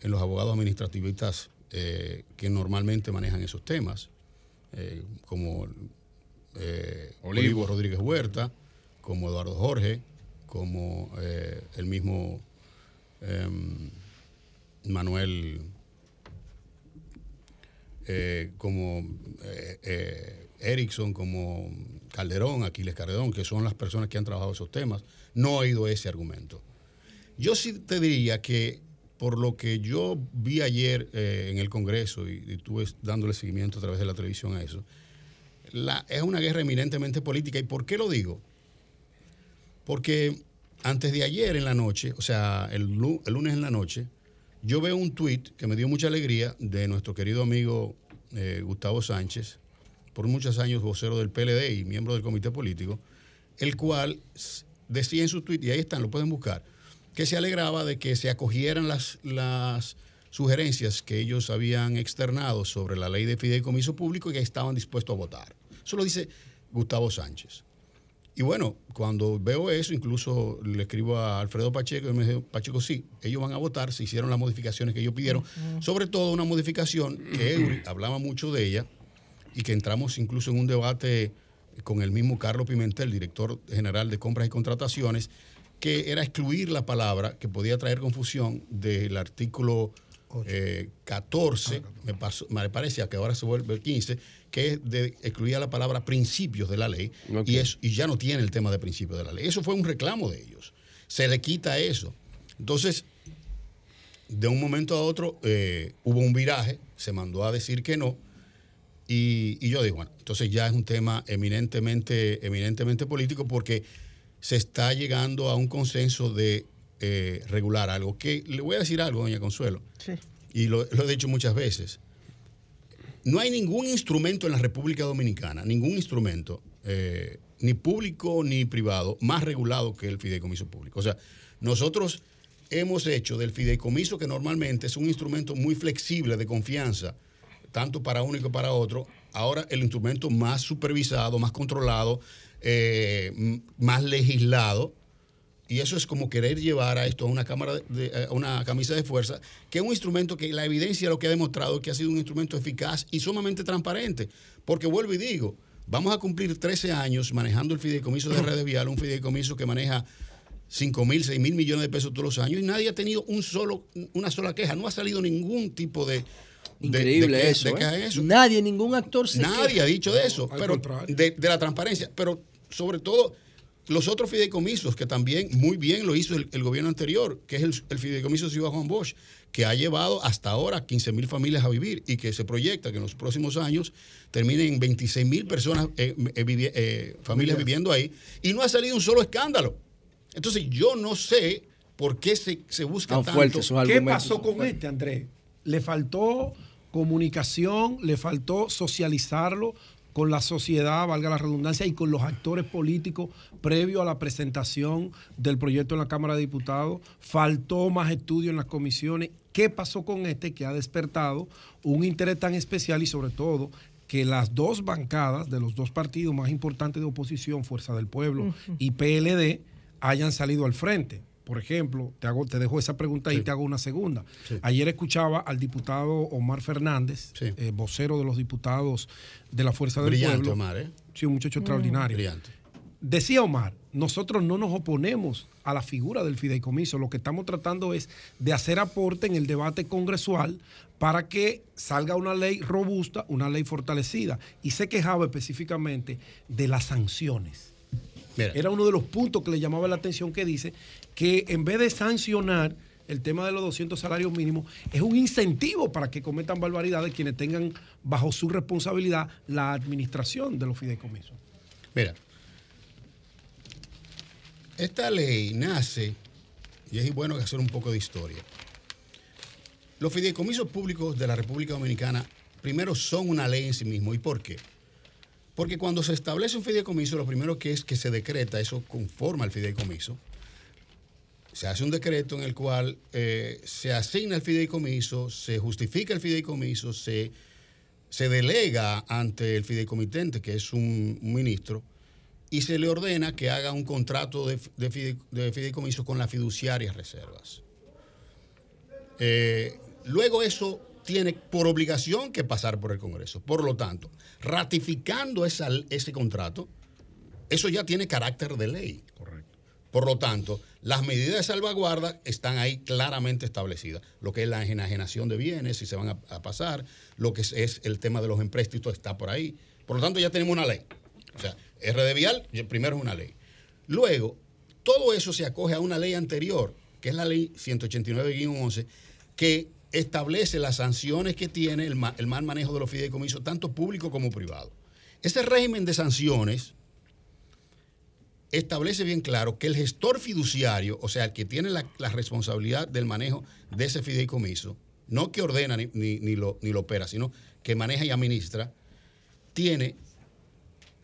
en los abogados administrativistas eh, que normalmente manejan esos temas, eh, como eh, Olivo. Rodríguez Huerta, como Eduardo Jorge, como el mismo em, Manuel, como Erickson, como Calderón, Aquiles Calderón, que son las personas que han trabajado esos temas. No he oído ese argumento. Yo sí te diría que por lo que yo vi ayer eh, en el Congreso y, estuve dándole seguimiento a través de la televisión a eso, es una guerra eminentemente política. ¿Y por qué lo digo? Porque antes de ayer en la noche, o sea, el, lunes en la noche, yo veo un tuit que me dio mucha alegría de nuestro querido amigo eh, Gustavo Sánchez, por muchos años vocero del PLD y miembro del comité político, el cual decía en su tuit, y ahí están, lo pueden buscar, que se alegraba de que se acogieran las, las sugerencias que ellos habían externado sobre la ley de fideicomiso público y que estaban dispuestos a votar. Eso lo dice Gustavo Sánchez. Y bueno, cuando veo eso, incluso le escribo a Alfredo Pacheco y me dice, Pacheco, sí, ellos van a votar, se hicieron las modificaciones que ellos pidieron, sobre todo una modificación que Eury hablaba mucho de ella y que entramos incluso en un debate con el mismo Carlos Pimentel, director general de compras y contrataciones, que era excluir la palabra que podía traer confusión del artículo 14, eh, ah, me, parecía que ahora se vuelve el 15, que es de excluir la palabra principios de la ley y, es, y ya no tiene el tema de principios de la ley. Eso fue un reclamo de ellos. Se le quita eso. Entonces, de un momento a otro eh, hubo un viraje, se mandó a decir que no. Y, y yo digo, bueno, entonces ya es un tema eminentemente, eminentemente político porque se está llegando a un consenso de eh, regular algo. Que le voy a decir algo, doña Consuelo, y lo, he dicho muchas veces. No hay ningún instrumento en la República Dominicana, ningún instrumento, eh, ni público ni privado, más regulado que el fideicomiso público. O sea, nosotros hemos hecho del fideicomiso, que normalmente es un instrumento muy flexible de confianza, tanto para uno como para otro, ahora el instrumento más supervisado, más controlado, eh, más legislado. Y eso es como querer llevar a esto a una cámara de, una camisa de fuerza, que es un instrumento que la evidencia lo que ha demostrado que ha sido un instrumento eficaz y sumamente transparente. Porque vuelvo y digo, vamos a cumplir 13 años manejando el fideicomiso de redes vial, un fideicomiso que maneja 5 mil, 6 mil millones de pesos todos los años y nadie ha tenido un solo, una sola queja. No ha salido ningún tipo de, Increíble eso, ¿eh? eso, Nadie, ningún actor se Nadie ha dicho de eso, pero de, la transparencia. Pero sobre todo los otros fideicomisos, que también muy bien lo hizo el, gobierno anterior, que es el, fideicomiso Ciudad Juan Bosch, que ha llevado hasta ahora 15 mil familias a vivir y que se proyecta que en los próximos años terminen 26 mil personas, eh, eh, eh, familias viviendo ahí, y no ha salido un solo escándalo. Entonces yo no sé por qué se, se busca tanto. ¿Qué pasó con este, Andrés? Le faltó comunicación, le faltó socializarlo, con la sociedad, valga la redundancia, y con los actores políticos previo a la presentación del proyecto en la Cámara de Diputados. Faltó más estudio en las comisiones. ¿Qué pasó con este que ha despertado un interés tan especial y sobre todo que las dos bancadas de los dos partidos más importantes de oposición, Fuerza del Pueblo y PLD, hayan salido al frente. Por ejemplo, te, hago, te dejo esa pregunta y te hago una segunda. Ayer escuchaba al diputado Omar Fernández, eh, vocero de los diputados de la Fuerza del Brillante, Pueblo. Omar, ¿eh? Sí, un muchacho extraordinario. Brillante. Decía Omar, nosotros no nos oponemos a la figura del fideicomiso, lo que estamos tratando es de hacer aporte en el debate congresual para que salga una ley robusta, una ley fortalecida. Y se quejaba específicamente de las sanciones. Era uno de los puntos que le llamaba la atención que dice que en vez de sancionar el tema de los 200 salarios mínimos, es un incentivo para que cometan barbaridades quienes tengan bajo su responsabilidad la administración de los fideicomisos. Mira, esta ley nace, y es bueno hacer un poco de historia. Los fideicomisos públicos de la República Dominicana, primero, son una ley en sí mismo. ¿Y por qué? Porque cuando se establece un fideicomiso, lo primero que es que se decreta, eso conforma el fideicomiso, se hace un decreto en el cual eh, se asigna el fideicomiso, se justifica el fideicomiso, se, se delega ante el fideicomitente, que es un, ministro, y se le ordena que haga un contrato de, de fide- de fideicomiso con las fiduciarias reservas. Eh, luego eso tiene por obligación que pasar por el Congreso. Por lo tanto, ratificando ese contrato, eso ya tiene carácter de ley. Correcto. Por lo tanto, las medidas de salvaguarda están ahí claramente establecidas. Lo que es la enajenación de bienes, si se van a, pasar, lo que es, el tema de los empréstitos está por ahí. Por lo tanto, ya tenemos una ley. O sea, RD Vial, primero es una ley. Luego, todo eso se acoge a una ley anterior, que es la ley 189-11, que establece las sanciones que tiene el, el mal manejo de los fideicomisos, tanto público como privado. Ese régimen de sanciones establece bien claro que el gestor fiduciario, o sea, el que tiene la, responsabilidad del manejo de ese fideicomiso, no que ordena ni, ni- lo, ni lo opera, sino que maneja y administra, tiene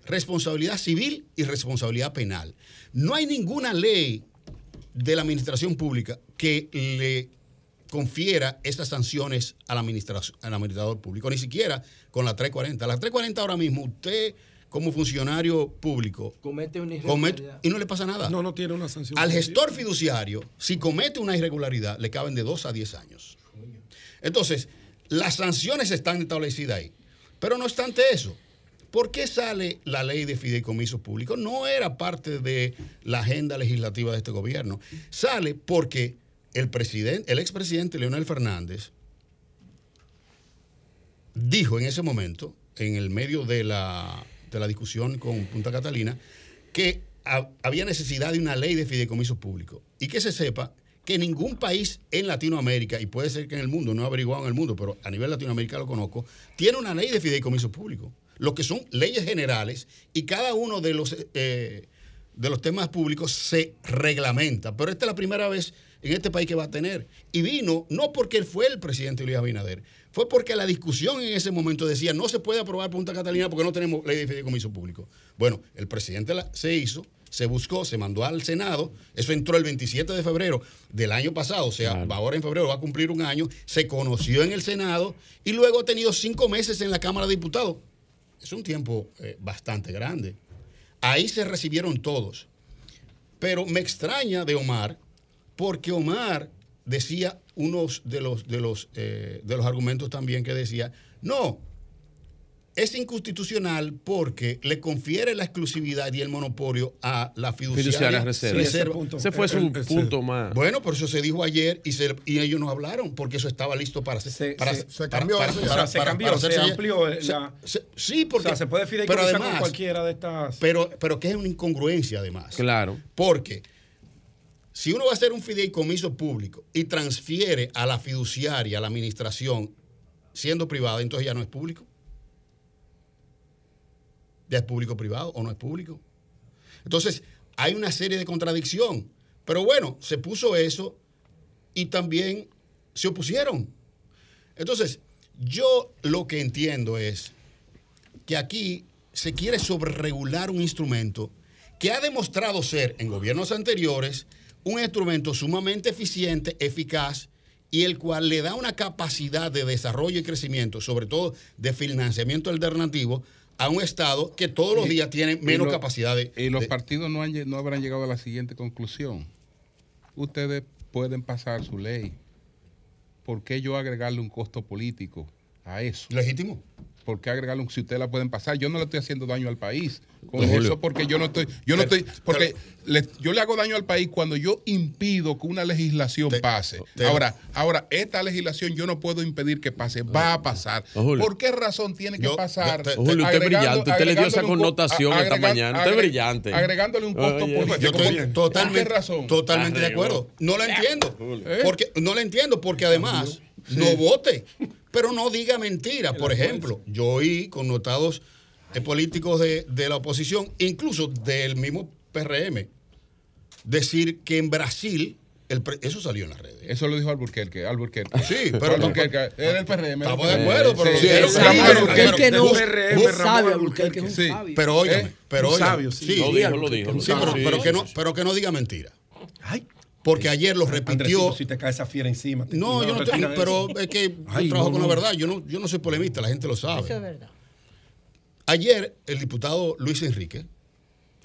responsabilidad civil y responsabilidad penal. No hay ninguna ley de la administración pública que le confiera estas sanciones al, administración, al administrador público, ni siquiera con la 340. La 340 ahora mismo, usted como funcionario público Comete una comete irregularidad. y no le pasa nada. No, no tiene una sanción. Al gestor fiduciario, si comete una irregularidad, le caben de 2 a 10 años. Entonces, las sanciones están establecidas ahí. Pero no obstante eso, ¿por qué sale la ley de fideicomisos públicos? No era parte de la agenda legislativa de este gobierno. Sale porque el presidente, el expresidente Leonel Fernández dijo en ese momento, en el medio de la, de la discusión con Punta Catalina, que ha- había necesidad de una ley de fideicomisos públicos. Y que se sepa que ningún país en Latinoamérica, y puede ser que en el mundo, no he averiguado en el mundo, pero a nivel Latinoamérica lo conozco, tiene una ley de fideicomisos públicos. Lo que son leyes generales y cada uno de los, eh, de los temas públicos se reglamenta. Pero esta es la primera vez en este país que va a tener. Y vino no porque él fue el presidente Luis Abinader, fue porque la discusión en ese momento decía no se puede aprobar Punta Catalina porque no tenemos ley de fideicomiso público. Bueno, el presidente la- se hizo, se buscó, se mandó al Senado, eso entró el 27 de febrero del año pasado, o sea, ahora en febrero va a cumplir un año, se conoció en el Senado y luego ha tenido cinco meses en la Cámara de Diputados. Es un tiempo eh, bastante grande. Ahí se recibieron todos. Pero me extraña de Omar, porque Omar decía unos de los, de los, eh, de los argumentos también que decía, no, es inconstitucional porque le confiere la exclusividad y el monopolio a la fiduciaria, Fiduciaria reserva. reserva. Ese punto. Ese fue su Eh, eh, punto más. Bueno, por eso se dijo ayer y, se- y ellos nos hablaron porque eso estaba listo para Se- para, se- cambió para- para- se cambió, amplió, la- sí, porque O sea, se puede pero fideicomisar con cualquiera de estas. pero, pero que es una incongruencia además. Claro. Porque si uno va a hacer un fideicomiso público y transfiere a la fiduciaria, a la administración, siendo privada, entonces ya no es público. Ya es público privado o no es público. Entonces, hay una serie de contradicción. Pero bueno, se puso eso y también se opusieron. Entonces, yo lo que entiendo es que aquí se quiere sobreregular un instrumento que ha demostrado ser en gobiernos anteriores un instrumento sumamente eficiente, eficaz y el cual le da una capacidad de desarrollo y crecimiento, sobre todo de financiamiento alternativo, a un Estado que todos los días tiene menos y lo- capacidad de... Y los de- partidos no, han no habrán llegado a la siguiente conclusión. Ustedes pueden pasar su ley. ¿Por qué yo agregarle un costo político a eso? Legítimo. ¿Por qué agregarle un si ustedes la pueden pasar? Yo no le estoy haciendo daño al país con Don Julio. eso porque yo no estoy, yo no estoy, porque le- yo le hago daño al país cuando yo impido que una legislación pase. te- ahora, ahora esta legislación yo no puedo impedir que pase, va a pasar. ¿Por qué razón tiene que Yo- pasar? te- Julio, usted es brillante. Usted le dio esa agregándole un co- connotación esta mañana. Usted es brillante. Agregándole un costo Oye, político. Yo estoy ¿Por totalmente, qué razón? totalmente de acuerdo. No lo entiendo. ¿Eh? Porque, no lo entiendo porque además no vote, pero no diga mentiras. Por ejemplo, yo oí connotados eh, políticos de, de la oposición, incluso del mismo PRM, decir que en Brasil, el pre- eso salió en las redes. Eso lo dijo Alburquerque. Alburquerque. Sí, pero Alburquerque. Era el PRM. Estamos de acuerdo, pero Sí, Alburquerque no. Ramón sabe, Alburquerque es un Sí, sabio. Pero ¿Eh? pero sabio, sí. Sí, Lo dijo, lo dijo. Sí, pero, que no, pero que no diga mentira. Porque ayer lo repitió. Andresito, si te cae esa fiera encima. te- No, yo no eso. pero es que Ay, yo trabajo no, con la no. verdad. Yo no, yo no soy polemista, la gente lo sabe. Eso es verdad. Ayer el diputado Luis Enrique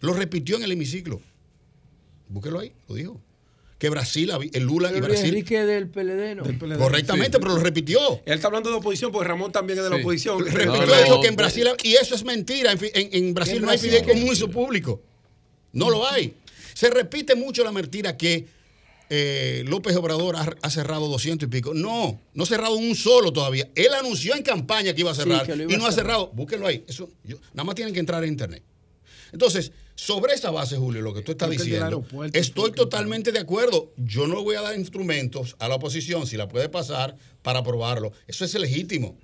lo repitió en el hemiciclo. Búsquelo ahí, lo dijo. Que Brasil, el Lula y Brasil. Enrique del PLD, ¿no? Del PLD. Correctamente, Sí. pero lo repitió. Él está hablando de oposición porque Ramón también es de la Sí. oposición. Repitió, dijo que en Brasil, y eso es mentira, en, fi- en- en Brasil ¿En no hay fideicomiso público. No lo hay. Se repite mucho la mentira que eh, López Obrador ha, ha cerrado 200 y pico. No, no ha cerrado un solo todavía. Él anunció en campaña que iba a cerrar iba y a no ha cerrado. Búsquenlo ahí. Eso, yo- nada más tienen que entrar en internet. Entonces, sobre esa base, Julio, lo que tú estás Creo diciendo, estoy totalmente de acuerdo. Yo no voy a dar instrumentos a la oposición, si la puede pasar, para aprobarlo. Eso es legítimo.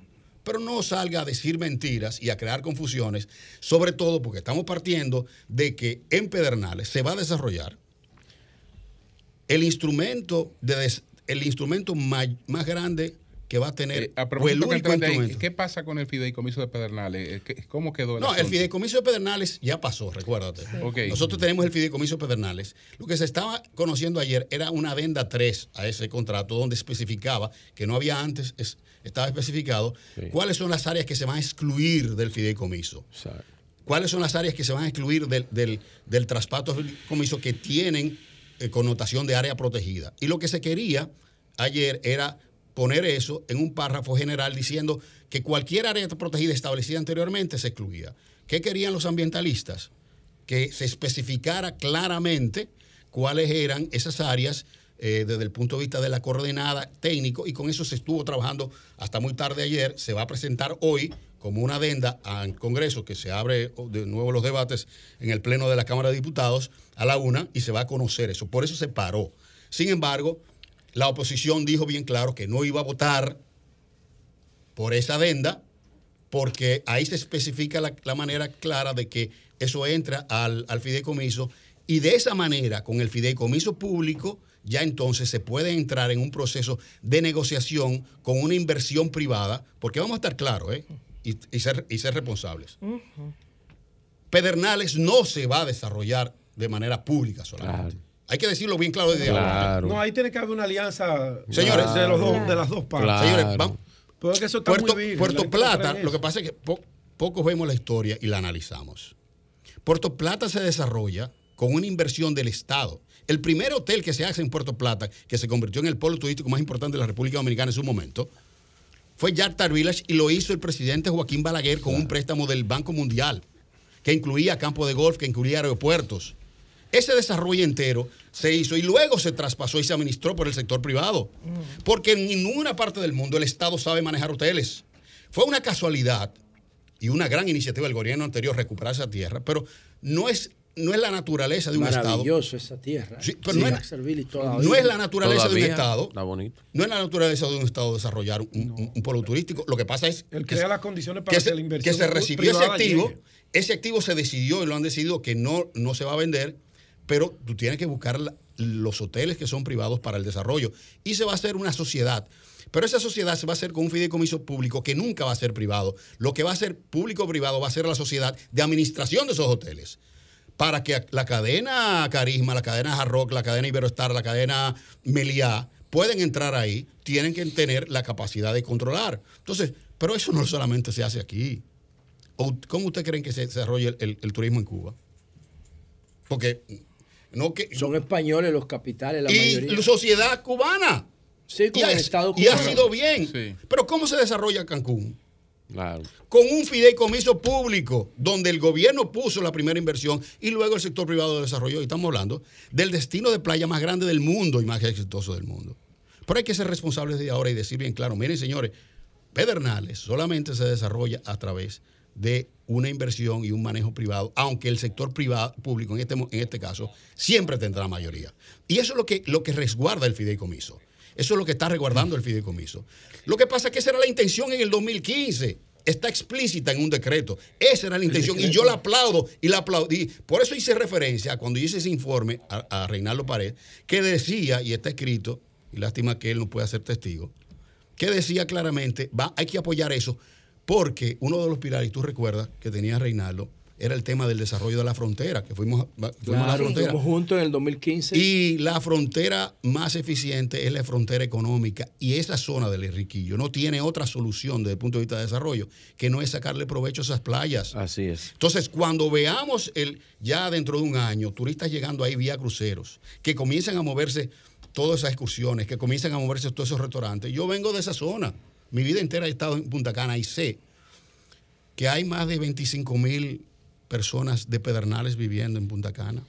Pero no salga a decir mentiras y a crear confusiones, sobre todo porque estamos partiendo de que en Pedernales se va a desarrollar el instrumento, de des- el instrumento más, grande que va a tener, Eh, a el propósito que ahí. ¿Qué pasa con el fideicomiso de Pedernales? Eh, ¿qué- ¿Cómo quedó el No, el fideicomiso de Pedernales ya pasó, recuérdate. Nosotros tenemos el fideicomiso de Pedernales. Lo que se estaba conociendo ayer era una adenda 3 a ese contrato donde especificaba, que no había antes, es- estaba especificado, cuáles son las áreas que se van a excluir del fideicomiso. ¿Cuáles son las áreas que se van a excluir del, del, del traspaso del fideicomiso que tienen connotación de área protegida? Y lo que se quería ayer era poner eso en un párrafo general diciendo que cualquier área protegida establecida anteriormente se excluía. ¿Qué querían los ambientalistas? Que se especificara claramente cuáles eran esas áreas eh, desde el punto de vista de la coordenada técnico y con eso se estuvo trabajando hasta muy tarde ayer. Se va a presentar hoy como una adenda al Congreso que se abre de nuevo los debates en el Pleno de la Cámara de Diputados a la una y se va a conocer eso. Por eso se paró. Sin embargo, la oposición dijo bien claro que no iba a votar por esa adenda porque ahí se especifica la, la manera clara de que eso entra al, al fideicomiso y de esa manera, con el fideicomiso público, ya entonces se puede entrar en un proceso de negociación con una inversión privada, porque vamos a estar claros ¿eh? Y, y ser, y ser responsables. Pedernales no se va a desarrollar de manera pública solamente. Hay que decirlo bien claro desde ahora. No, ahí tiene que haber una alianza Señores, de, los dos, de las dos partes. Señores, vamos. Pero es que eso está Puerto, muy virgen, Puerto Plata, lo que pasa es que po- pocos vemos la historia y la analizamos. Puerto Plata se desarrolla con una inversión del Estado. El primer hotel que se hace en Puerto Plata, que se convirtió en el polo turístico más importante de la República Dominicana en su momento, fue Yartar Village y lo hizo el presidente Joaquín Balaguer con un préstamo del Banco Mundial, que incluía campo de golf, que incluía aeropuertos. Ese desarrollo entero se hizo y luego se traspasó y se administró por el sector privado. Porque en ninguna parte del mundo el Estado sabe manejar hoteles. Fue una casualidad y una gran iniciativa del gobierno anterior recuperar esa tierra, pero no es, no es la naturaleza de un Estado. Maravilloso esa tierra. Sí, pero no es- la No es vida. la naturaleza de un Estado. Está bonito. No es la naturaleza de un Estado desarrollar un, un- un polo turístico. Lo que pasa es Él que, crea las condiciones para que que, se, la inversión que se recibió ese activo. llegue. Ese activo se decidió y lo han decidido que no, no se va a vender, pero tú tienes que buscar la- los hoteles que son privados para el desarrollo. Y se va a hacer una sociedad. Pero esa sociedad se va a hacer con un fideicomiso público que nunca va a ser privado. Lo que va a ser público-privado va a ser la sociedad de administración de esos hoteles para que la cadena Carisma, la cadena Hard Rock, la cadena Iberostar, la cadena Meliá pueden entrar ahí, tienen que tener la capacidad de controlar. Entonces, pero eso no solamente se hace aquí. ¿O ¿Cómo ustedes creen que se desarrolla el, el- el turismo en Cuba? Porque no que Son españoles los capitales, la y mayoría. la sociedad cubana. Sí, y, como ha, el Estado y ha cubano. sido bien. Pero ¿cómo se desarrolla Cancún? Con un fideicomiso público, donde el gobierno puso la primera inversión y luego el sector privado desarrolló. Y estamos hablando del destino de playa más grande del mundo y más exitoso del mundo. Pero hay que ser responsables de ahora y decir bien claro, miren señores, Pedernales solamente se desarrolla a través de una inversión y un manejo privado, aunque el sector privado, público en este, en este caso siempre tendrá mayoría. Y eso es lo que, lo que resguarda el fideicomiso. Eso es lo que está resguardando el fideicomiso. Lo que pasa es que esa era la intención en el 2015. Está explícita en un decreto. Esa era la intención. Y yo la aplaudo y la aplaudí. Por eso hice referencia a cuando hice ese informe a, a Reinaldo Pared, que decía, y está escrito, y lástima que él no pueda ser testigo, que decía claramente, va, hay que apoyar eso, porque uno de los pilares, y tú recuerdas que tenía Reinaldo, era el tema del desarrollo de la frontera, que fuimos, fuimos a la frontera. estuvimos juntos en el 2015. Y la frontera más eficiente es la frontera económica y esa zona del Enriquillo no tiene otra solución desde el punto de vista de desarrollo que no es sacarle provecho a esas playas. Así es. Entonces, cuando veamos el, ya dentro de un año turistas llegando ahí vía cruceros, que comiencen a moverse todas esas excursiones, que comiencen a moverse todos esos restaurantes, yo vengo de esa zona. Mi vida entera he estado en Punta Cana y sé que hay más de 25 mil personas de Pedernales viviendo en Punta Cana.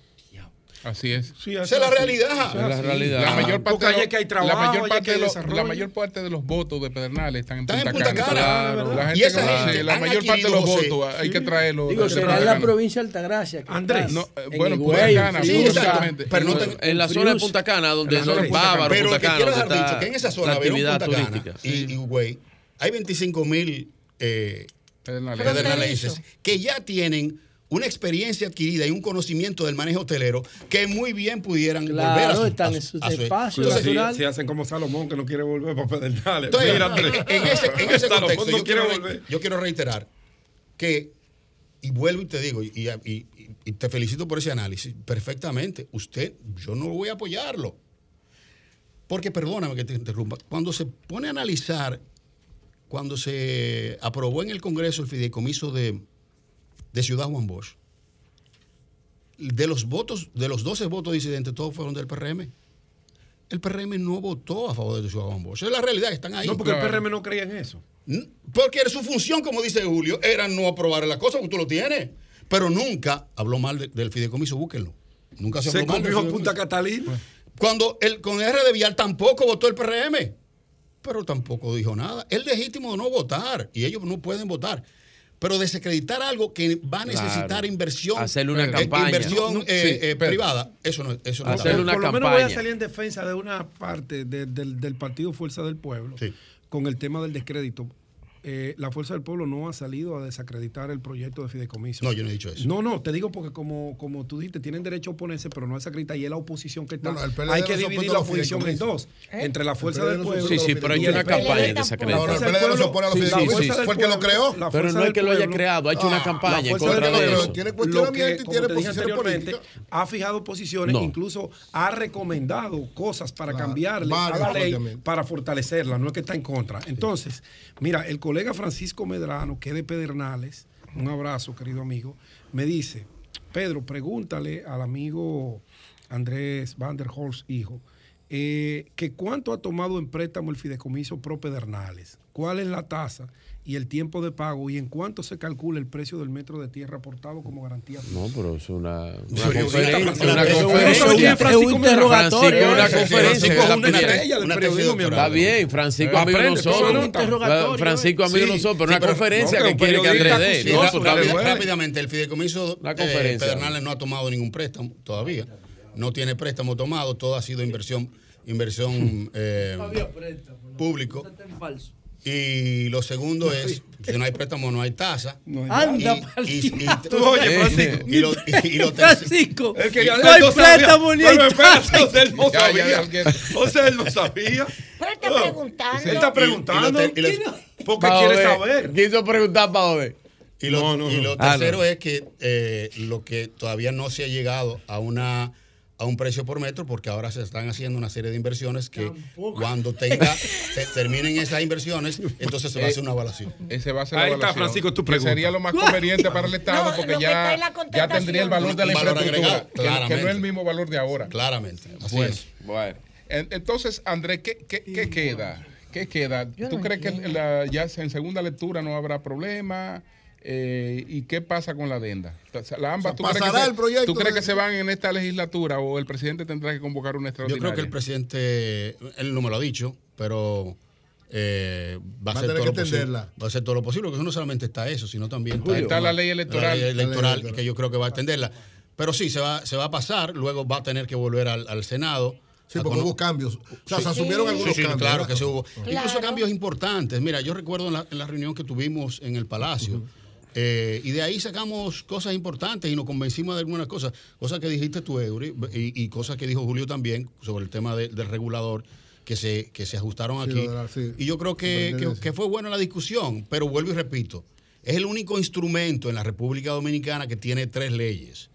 Así es. Esa es la realidad. Es la realidad. La mayor parte, de, los- que hay la trabajo, mayor allá parte que de hay los, desarrollo. la mayor parte de los votos de Pedernales están en Están Punta, en Punta Cana. Cana, Claro, la Y gente esa conoce, gente la mayor parte de los José, votos hay que sí. traerlos. Digo, de será en la provincia de Altagracia. que Andrés. No, eh, en bueno, Punta Cana, sí, exactamente. Pero no en- te- En la zona de Punta Cana, donde la de es Punta Cana. bárbaro Pero Punta lo que Cana, quiero dejar dicho está que en esa la zona, Punta Cana turística. y y Higüey, hay 25 mil eh, Pedernales. pedernaleses que ya tienen una experiencia adquirida y un conocimiento del manejo hotelero que muy bien pudieran Claro, volver a su, están a en su- sus a su- espacios. Si hacen como Salomón, que no quiere volver para Pedernales. Entonces, en, ese, en ese contexto, no yo, quiero, yo quiero reiterar que, y vuelvo y te digo, y, y- y- y te felicito por ese análisis, perfectamente, usted, yo no voy a apoyarlo. Porque, perdóname que te interrumpa, cuando se pone a analizar, cuando se aprobó en el Congreso el fideicomiso de, de Ciudad Juan Bosch, de los votos, de los 12 votos disidentes, todos fueron del PRM. El PRM no votó a favor de Ciudad Juan Bosch. Esa es la realidad que están ahí. No, porque el PRM no creía en eso. N- Porque su función, como dice Julio, era no aprobar la cosa, porque tú lo tienes. Pero nunca habló mal de- del fideicomiso, búsquenlo. Nunca se, Se habló mal fideicomiso. Punta Catalina. Cuando el con R de Vial tampoco votó el PRM, pero tampoco dijo nada. Es legítimo no votar y ellos no pueden votar. Pero desacreditar algo que va a necesitar Claro. inversión, Hacerle una eh, campaña. inversión No, no, eh, sí, eh, pero- privada, eso no, eso no Hacerle una Por lo menos voy a salir en defensa de una parte de- del, del Partido Fuerza del Pueblo con el tema del descrédito. Eh, la Fuerza del Pueblo no ha salido a desacreditar el proyecto de fideicomiso. No, yo no he dicho eso. No, no, te digo porque como, como tú dijiste, tienen derecho a oponerse, pero no a desacreditar y es la oposición que está. No, no, el PLD hay que dividir la oposición en dos. Entre la Fuerza del no Pueblo. Sí, sí, pero hay una campaña de desacreditar. No, el PLD no se opone a los fideicomisos. Fue el que lo creó. la Pero no es que lo haya creado, ha hecho una Ah, campaña en contra de eso. Tiene cuestionamiento y tiene posiciones políticas. ha fijado posiciones, No. incluso ha recomendado cosas para cambiarle a la ley para fortalecerla, no es que está en contra. Entonces, mira, el colega Francisco Medrano, que es de Pedernales, un abrazo, querido amigo, me dice, Pedro, pregúntale al amigo Andrés Van der Horst, hijo, eh, que cuánto ha tomado en préstamo el fideicomiso Pro Pedernales, cuál es la tasa y el tiempo de pago y en cuánto se calcula el precio del metro de tierra aportado como garantía. No, pero es una, una conferencia. Francisco. Una conferencia. es Francisco un interrogatorio. Una conferencia. Es una estrella del periodismo, mi Está bien, Francisco amigo nosotros. Francisco amigo de Sí, nosotros, pero una conferencia que quiere que Andrés dé. rápidamente, el fideicomiso eh, conferencia. Pedernales no ha tomado ningún préstamo todavía. No tiene préstamo tomado, todo ha sido inversión, inversión eh, Había préstamo, no. público. Y lo segundo es, si no hay préstamo, no hay tasa. Anda, Y- y- y- oye, Francisco. Y lo, y, Francisco, no hay no préstamo ni hay tasa. o sea, él no sabía. sea, él no sabía. Pero está preguntando. Él está preguntando. Porque quiere saber. Quiso preguntar para joder. Y lo, No, no, y no. lo Ah, tercero no. es que eh, lo que todavía no se ha llegado a una a un precio por metro porque ahora se están haciendo una serie de inversiones que cuando tenga terminen esas inversiones, entonces se va a hacer una evaluación. Ese va a ser la evaluación. está, Francisco, tu pregunta. sería lo más conveniente para el Estado porque ya, ya tendría el valor de la infraestructura, que, no es el mismo valor de ahora. Claramente. Así es. Bueno. Entonces, Andrés, ¿qué, qué, queda? ¿Qué queda? ¿Tú crees que ya en segunda lectura no habrá problema? Eh, ¿Y qué pasa con la adenda? La AMBA, ¿tú, crees que se, el proyecto ¿tú crees que se van en esta legislatura o el presidente tendrá que convocar una extraordinaria? Yo creo que el presidente, él no me lo ha dicho, pero eh, va, a hacer todo lo posible. Va a hacer todo lo posible, porque no solamente está eso, sino también está, la ley electoral. La ley electoral, que yo creo que va a atenderla. Pero sí, se va, se va a pasar, luego va a tener que volver al, Senado. Sí, porque hubo cambios. O sea, se asumieron algunos cambios. Claro que se hubo. Incluso cambios importantes. Mira, yo recuerdo en la, reunión que tuvimos en el Palacio. Eh, y de ahí sacamos cosas importantes y nos convencimos de algunas cosas, cosas que dijiste tú, Eury, y, cosas que dijo Julio también sobre el tema del regulador que se, que se ajustaron aquí. Y yo creo que, que, fue buena la discusión, pero vuelvo y repito, es el único instrumento en la República Dominicana que tiene tres leyes.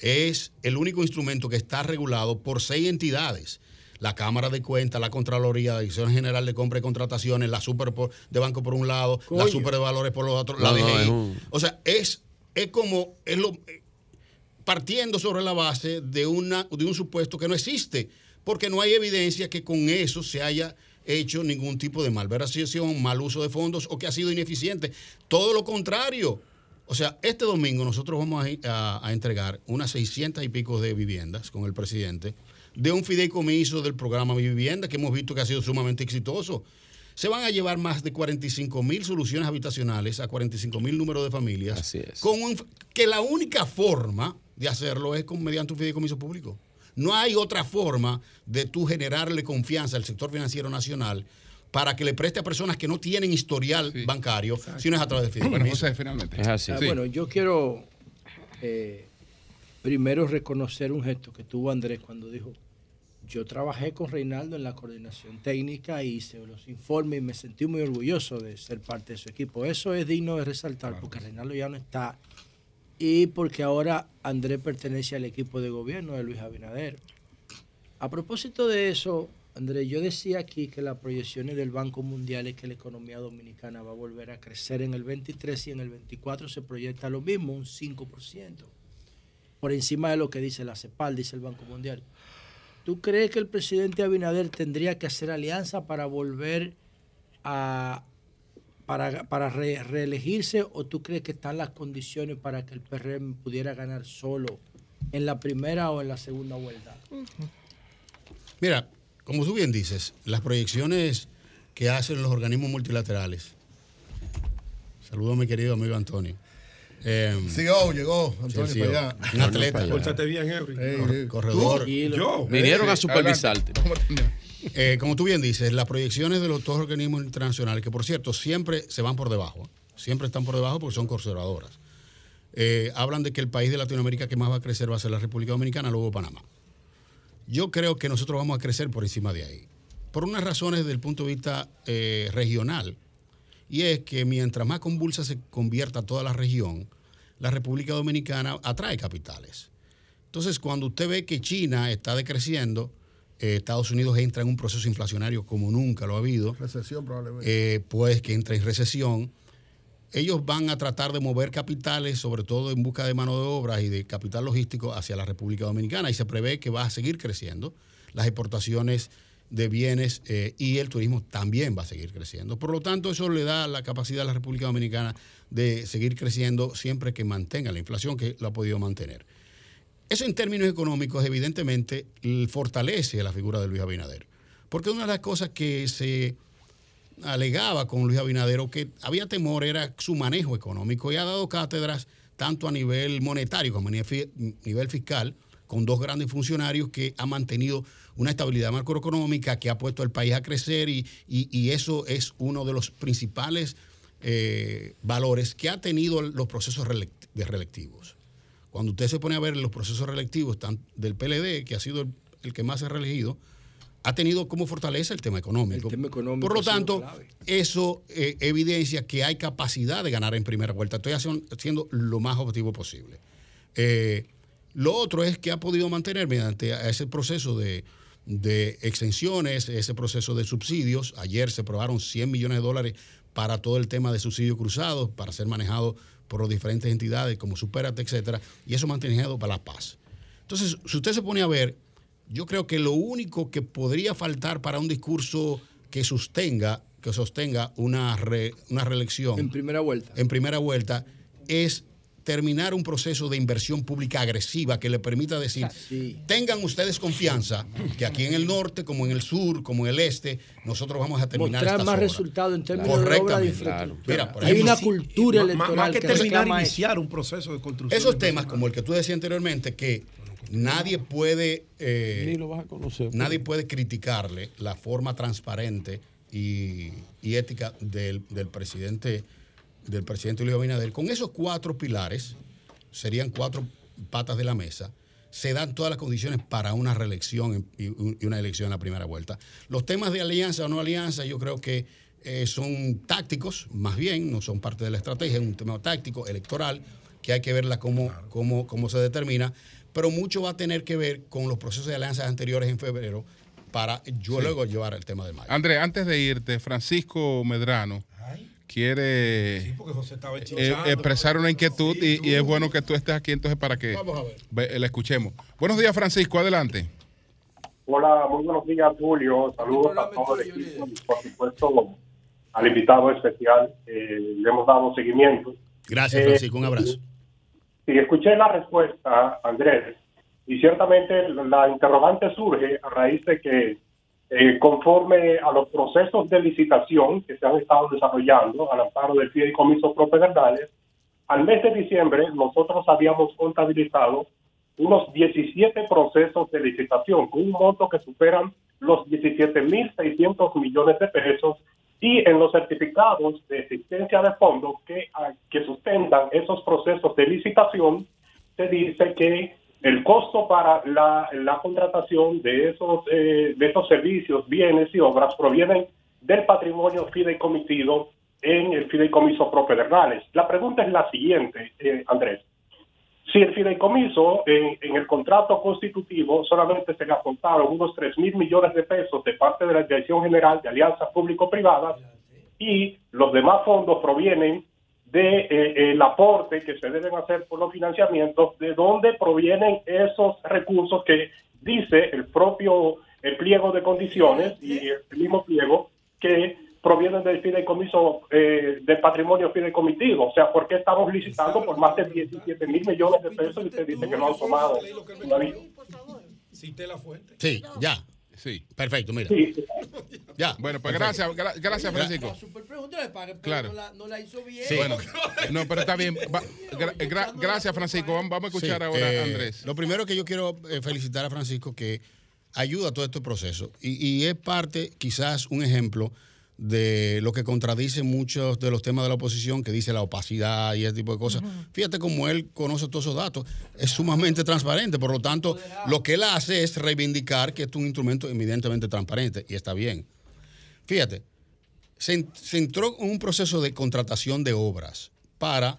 Es el único instrumento que está regulado por seis entidades la Cámara de Cuentas, la Contraloría, la Dirección General de Compra y Contrataciones, la Super de Banco por un lado, la Super de Valores por los otros, la DGI. O sea, es, es como, es lo, partiendo sobre la base de, una, de un supuesto que no existe, porque no hay evidencia que con eso se haya hecho ningún tipo de malversación, mal uso de fondos o que ha sido ineficiente. Todo lo contrario. O sea, este domingo nosotros vamos a, a entregar unas 600 y pico de viviendas con el presidente de un fideicomiso del programa Mi Vivienda, que hemos visto que ha sido sumamente exitoso. Se van a llevar más de 45 mil soluciones habitacionales a 45 mil números de familias. Así es. Con que la única forma de hacerlo es con, mediante un fideicomiso público. No hay otra forma de tú generarle confianza al sector financiero nacional para que le preste a personas que no tienen historial bancario, sino es a través de fideicomiso. Bueno, finalmente. Es así. Ah, bueno, yo quiero eh, primero reconocer un gesto que tuvo Andrés cuando dijo yo trabajé con Reinaldo en la coordinación técnica, hice los informes y me sentí muy orgulloso de ser parte de su equipo. Eso es digno de resaltar porque Reinaldo ya no está y porque ahora Andrés pertenece al equipo de gobierno de Luis Abinader. A propósito de eso, Andrés, yo decía aquí que las proyecciones del Banco Mundial es que la economía dominicana va a volver a crecer en el 23 y en el 24 se proyecta lo mismo, un 5%, por encima de lo que dice la CEPAL, dice el Banco Mundial. ¿Tú crees que el presidente Abinader tendría que hacer alianza para volver a para, reelegirse o tú crees que están las condiciones para que el PRM pudiera ganar solo en la primera o en la segunda vuelta? Mira, como tú bien dices, las proyecciones que hacen los organismos multilaterales. Saludo a mi querido amigo Antonio eh, sí, oh, llegó Antonio para allá. Un atleta. Pórtate bien, Henry. corredor. Yo. Vinieron a supervisarte. Eh, como tú bien dices, las proyecciones de los dos organismos internacionales, que por cierto siempre se van por debajo, siempre están por debajo porque son conservadoras, eh, hablan de que el país de Latinoamérica que más va a crecer va a ser la República Dominicana, luego Panamá. Yo creo que nosotros vamos a crecer por encima de ahí, por unas razones desde el punto de vista eh, regional y es que mientras más convulsa se convierta toda la región, la República Dominicana atrae capitales. Entonces, cuando usted ve que China está decreciendo, eh, Estados Unidos entra en un proceso inflacionario como nunca lo ha habido. Recesión probablemente. Eh, pues que entra en recesión. Ellos van a tratar de mover capitales, sobre todo en busca de mano de obra y de capital logístico, hacia la República Dominicana y se prevé que va a seguir creciendo. Las exportaciones de bienes eh, y el turismo también va a seguir creciendo. Por lo tanto, eso le da la capacidad a la República Dominicana de seguir creciendo siempre que mantenga la inflación que lo ha podido mantener. Eso en términos económicos, evidentemente, fortalece la figura de Luis Abinader. Porque una de las cosas que se alegaba con Luis Abinader o que había temor era su manejo económico y ha dado cátedras tanto a nivel monetario como a nivel fiscal con dos grandes funcionarios que han mantenido una estabilidad macroeconómica, que ha puesto al país a crecer y, eso es uno de los principales eh, valores que ha tenido los procesos de reelectivos. Cuando usted se pone a ver los procesos reelectivos del PLD, que ha sido el, que más ha reelegido, ha tenido como fortaleza el tema económico. Por lo tanto, eso eh, evidencia que hay capacidad de ganar en primera vuelta. Estoy haciendo lo más objetivo posible. Eh, Lo otro es que ha podido mantener mediante ese proceso de, de extensiones, ese proceso de subsidios. Ayer se aprobaron 100 millones de dólares para todo el tema de subsidios cruzados, para ser manejado por las diferentes entidades como Superate, etcétera, y eso mantenido para la paz. Entonces, si usted se pone a ver, yo creo que lo único que podría faltar para un discurso que sostenga, que sostenga una, una reelección en primera vuelta, en primera vuelta, es terminar un proceso de inversión pública agresiva que le permita decir, tengan ustedes confianza que aquí en el norte, como en el sur, como en el este, nosotros vamos a terminar Mostrar más resultados en términos de obra de infraestructura. Hay una cultura electoral más que, terminar iniciar un proceso de construcción. Esos temas, como el que tú decías anteriormente, que nadie puede eh, nadie puede criticarle la forma transparente y, ética del, del presidente del presidente Luis Abinader, con esos cuatro pilares, serían cuatro patas de la mesa, se dan todas las condiciones para una reelección y una elección en la primera vuelta. Los temas de alianza o no alianza, yo creo que eh, son tácticos, más bien, no son parte de la estrategia, es un tema táctico, electoral, que hay que verla cómo, cómo, cómo se determina, pero mucho va a tener que ver con los procesos de alianzas anteriores en febrero para yo luego llevar el tema de mayo. André, antes de irte, Francisco Medrano quiere eh, expresar una inquietud y, es bueno que tú estés aquí entonces para que le escuchemos. Buenos días, Francisco, adelante. Hola, muy buenos días, Julio. Saludos a todo el equipo y, por supuesto, al invitado especial. Eh, le hemos dado seguimiento. Gracias, Francisco. Un abrazo. Eh, sí, escuché la respuesta, Andrés, y ciertamente la interrogante surge a raíz de que eh, conforme a los procesos de licitación que se han estado desarrollando al amparo del fideicomiso Verdales, al mes de diciembre nosotros habíamos contabilizado unos 17 procesos de licitación con un monto que superan los 17.600 millones de pesos y en los certificados de existencia de fondos que, que sustentan esos procesos de licitación se dice que el costo para la, contratación de esos, eh, de esos servicios, bienes y obras provienen del patrimonio fideicomitido en el fideicomiso Propedernales. La pregunta es la siguiente, eh, Andrés. Si el fideicomiso en el contrato constitutivo solamente se le aportaron unos 3 mil millones de pesos de parte de la Dirección General de Alianzas Público-Privadas y los demás fondos provienen de eh, el aporte que se deben hacer por los financiamientos, de dónde provienen esos recursos que dice el propio el pliego de condiciones y el mismo pliego que provienen del fideicomiso eh, del patrimonio fideicomitido. O sea, ¿por qué estamos licitando por más de 17 mil millones de pesos y usted dice que no han tomado la fuente. Sí, ya. Sí. Perfecto, mira. Ya. Bueno, pues gracias, gracias, Francisco. claro. no, la, hizo bien. Bueno, no, pero está bien. gracias, Francisco. Vamos, a escuchar ahora a eh, Andrés. Lo primero que yo quiero eh, felicitar a Francisco que ayuda a todo este proceso y, y es parte, quizás un ejemplo de lo que contradice muchos de los temas de la oposición, que dice la opacidad y ese tipo de cosas. Fíjate cómo él conoce todos esos datos, es sumamente transparente, por lo tanto, lo que él hace es reivindicar que es un instrumento evidentemente transparente y está bien. Fíjate, se, entró en un proceso de contratación de obras para,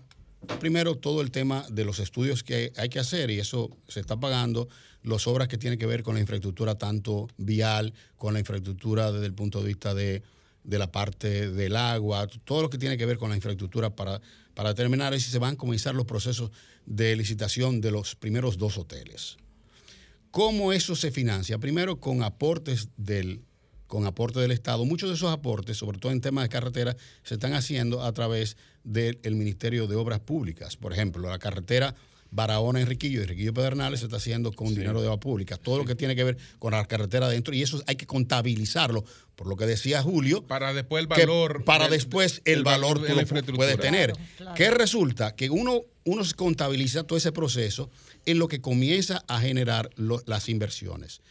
primero, todo el tema de los estudios que hay que hacer y eso se está pagando, las obras que tienen que ver con la infraestructura tanto vial, con la infraestructura desde el punto de vista de de la parte del agua, todo lo que tiene que ver con la infraestructura para, para determinar si se van a comenzar los procesos de licitación de los primeros dos hoteles. ¿Cómo eso se financia? Primero con aportes del, con del Estado. Muchos de esos aportes, sobre todo en temas de carretera, se están haciendo a través del Ministerio de Obras Públicas. Por ejemplo, la carretera Barahona Enriquillo y Enriquillo Pedernales se está haciendo con dinero de obra pública. Todo lo que tiene que ver con la carretera adentro y eso hay que contabilizarlo, por lo que decía Julio. Para después el valor. Para después el, valor, que puede tener. ¿Qué resulta? Que uno, uno contabiliza todo ese proceso en lo que comienza a generar las inversiones.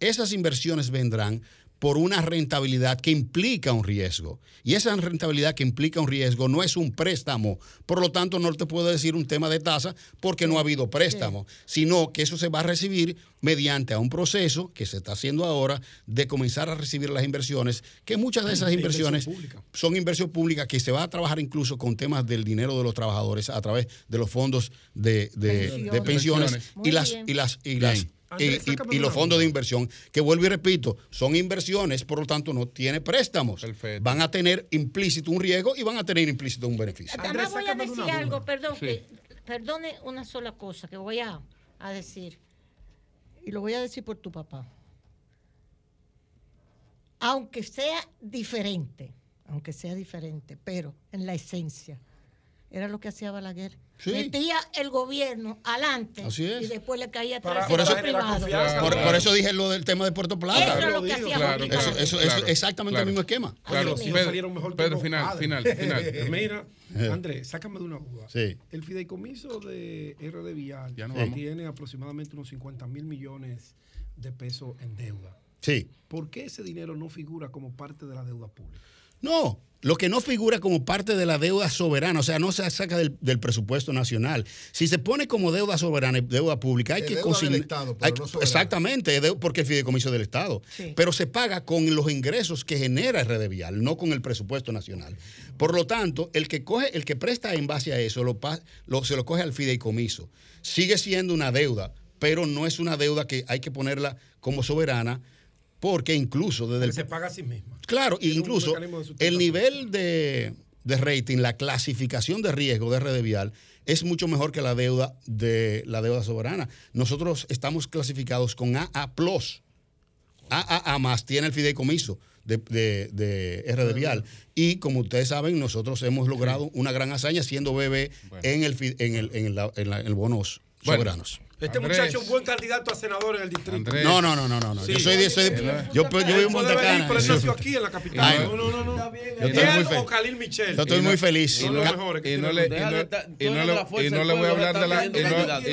Esas inversiones vendrán por una rentabilidad que implica un riesgo. Y esa rentabilidad que implica un riesgo no es un préstamo. Por lo tanto, no te puedo decir un tema de tasa porque no ha habido préstamo, sino que eso se va a recibir mediante a un proceso que se está haciendo ahora de comenzar a recibir las inversiones, que muchas de esas inversiones son inversión pública que se va a trabajar incluso con temas del dinero de los trabajadores a través de los fondos de, de- de pensiones y las, y las, y las Andrés, y- los fondos de inversión, que vuelvo y repito, son inversiones, por lo tanto no tiene préstamos. Van a tener implícito un riesgo y van a tener implícito un beneficio. Además voy a decir algo, perdón, Sí. que, perdone una sola cosa que voy a, a decir. Y lo voy a decir por tu papá. Aunque sea diferente, aunque sea diferente, pero en la esencia, era lo que hacía Balaguer. Sí. Metía el gobierno adelante Así es. y después le caía atrás por eso- privado. Por, por eso dije lo del tema de Puerto Plata. Eso es lo que hacía Claro, Balaguer. eso, eso- eso Claro, es exactamente claro. el mismo esquema. Claro, Pedro- salieron mejor Pedro, final, final, final. Mira, Eh. Andrés, sácame de una duda. Sí. El fideicomiso de RD Vial Ya no tiene aproximadamente unos 50 mil millones de pesos en deuda. Sí. ¿Por qué ese dinero no figura como parte de la deuda pública? No, lo que no figura como parte de la deuda soberana, o sea, no se saca del, del presupuesto nacional. Si se pone como deuda soberana y deuda pública, hay Es que consignar. No exactamente, porque el fideicomiso del Estado. Sí. Pero se paga con los ingresos que genera RD Vial, no con el presupuesto nacional. Por lo tanto, el que coge, el que presta en base a eso, lo, pa- lo- se lo coge al fideicomiso. Sigue siendo una deuda, pero no es una deuda que hay que ponerla como soberana, porque incluso desde el se paga a sí misma. Claro, un incluso el nivel de, de rating, la clasificación de riesgo de red vial es mucho mejor que la deuda de la deuda soberana. Nosotros estamos clasificados con AA+. AAA más tiene el fideicomiso de, de, de RD Vial. Y como ustedes saben, nosotros hemos logrado una gran hazaña siendo bebé en el, fi- en el, en el, en la- en el bonos Bueno. soberanos. Este Andrés. muchacho es un buen candidato a senador en el distrito. No, no, no, no, no. no. Sí. Yo soy de, soy de- yo, yo vivo en Monte Cana. Pero él nació aquí en la capital. Ay, no, no, no. no. Yo estoy muy Él fe- o Khalil Michel. Yo estoy muy feliz. Y no, y no le, voy a hablar de la y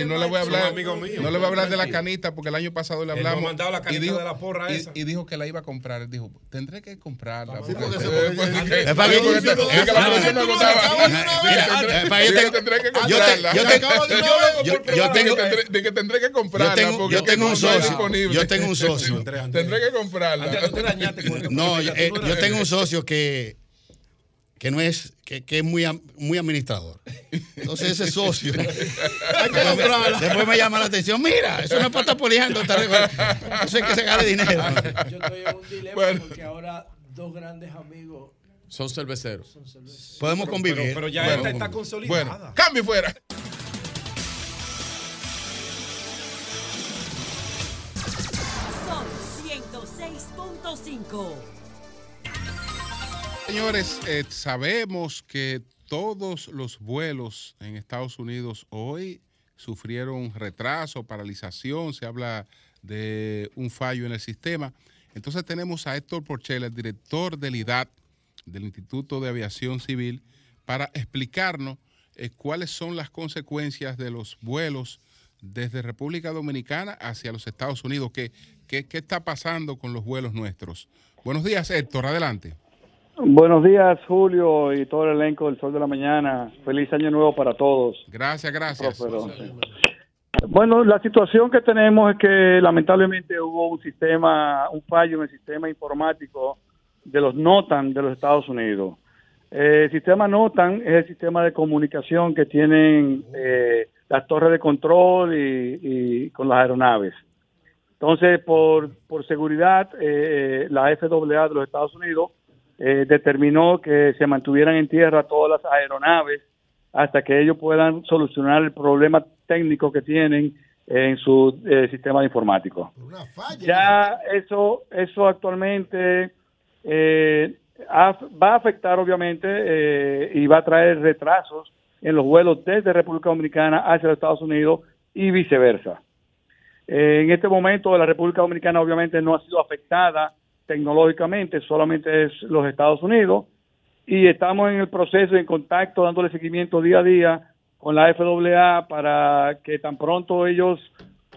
no, le voy a hablar no le voy a hablar de la canita porque el año pasado le hablamos ha mandado la y canita dijo, de la porra y- esa. y dijo que la iba a comprar él dijo tendré que comprarla Es para que- para que yo yo yo yo- yo tengo- De que tendré- que que Yo comprarla tengo, porque yo tengo un socio. disponible. Yo tengo un socio. Tendré que comprarla. No, yo, eh, yo tengo un socio que, que no es, que, que es muy, muy administrador. Entonces ese socio. después, después me llama la atención. Mira, eso no es para estar poliando. Eso es que se gane dinero. Yo estoy en un dilema porque ahora dos grandes amigos Son cerveceros. son cerveceros. Podemos convivir. Pero, pero ya Bueno, esta está consolidada. Bueno, cambio fuera. Señores, eh, sabemos que todos los vuelos en Estados Unidos hoy sufrieron retraso, paralización, se habla de un fallo en el sistema. Entonces tenemos a Héctor Porchela, el director del IDAT, del Instituto de Aviación Civil, para explicarnos eh, cuáles son las consecuencias de los vuelos desde República Dominicana hacia los Estados Unidos. ¿Qué, qué, qué está pasando con los vuelos nuestros? Buenos días, Héctor, adelante. Buenos días, Julio y todo el elenco del Sol de la Mañana. Feliz año nuevo para todos. Gracias, gracias. Bueno, la situación que tenemos es que lamentablemente hubo un sistema, un fallo en el sistema informático de los NOTAN de los Estados Unidos. Eh, el sistema NOTAN es el sistema de comunicación que tienen eh, las torres de control y, y con las aeronaves. Entonces, por, por seguridad, eh, la FAA de los Estados Unidos eh, determinó que se mantuvieran en tierra todas las aeronaves hasta que ellos puedan solucionar el problema técnico que tienen en su eh, sistema informático. Ya eso, eso actualmente eh, va a afectar obviamente eh, y va a traer retrasos en los vuelos desde República Dominicana hacia los Estados Unidos y viceversa. Eh, en este momento la República Dominicana obviamente no ha sido afectada tecnológicamente, solamente es los Estados Unidos y estamos en el proceso, en contacto, dándole seguimiento día a día con la FAA para que tan pronto ellos,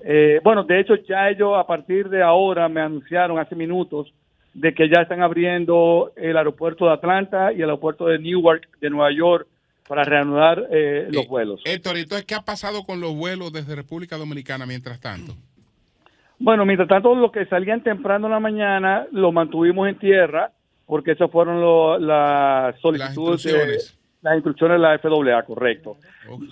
eh, bueno, de hecho ya ellos a partir de ahora me anunciaron hace minutos de que ya están abriendo el aeropuerto de Atlanta y el aeropuerto de Newark de Nueva York para reanudar eh, los vuelos. Héctor, entonces, ¿qué ha pasado con los vuelos desde República Dominicana mientras tanto? Bueno, mientras tanto, los que salían temprano en la mañana los mantuvimos en tierra porque esas fueron lo- las solicitudes, de- instrucciones. las instrucciones de la FAA, correcto.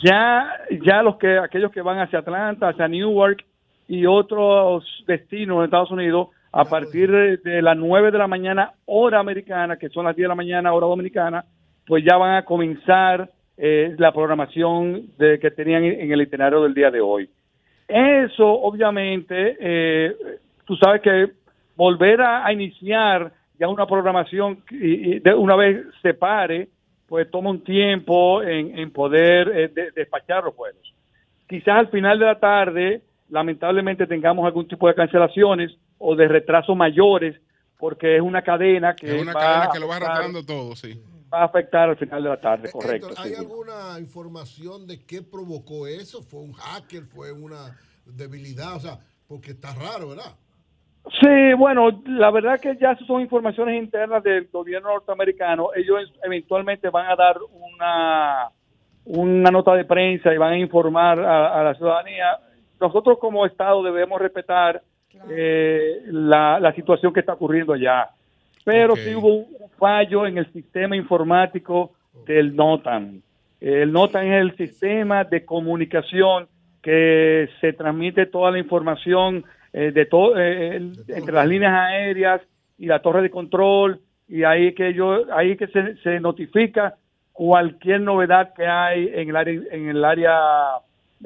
Ya, ya los que aquellos que van hacia Atlanta, hacia Newark y otros destinos en Estados Unidos, a partir de, de las 9 de la mañana, hora americana, que son las 10 de la mañana, hora dominicana, pues ya van a comenzar eh, la programación de, que tenían en el itinerario del día de hoy. Eso, obviamente, eh, tú sabes que volver a, a iniciar ya una programación y, y de una vez se pare, pues toma un tiempo en, en poder eh, de- despachar los vuelos. Quizás al final de la tarde, lamentablemente, tengamos algún tipo de cancelaciones o de retrasos mayores, porque es una cadena que, Es una va, cadena que lo va arrastrando todo, sí. Va a afectar al final de la tarde, correcto. ¿hay sí. alguna información de qué provocó eso? ¿Fue un hacker? ¿Fue una debilidad? O sea, porque está raro, ¿verdad? Sí, bueno, la verdad que ya son informaciones internas del gobierno norteamericano. Ellos eventualmente van a dar una, una nota de prensa y van a informar a, a la ciudadanía. Nosotros como Estado debemos respetar eh, la, la situación que está ocurriendo allá. Pero Ok. sí hubo un fallo en el sistema informático del NOTAM. El NOTAM es el sistema de comunicación que se transmite toda la información eh, de todo eh, entre las líneas aéreas y la torre de control y ahí que yo ahí que se, se notifica cualquier novedad que hay en el área en el área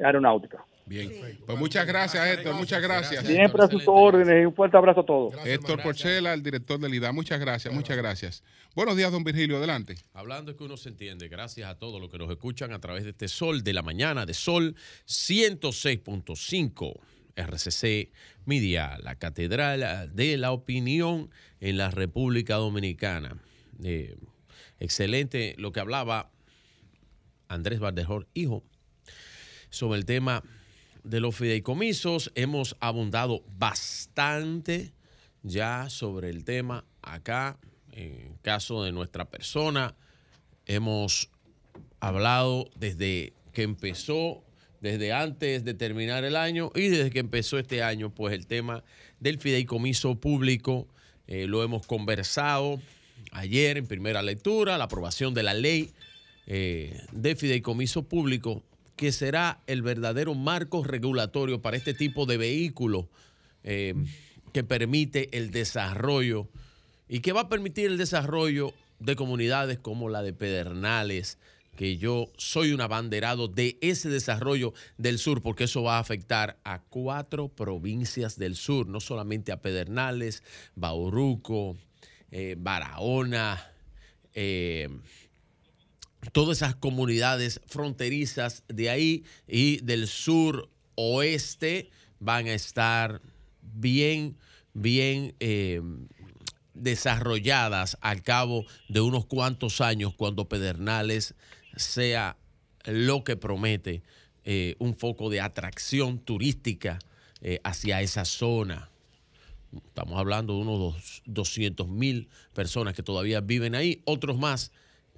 aeronáutica. Bien. Pues muchas gracias, Héctor. Muchas gracias. Siempre a sus órdenes y un fuerte abrazo a todos. Héctor Porchela, el director del IDA. Muchas gracias, muchas gracias. Buenos días, don Virgilio. Adelante. Hablando es que uno se entiende. Gracias a todos los que nos escuchan a través de este Sol de la Mañana, de Sol 106.5. RCC Media, la Catedral de la Opinión en la República Dominicana. Eh, excelente lo que hablaba Andrés Valdejor, hijo, sobre el tema de los fideicomisos. Hemos abundado bastante ya sobre el tema acá, en caso de nuestra persona. Hemos hablado desde que empezó, desde antes de terminar el año y desde que empezó este año, pues el tema del fideicomiso público eh, lo hemos conversado ayer en primera lectura, la aprobación de la ley eh, de fideicomiso público, que será el verdadero marco regulatorio para este tipo de vehículo eh, que permite el desarrollo y que va a permitir el desarrollo de comunidades como la de Pedernales, que yo soy un abanderado de ese desarrollo del sur, porque eso va a afectar a cuatro provincias del sur, no solamente a Pedernales, Bauruco, eh, Barahona, eh, todas esas comunidades fronterizas de ahí y del sur oeste van a estar bien, bien eh, desarrolladas al cabo de unos cuantos años cuando Pedernales sea lo que promete eh, un foco de atracción turística eh, hacia esa zona. Estamos hablando de unos 200 mil personas que todavía viven ahí, otros más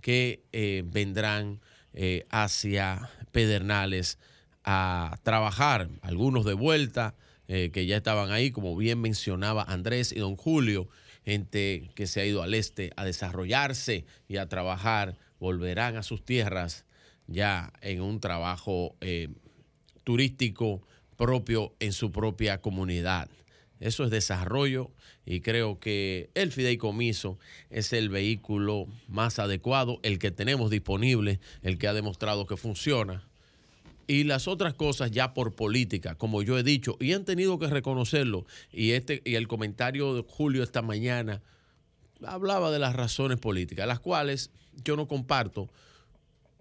que eh, vendrán eh, hacia Pedernales a trabajar, algunos de vuelta, eh, que ya estaban ahí, como bien mencionaba Andrés y don Julio, gente que se ha ido al este a desarrollarse y a trabajar, volverán a sus tierras ya en un trabajo turístico propio en su propia comunidad. Eso es desarrollo y creo que el fideicomiso es el vehículo más adecuado, el que tenemos disponible, el que ha demostrado que funciona. Y las otras cosas ya por política, como yo he dicho, y han tenido que reconocerlo. Y, este, y el comentario de Julio esta mañana hablaba de las razones políticas, las cuales yo no comparto,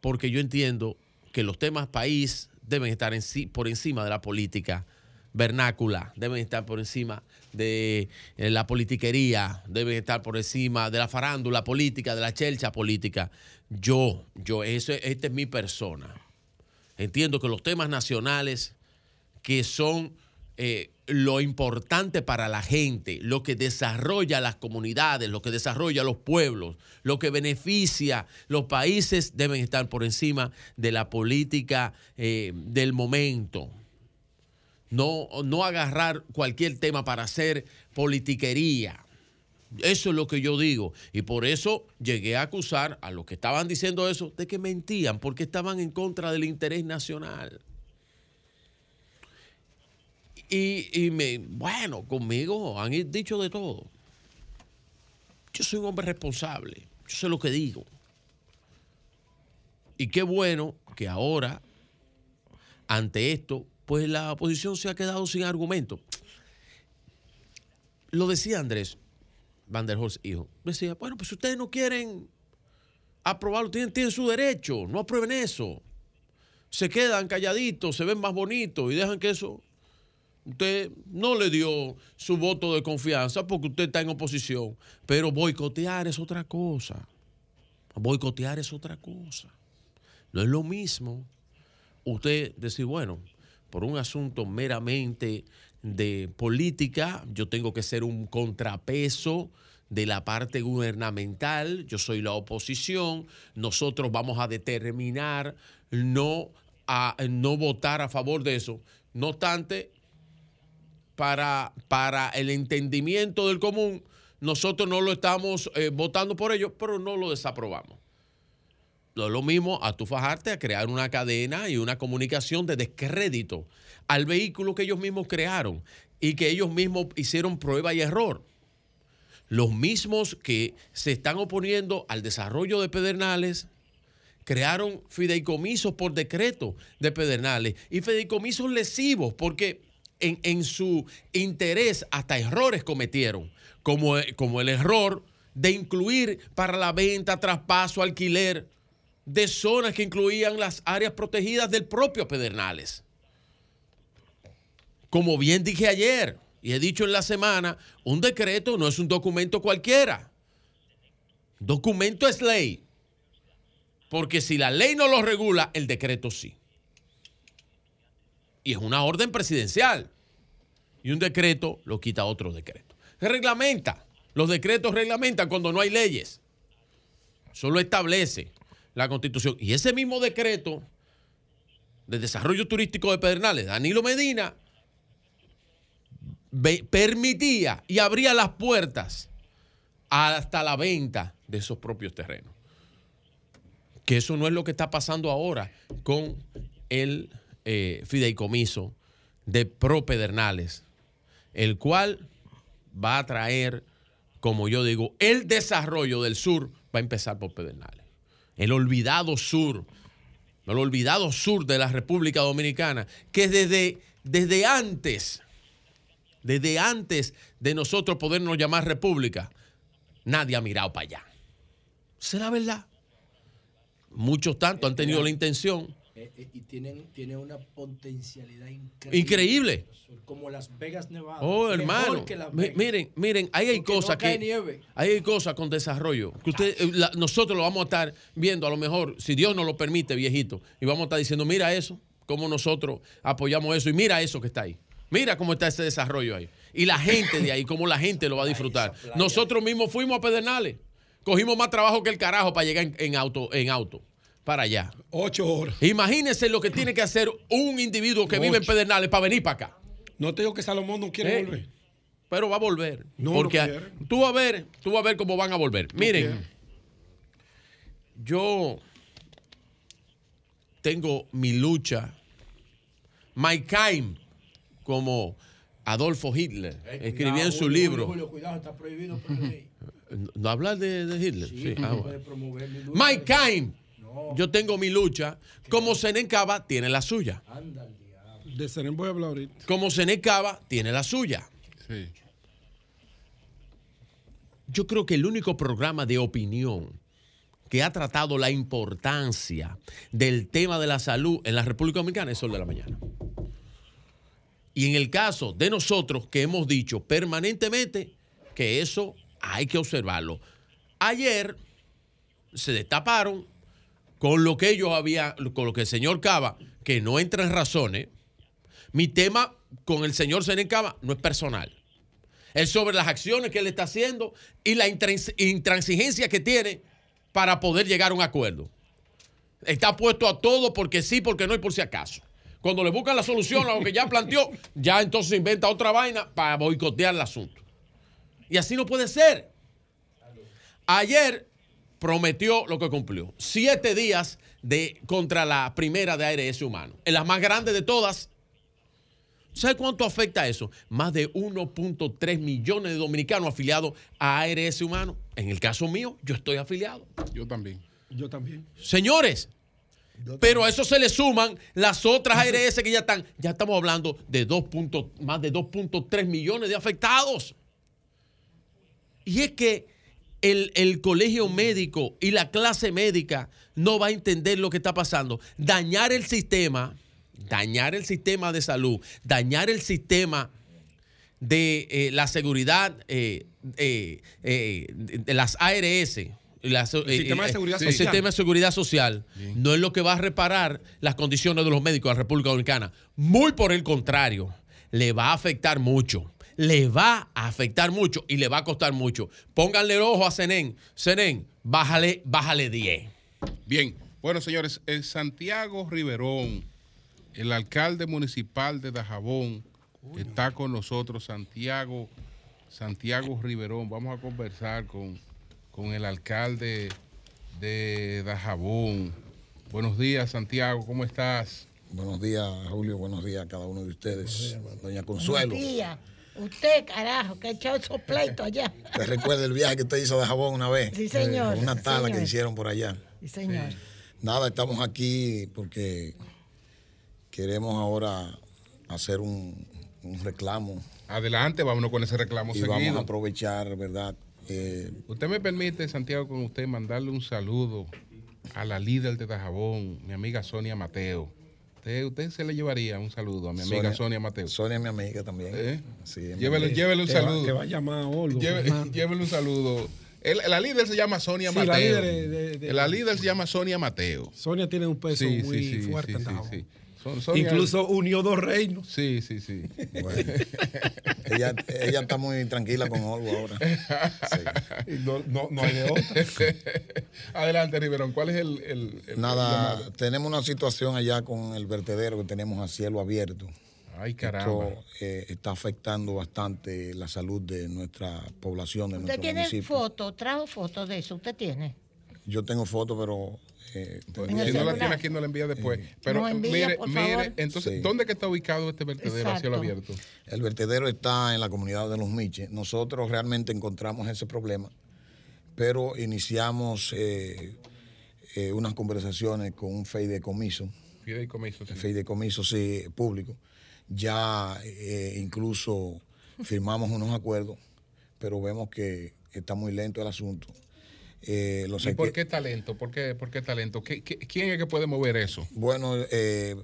porque yo entiendo que los temas país deben estar por encima de la política vernácula, deben estar por encima de eh, la politiquería, deben estar por encima de la farándula política, de la chelcha política. Yo, yo, eso, esta es mi persona. Entiendo que los temas nacionales que son eh, lo importante para la gente, lo que desarrolla las comunidades, lo que desarrolla los pueblos, lo que beneficia los países deben estar por encima de la política eh, del momento. No, no agarrar cualquier tema para hacer politiquería. Eso es lo que yo digo. Y por eso llegué a acusar a los que estaban diciendo eso de que mentían, porque estaban en contra del interés nacional. Y, y me, bueno, conmigo han dicho de todo. Yo soy un hombre responsable. Yo sé lo que digo. Y qué bueno que ahora, ante esto, pues la oposición se ha quedado sin argumento. Lo decía Andrés Van der hijo. Decía, bueno, pues si ustedes no quieren aprobarlo, tienen su derecho, no aprueben eso. Se quedan calladitos, se ven más bonitos y dejan que eso Usted no le dio su voto de confianza porque usted está en oposición. Pero boicotear es otra cosa. Boicotear es otra cosa. No es lo mismo usted decir, bueno, por un asunto meramente de política, yo tengo que ser un contrapeso de la parte gubernamental, yo soy la oposición, nosotros vamos a determinar no, a, no votar a favor de eso. No obstante, para, para el entendimiento del común, nosotros no lo estamos eh, votando por ello, pero no lo desaprobamos. No es lo mismo a tu fajarte a crear una cadena y una comunicación de descrédito al vehículo que ellos mismos crearon y que ellos mismos hicieron prueba y error. Los mismos que se están oponiendo al desarrollo de Pedernales crearon fideicomisos por decreto de Pedernales y fideicomisos lesivos porque en, su interés hasta errores cometieron, como, como el error de incluir para la venta, traspaso, alquiler de zonas que incluían las áreas protegidas del propio Pedernales. Como bien dije ayer y he dicho en la semana, un decreto no es un documento cualquiera. Documento es ley. Porque si la ley no lo regula, el decreto sí. Y es una orden presidencial. Y un decreto lo quita otro decreto. Reglamenta. Los decretos reglamentan cuando no hay leyes. Solo establece la constitución. Y ese mismo decreto de desarrollo turístico de Pedernales, Danilo Medina, permitía y abría las puertas hasta la venta de esos propios terrenos. Que eso no es lo que está pasando ahora con el eh, fideicomiso de Pro Pedernales, el cual va a traer, como yo digo, el desarrollo del sur va a empezar por Pedernales. El olvidado sur, el olvidado sur de la República Dominicana, que desde, desde antes, desde antes de nosotros podernos llamar república, nadie ha mirado para allá. ¿Será verdad? Muchos tanto han tenido la intención eh, eh, y tienen, tienen una potencialidad increíble. Increíble. Como Las Vegas, Nevada. Oh, hermano. Miren, miren, ahí hay cosas que. Ahí hay cosas con desarrollo. Que usted, eh, nosotros lo vamos a estar viendo, a lo mejor, si Dios nos lo permite, viejito. Y vamos a estar diciendo, mira eso, cómo nosotros apoyamos eso. Y mira eso que está ahí. Mira cómo está ese desarrollo ahí. Y la gente de ahí, cómo la gente lo va a disfrutar. Nosotros mismos fuimos a Pedernales. Cogimos más trabajo que el carajo para llegar en auto. En auto para allá. Ocho horas. Imagínense lo que tiene que hacer un individuo que vive en Pedernales para venir para acá. No te digo que Salomón no quiere Eh, volver. Pero va a volver. No, porque no quiere. tú vas a ver, tú vas a ver cómo van a volver. Miren, yo tengo mi lucha, my kind, como Adolfo Hitler escribía en su Julio, libro. Julio, cuidado, está prohibido por ley. ¿No hablar de, de Hitler? Sí, Sí, ah, bueno. promover Yo tengo mi lucha. Como Senencaba tiene la suya. De Serén voy a hablar ahorita. Como Senencaba tiene la suya. Yo creo que el único programa de opinión que ha tratado la importancia del tema de la salud en la República Dominicana es Sol de la Mañana. Y en el caso de nosotros que hemos dicho permanentemente que eso hay que observarlo. Ayer se destaparon con lo que ellos habían, con lo que el señor Cava, que no entra en razones, Mi tema con el señor Senen Cava no es personal. Es sobre las acciones que él está haciendo y la intrans- intransigencia que tiene para poder llegar a un acuerdo. Está puesto a todo porque sí, porque no y por si acaso. Cuando le buscan la solución a lo que ya planteó, ya entonces inventa otra vaina para boicotear el asunto. Y así no puede ser. Ayer prometió lo que cumplió. Siete días de, contra la primera de ARS humano. En la más grande de todas. ¿Sabe cuánto afecta eso? Más de 1.3 millones de dominicanos afiliados a ARS humano. En el caso mío, yo estoy afiliado. Yo también. Yo también. Señores, pero a eso se le suman las otras ARS que ya están. Ya estamos hablando de 2 punto- más de 2.3 millones de afectados. Y es que el, el colegio médico y la clase médica no va a entender lo que está pasando. Dañar el sistema, dañar el sistema de salud, dañar el sistema de eh, la seguridad eh, eh, de, las ARS. las, sistema de seguridad el social. sistema de seguridad social no es lo que va a reparar las condiciones de los médicos de la República Dominicana. Muy por el contrario, le va a afectar mucho. Le va a afectar mucho y le va a costar mucho. Pónganle el ojo a Zenén. Zenén, bájale, bájale 10. Bien, bueno, señores, el Santiago Riverón, el alcalde municipal de Dajabón, está con nosotros, Santiago, Santiago Riverón. Vamos a conversar con, con el alcalde de Dajabón. Buenos días, Santiago, ¿cómo estás? Buenos días, Julio. Buenos días a cada uno de ustedes. Doña Consuelo, Buenos días. Usted, carajo, que ha echado esos pleitos allá. ¿te recuerda el viaje que usted hizo de Jabón una vez? Sí, señor. Una Sí, tala que hicieron por allá. Sí, señor. Nada, estamos aquí porque queremos ahora hacer un, un reclamo. Adelante, vámonos con ese reclamo Y seguido. vamos a aprovechar, ¿verdad? Eh, Usted me permite, Santiago, con usted mandarle un saludo a la líder de Dajabón, mi amiga Sonia Mateo. Usted, usted se le llevaría un saludo a mi amiga Sonia, Sonia- Mateo. Sonia es mi amiga también. ¿Eh? Sí, mi llévele, amiga. llévele un Que va- saludo. que va a llamar a Olgo, Lleve- llévele un saludo. El- la líder se llama Sonia Sí, Mateo. la líder de- de- de- la líder se llama Sonia Mateo. Sonia tiene un peso Sí, muy sí, sí, fuerte sí, en Son- Incluso unió dos reinos. Sí, sí, sí. Bueno. ella, ella está muy tranquila con Olgo ahora. No, no, no hay de otra. Adelante, Riverón. ¿Cuál es el, el- el- Nada, tenemos una situación allá con el vertedero que tenemos a cielo abierto. Ay, caramba. Esto eh, está afectando bastante la salud de nuestra población, de ¿Usted nuestro tiene municipio. fotos? ¿Trajo fotos de eso? ¿Usted tiene? Yo tengo fotos, pero... eh, Si no la tiene aquí, no la envía después. Pero No envía, mire, por mire, favor. entonces, Sí. ¿dónde que está ubicado este vertedero a cielo abierto? El vertedero está en la comunidad de Los Miches. Nosotros realmente encontramos ese problema, pero iniciamos eh, eh, unas conversaciones con un fideicomiso. Fideicomiso, sí. Fideicomiso, sí, público. Ya eh, incluso firmamos unos acuerdos, pero vemos que está muy lento el asunto. Eh, los ¿Y por qué talento? ¿Por qué, por qué talento? ¿Qué- qué- quién es que puede mover eso? Bueno, eh,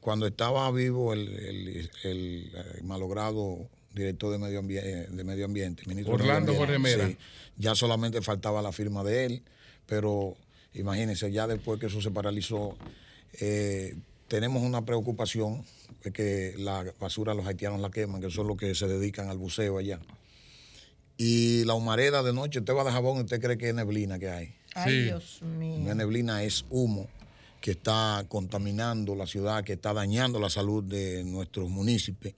cuando estaba vivo el, el- el, eh, malogrado director de Medio Ambiente, de Medio Ambiente ministro de Orlando Medio Ambiente, Jorge Mera. sí, ya solamente faltaba la firma de él, pero imagínense, ya después que eso se paralizó, eh, tenemos una preocupación de que la basura los haitianos la queman, que son los que se dedican al buceo allá. Y la humareda de noche, usted va de jabón y usted cree que es neblina que hay. Ay, Dios No mío. es neblina, es humo que está contaminando la ciudad, que está dañando la salud de nuestros municipios.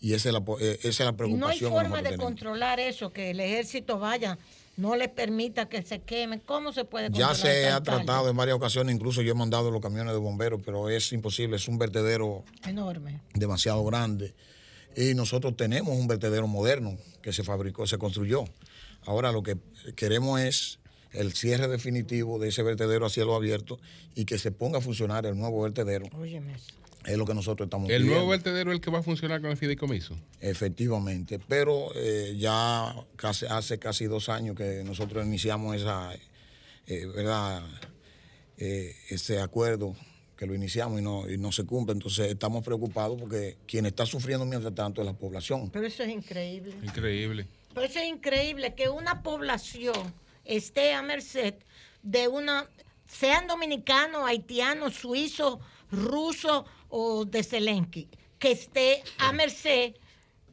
Y esa es la, po- eh, esa es la Y no hay preocupación forma de tenemos. controlar eso, que el ejército vaya, no les permita que se quemen. ¿Cómo se puede Ya controlar se ha tratado en varias ocasiones, incluso yo he mandado los camiones de bomberos, pero es imposible, es un vertedero Enorme. demasiado grande. Y nosotros tenemos un vertedero moderno que se fabricó, se construyó. Ahora lo que queremos es el cierre definitivo de ese vertedero a cielo abierto y que se ponga a funcionar el nuevo vertedero. Óyeme. Es lo que nosotros estamos ¿El pidiendo. nuevo vertedero es el que va a funcionar con el fideicomiso? Efectivamente, pero eh, ya casi, hace casi dos años que nosotros iniciamos esa, eh, ¿verdad? Eh, ese acuerdo que lo iniciamos y no, y no se cumple. Entonces estamos preocupados porque quien está sufriendo mientras tanto es la población. Pero eso es increíble. Increíble. Pero eso es increíble que una población esté a merced de una, sean dominicanos, haitianos, suizos, rusos o de Zelensky, que esté a merced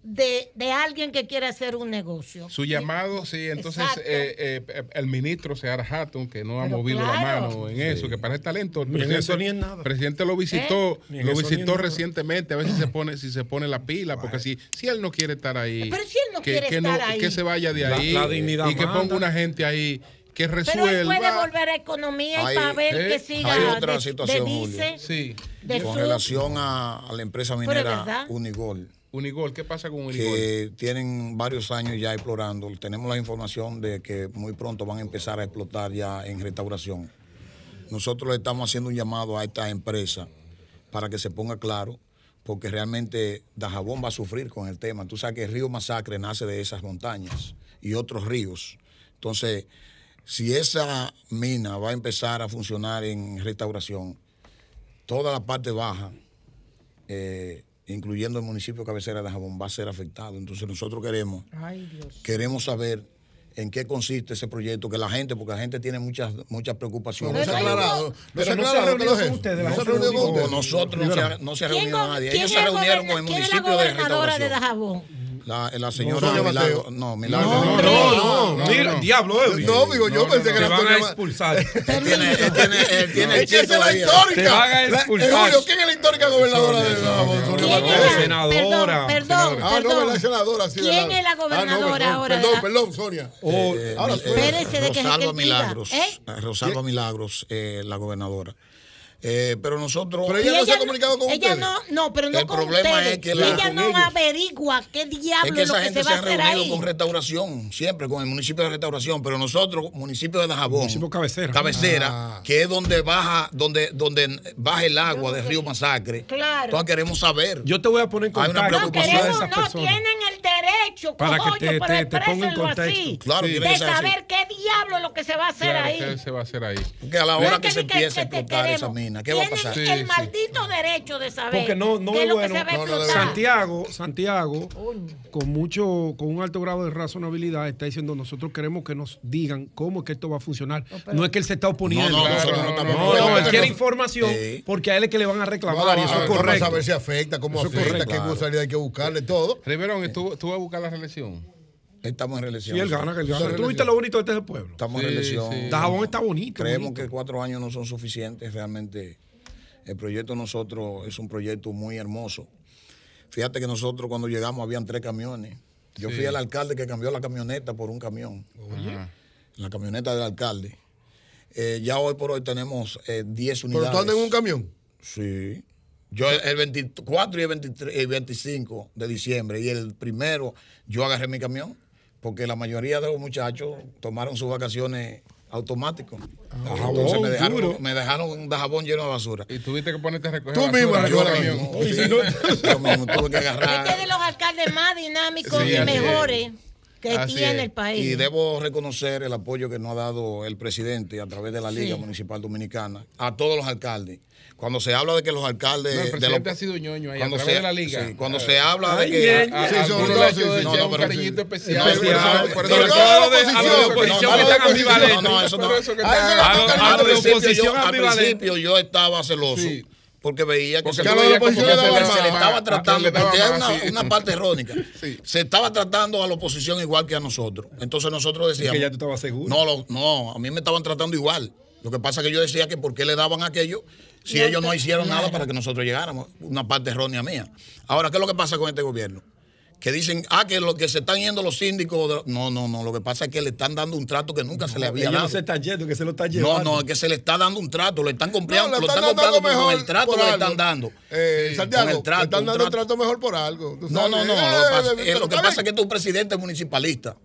de, de, alguien que quiere hacer un negocio. Su llamado, sí, entonces eh, eh, eh, el ministro Sear Hatton, que no ha movido la mano en eso, que para el talento. Ni presidente, eso ni en nada. presidente lo visitó, ¿Eh? lo visitó recientemente, a ver si se pone, si se pone la pila, porque si, si él no quiere estar ahí, no que, quiere que, no, que se vaya de ahí la, dignidad y que ponga una gente ahí que resuelva. Pero él puede volver a economía y para ver que siga. Hay otra situación, de, de, Julio, sí. con relación a, a, la empresa minera Unigol. Unigol, ¿qué pasa con Unigol? Que tienen varios años ya explorando. Tenemos la información de que muy pronto van a empezar a explotar ya en restauración. Nosotros le estamos haciendo un llamado a esta empresa para que se ponga claro, porque realmente Dajabón va a sufrir con el tema. Tú sabes que el río Masacre nace de esas montañas y otros ríos. Entonces, si esa mina va a empezar a funcionar en restauración, toda la parte baja. Eh, incluyendo el municipio de cabecera de Jabón, va a ser afectado. Entonces nosotros queremos, Ay, Dios. queremos saber en qué consiste ese proyecto, que la gente, porque la gente tiene muchas muchas preocupaciones. No, no, se ha aclarado, no se ha aclarado con ustedes, No se reunió con ustedes. Nosotros no se, ha, no se ha reunido nadie. Ellos se reunieron con el municipio de Restauración. De la, la señora no, Milagro. No, Milagro. No, no, no. Mira, diablo, Eury. No, digo, yo pensé que era Antonio. Te van a expulsar. Él tiene el chiste. Esa es la histórica. Te van a expulsar. ¿Quién es la histórica gobernadora de Senadora. Perdón, perdón. Ah, no, la senadora. ¿Quién es la ah, pues, gobernadora ahora? Perdón, perdón, Sonia. Oh, eh, ahora eh, Espérese de que Rosalba Milagros. ¿eh? Rosalba Milagros, la gobernadora. Eh, pero nosotros. Pero ella, no se ha comunicado con ella ustedes. No, no, pero no el con problema ustedes. Es que la, ella no ellos. averigua qué diablo es que esa es lo que gente se, va se ha reunido ahí. con Restauración, siempre con el municipio de Restauración, pero nosotros, municipio de Dajabón. Municipio cabecera. Cabecera, ah. que es donde baja, donde, donde baja el agua del río Masacre. Claro. Entonces queremos saber. Yo te voy a poner en contacto. Hay una preocupación no, queremos, de esas no tienen el derecho, para cojoño, que te, te, te ponga en contexto. Así, claro, sí. De saber qué diablo es lo que se va a hacer claro, ahí. Que se va a hacer ahí. Que a la hora que se empiece a explotar esa mina vaina? ¿Qué va a pasar? Tienen el maldito derecho de saber. Porque no, no es bueno. Santiago, Santiago, con mucho, con un alto grado de razonabilidad, está diciendo nosotros queremos que nos digan cómo es que esto va a funcionar. No, es que él se está oponiendo. No, no, no, él quiere información porque a él es que le van a reclamar y eso es correcto. Vamos a ver si afecta, cómo afecta, qué responsabilidad hay que buscarle, todo. Riverón, ¿tú, tú vas a buscar la reelección? Estamos en elección. Sí, él gana, que él gana. Tú viste lo bonito de este pueblo. Estamos en elección. Sí. Dajabón está bonito. Creemos que cuatro años no son suficientes. Realmente, el proyecto nosotros es un proyecto muy hermoso. Fíjate que nosotros cuando llegamos habían tres camiones. Yo fui al alcalde que cambió la camioneta por un camión. La camioneta del alcalde. Eh, ya hoy por hoy tenemos 10 eh, unidades. ¿Pero tú andas en un camión? Sí. Yo el 24 y el, 23, el 25 de diciembre y el primero yo agarré mi camión porque la mayoría de los muchachos tomaron sus vacaciones automático. Ah, Entonces me dejaron, me dejaron un jabón lleno de basura. Y tuviste que ponerte a recoger. Tú mismo, yo ahora mismo. Tuve que agarrar. Este es de los alcaldes más dinámicos y mejores que Así tiene es. el país. Y debo reconocer el apoyo que nos ha dado el presidente a través de la Liga. Municipal Dominicana a todos los alcaldes. Cuando se habla de que los alcaldes. No, de ha sido ñoño ahí, cuando a través se, de la Liga. Sí, cuando se habla de que. A. No, no, no, eso no. A la oposición ambivalente. Al principio yo estaba celoso porque veía que, se, le, estaba tratando, porque hay una, parte errónica, se estaba tratando a la oposición igual que a nosotros. Entonces nosotros decíamos... Es que ya tú estabas seguro. No, no, a mí me estaban tratando igual. Lo que pasa es que yo decía que por qué le daban aquello si ellos no hicieron nada para que nosotros llegáramos. Una parte errónea mía. Ahora, ¿qué es lo que pasa con este gobierno? que dicen, ah, que lo que se están yendo los síndicos. No, no, no. Lo que pasa es que le están dando un trato que nunca se le había dado. No se está yendo, que se lo está llevando. No, no, es que se le está dando un trato, le están comprando, lo están comprando mejor con el trato que le están dando. Eh, con el trato, le están dando un trato. mejor por algo. No, no, no. Lo, que eh, eh, pasa es que este es un presidente municipalista,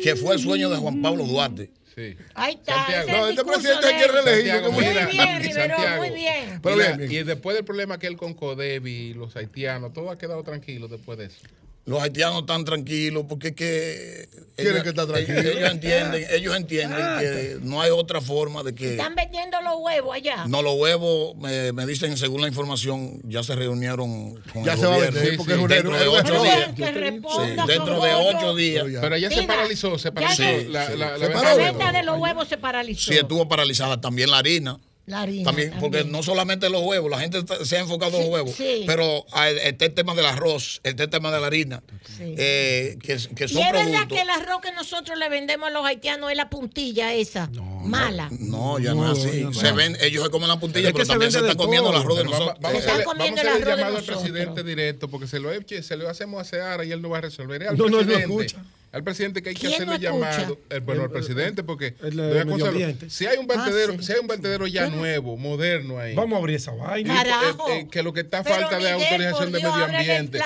que fue el sueño de Juan Pablo Duarte Sí. Ahí está. Santiago. No, este presidente hay que reelegir. Muy bien, Rivero, muy bien. Bien. Y después del problema que él con Codevi, los haitianos, todo ha quedado tranquilo después de eso los haitianos están tranquilos porque es que ellos, que está tranquilo? ellos, entienden, ellos entienden ah, que no hay otra forma de que están vendiendo los huevos allá. No los huevos me, dicen según la información ya se reunieron con ya se gobierno va a sí, porque sí. dentro de ocho días. Sí, dentro de ocho días. Pero ya se paralizó, se paralizó la, la venta de los huevos se paralizó. Sí estuvo paralizada también la harina. La harina. También, porque no solamente los huevos, la gente está- se ha enfocado en los huevos, sí. pero está el tema del arroz, está el tema de la harina, eh, que, que Y son es verdad productos. que el arroz que nosotros le vendemos a los haitianos es la puntilla esa, mala. No, ya no, es así. Se ven, ellos se comen la puntilla, Es que pero se también se está comiendo el todo. arroz de nosotros. Vamos a Eh, comiendo vamos a el arroz de llamado al presidente directo porque se lo, se lo hacemos a Seara y él no va a resolver. Al No, no, no escucha. Al presidente que hay que ¿Quién hacerle llamado. El, bueno, El- al presidente porque el si hay un Ah, vertedero, sí. si hay un vertedero ya nuevo, moderno ahí. Vamos a abrir esa vaina. Carajo. Eh, eh, que lo que está Pero, falta de autorización de medio ambiente.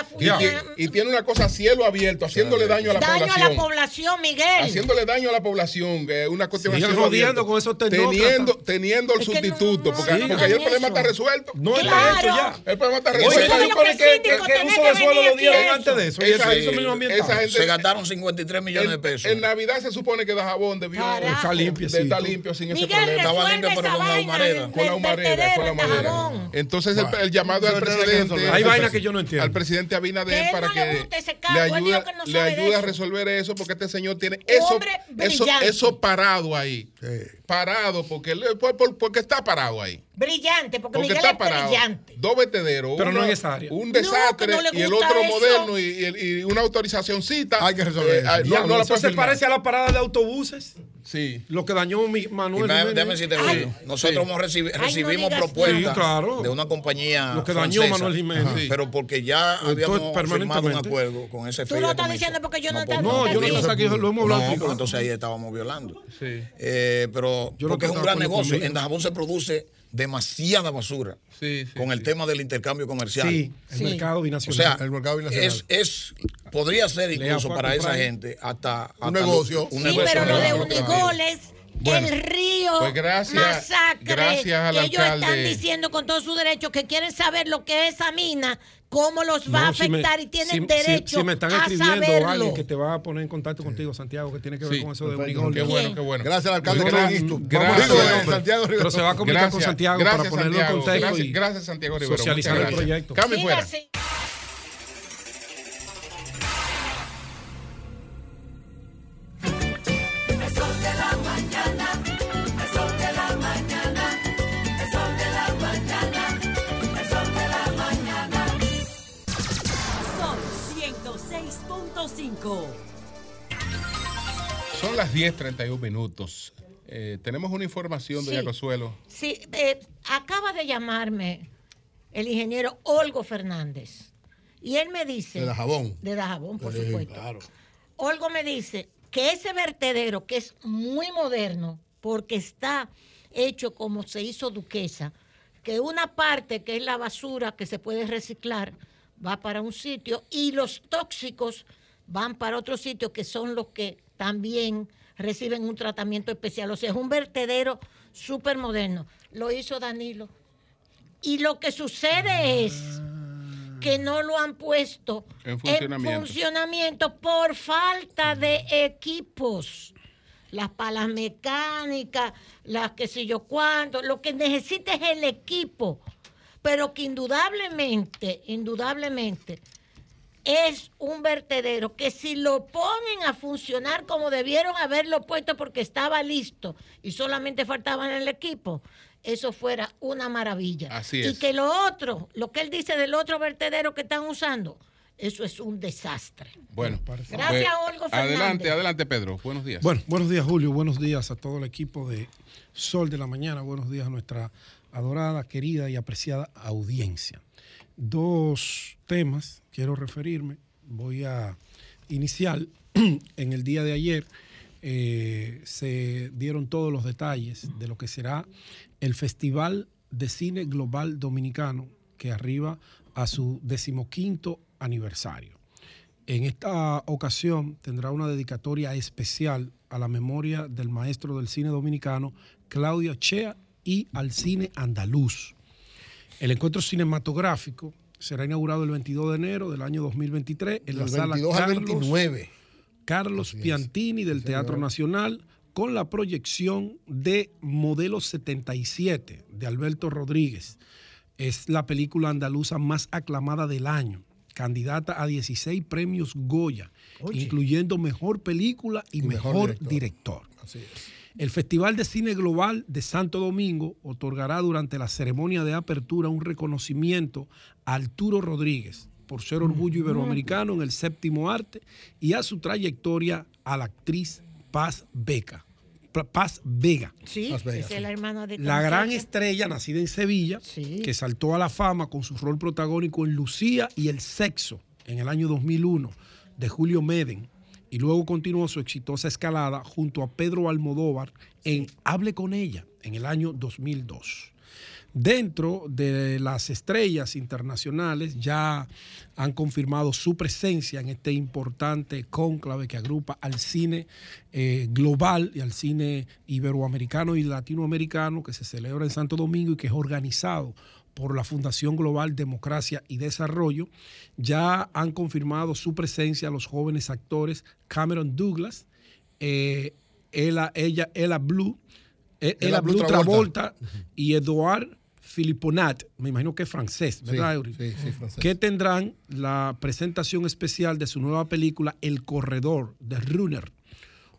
Y, tiene una cosa a cielo abierto, haciéndole daño a la Daño a población. la población, Miguel. Haciéndole daño a la población, que es una abierto. con esos. Teniendo, teniendo el Es que no- sustituto, porque, no porque ahí el problema eso. está resuelto. No está hecho ya. El problema está resuelto. ¿saben lo que uso de suelo lo dieron antes de eso? Esa- eso gente- se gastaron 53 millones de pesos. En Navidad se supone que Dajabón debió está limpio, limpiecito. está limpio sin ese Miguel, problema. Estaba limpio, pero con la humareda. Con la humareda, con la humareda. Entonces el, el llamado al presidente. Hay vainas que yo no entiendo. Al presidente Abinader para que le ese ayude, le de ayude a eso. resolver eso porque este señor tiene eso, eso, eso parado ahí. Parado porque, por- porque está parado ahí. Brillante, porque, Porque Miguel está es parado. brillante. Dos vertederos. Pero no uno- en esa área. Un No, desastre no le y el otro eso. moderno y, y y una autorizacióncita. Hay que resolver no, Diablo, no la eso se parece a la parada de autobuses. Sí. Lo que dañó mi Manuel. Jiménez. déjame decirte. Nosotros hemos recibi- Ay, no recibimos propuestas nada. Sí, claro. de una compañía Lo que dañó francesa, Manuel Jiménez. Sí. pero porque ya habíamos firmado un acuerdo con ese Tú lo estás diciendo porque yo no, te No, yo no lo saqué, lo hemos hablado No, aquí. entonces ahí estábamos violando. Sí. Eh, pero Yo porque es un estaba gran negocio. En Dajabón se produce demasiada basura con el tema del intercambio comercial. Sí, el Sí. mercado O binacional. sea, El mercado binacional. Es, es, podría ser incluso para esa gente hasta, hasta negocio. Un Sí, negocio. pero lo de Unigoles, Bueno, el río, pues gracias- masacre, gracias al que ellos alcalde. están diciendo con todos sus derechos que quieren saber lo que es esa mina, cómo los va a No, si me- afectar y tienen si- derecho Si, me están a escribiendo saberlo. alguien que te va a poner en contacto contigo, Santiago, que tiene que ver Sí, con eso de. Unigol. Qué bueno, qué bueno. Gracias al alcalde No, que no, lo visto. gracias, hombre. Santiago Rivera. Pero se va a comunicar con Santiago para gracias, ponerlo Santiago. en contexto Gracias, y gracias, Santiago Rivero. socializar el gracias. proyecto. Cambio fuera. 106.5. Son las 10:31 minutos. Eh, tenemos una información, doña Sí. Consuelo. Sí, eh, acaba de llamarme el ingeniero Olgo Fernández. Y él me dice. De Dajabón. De Dajabón, por Sí, supuesto. claro. Olgo me dice que ese vertedero, que es muy moderno, porque está hecho como se hizo Duquesa, que una parte, que es la basura que se puede reciclar, va para un sitio y los tóxicos van para otro sitio, que son los que también reciben un tratamiento especial. O sea, es un vertedero súper moderno. Lo hizo Danilo. Y lo que sucede es que no lo han puesto En funcionamiento. funcionamiento por falta de equipos. Las palas mecánicas, las que sé yo cuánto, lo que necesita es el equipo, pero que indudablemente, indudablemente, es un vertedero que si lo ponen a funcionar como debieron haberlo puesto porque estaba listo y solamente faltaban el equipo, eso fuera una maravilla. Así Y es. que lo otro, lo que él dice del otro vertedero que están usando, eso es un desastre. Bueno, Gracias, pues, Olgo Fernández. Adelante, adelante, Pedro. Buenos días. Bueno, buenos días, Julio. Buenos días a todo el equipo de Sol de la Mañana. Buenos días a nuestra adorada, querida y apreciada audiencia. Dos temas quiero referirme. Voy a iniciar. en el día de ayer eh, se dieron todos los detalles de lo que será el Festival de Cine Global Dominicano, que arriba a su decimoquinto aniversario. En esta ocasión tendrá una dedicatoria especial a la memoria del maestro del cine dominicano, Claudio Chea, y al cine andaluz. El encuentro cinematográfico será inaugurado el 22 de enero del año 2023 en la sala 22 al Carlos, 29. Carlos Piantini del Teatro Nacional con la proyección de Modelo 77 de Alberto Rodríguez. Es la película andaluza más aclamada del año, candidata a 16 premios Goya, Oye. incluyendo mejor película y, Y mejor mejor, director. director. Así es. El Festival de Cine Global de Santo Domingo otorgará durante la ceremonia de apertura un reconocimiento Arturo Rodríguez por ser orgullo iberoamericano en el séptimo arte y a su trayectoria a la actriz Paz Beca. Pa- Paz Vega. Sí, es la hermana de La gran estrella nacida en Sevilla, que saltó a la fama con su rol protagónico en Lucía y El Sexo en el año 2001 de Julio Meden y luego continuó su exitosa escalada junto a Pedro Almodóvar en Hable con ella en el año 2002. Dentro de las estrellas internacionales ya han confirmado su presencia en este importante cónclave que agrupa al cine eh, global y al cine iberoamericano y latinoamericano que se celebra en Santo Domingo y que es organizado por la Fundación Global Democracia y Desarrollo. Ya han confirmado su presencia los jóvenes actores Cameron Douglas, eh, Ella, ella, Ella Blue, eh, Ella Blue Blue Travolta. Travolta y Edouard Philipponat, me imagino que es francés, ¿verdad, Sí, Eury? sí, sí, francés. Que tendrán la presentación especial de su nueva película El Corredor, de Runner,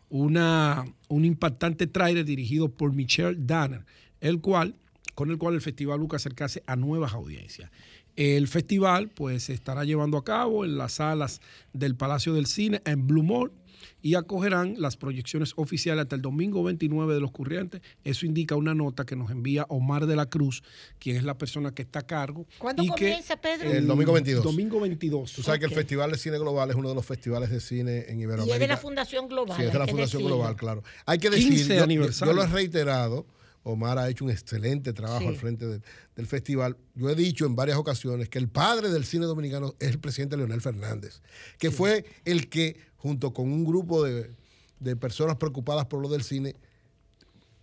una, un impactante tráiler dirigido por Michelle Danner, el cual, con el cual el festival busca acercarse a nuevas audiencias. El festival pues se estará llevando a cabo en las salas del Palacio del Cine en Blue Mall y acogerán las proyecciones oficiales hasta el domingo 29 de los corrientes. Eso indica una nota que nos envía Omar de la Cruz, quien es la persona que está a cargo. ¿Cuándo y que- comienza, Pedro? El domingo 22. Domingo 22. Tú sabes que el. Festival de Cine Global es uno de los festivales de cine en Y Iberoamérica. es de la Fundación Global. Sí, es de hay la que Fundación decirlo. Global, claro. Hay que 15 decir, yo- yo, aniversario. yo lo he reiterado, Omar ha hecho un excelente trabajo Sí. al frente de- del festival. Yo he dicho en varias ocasiones que el padre del cine dominicano es el presidente Leonel Fernández, que fue el que, junto con un grupo de, de personas preocupadas por lo del cine,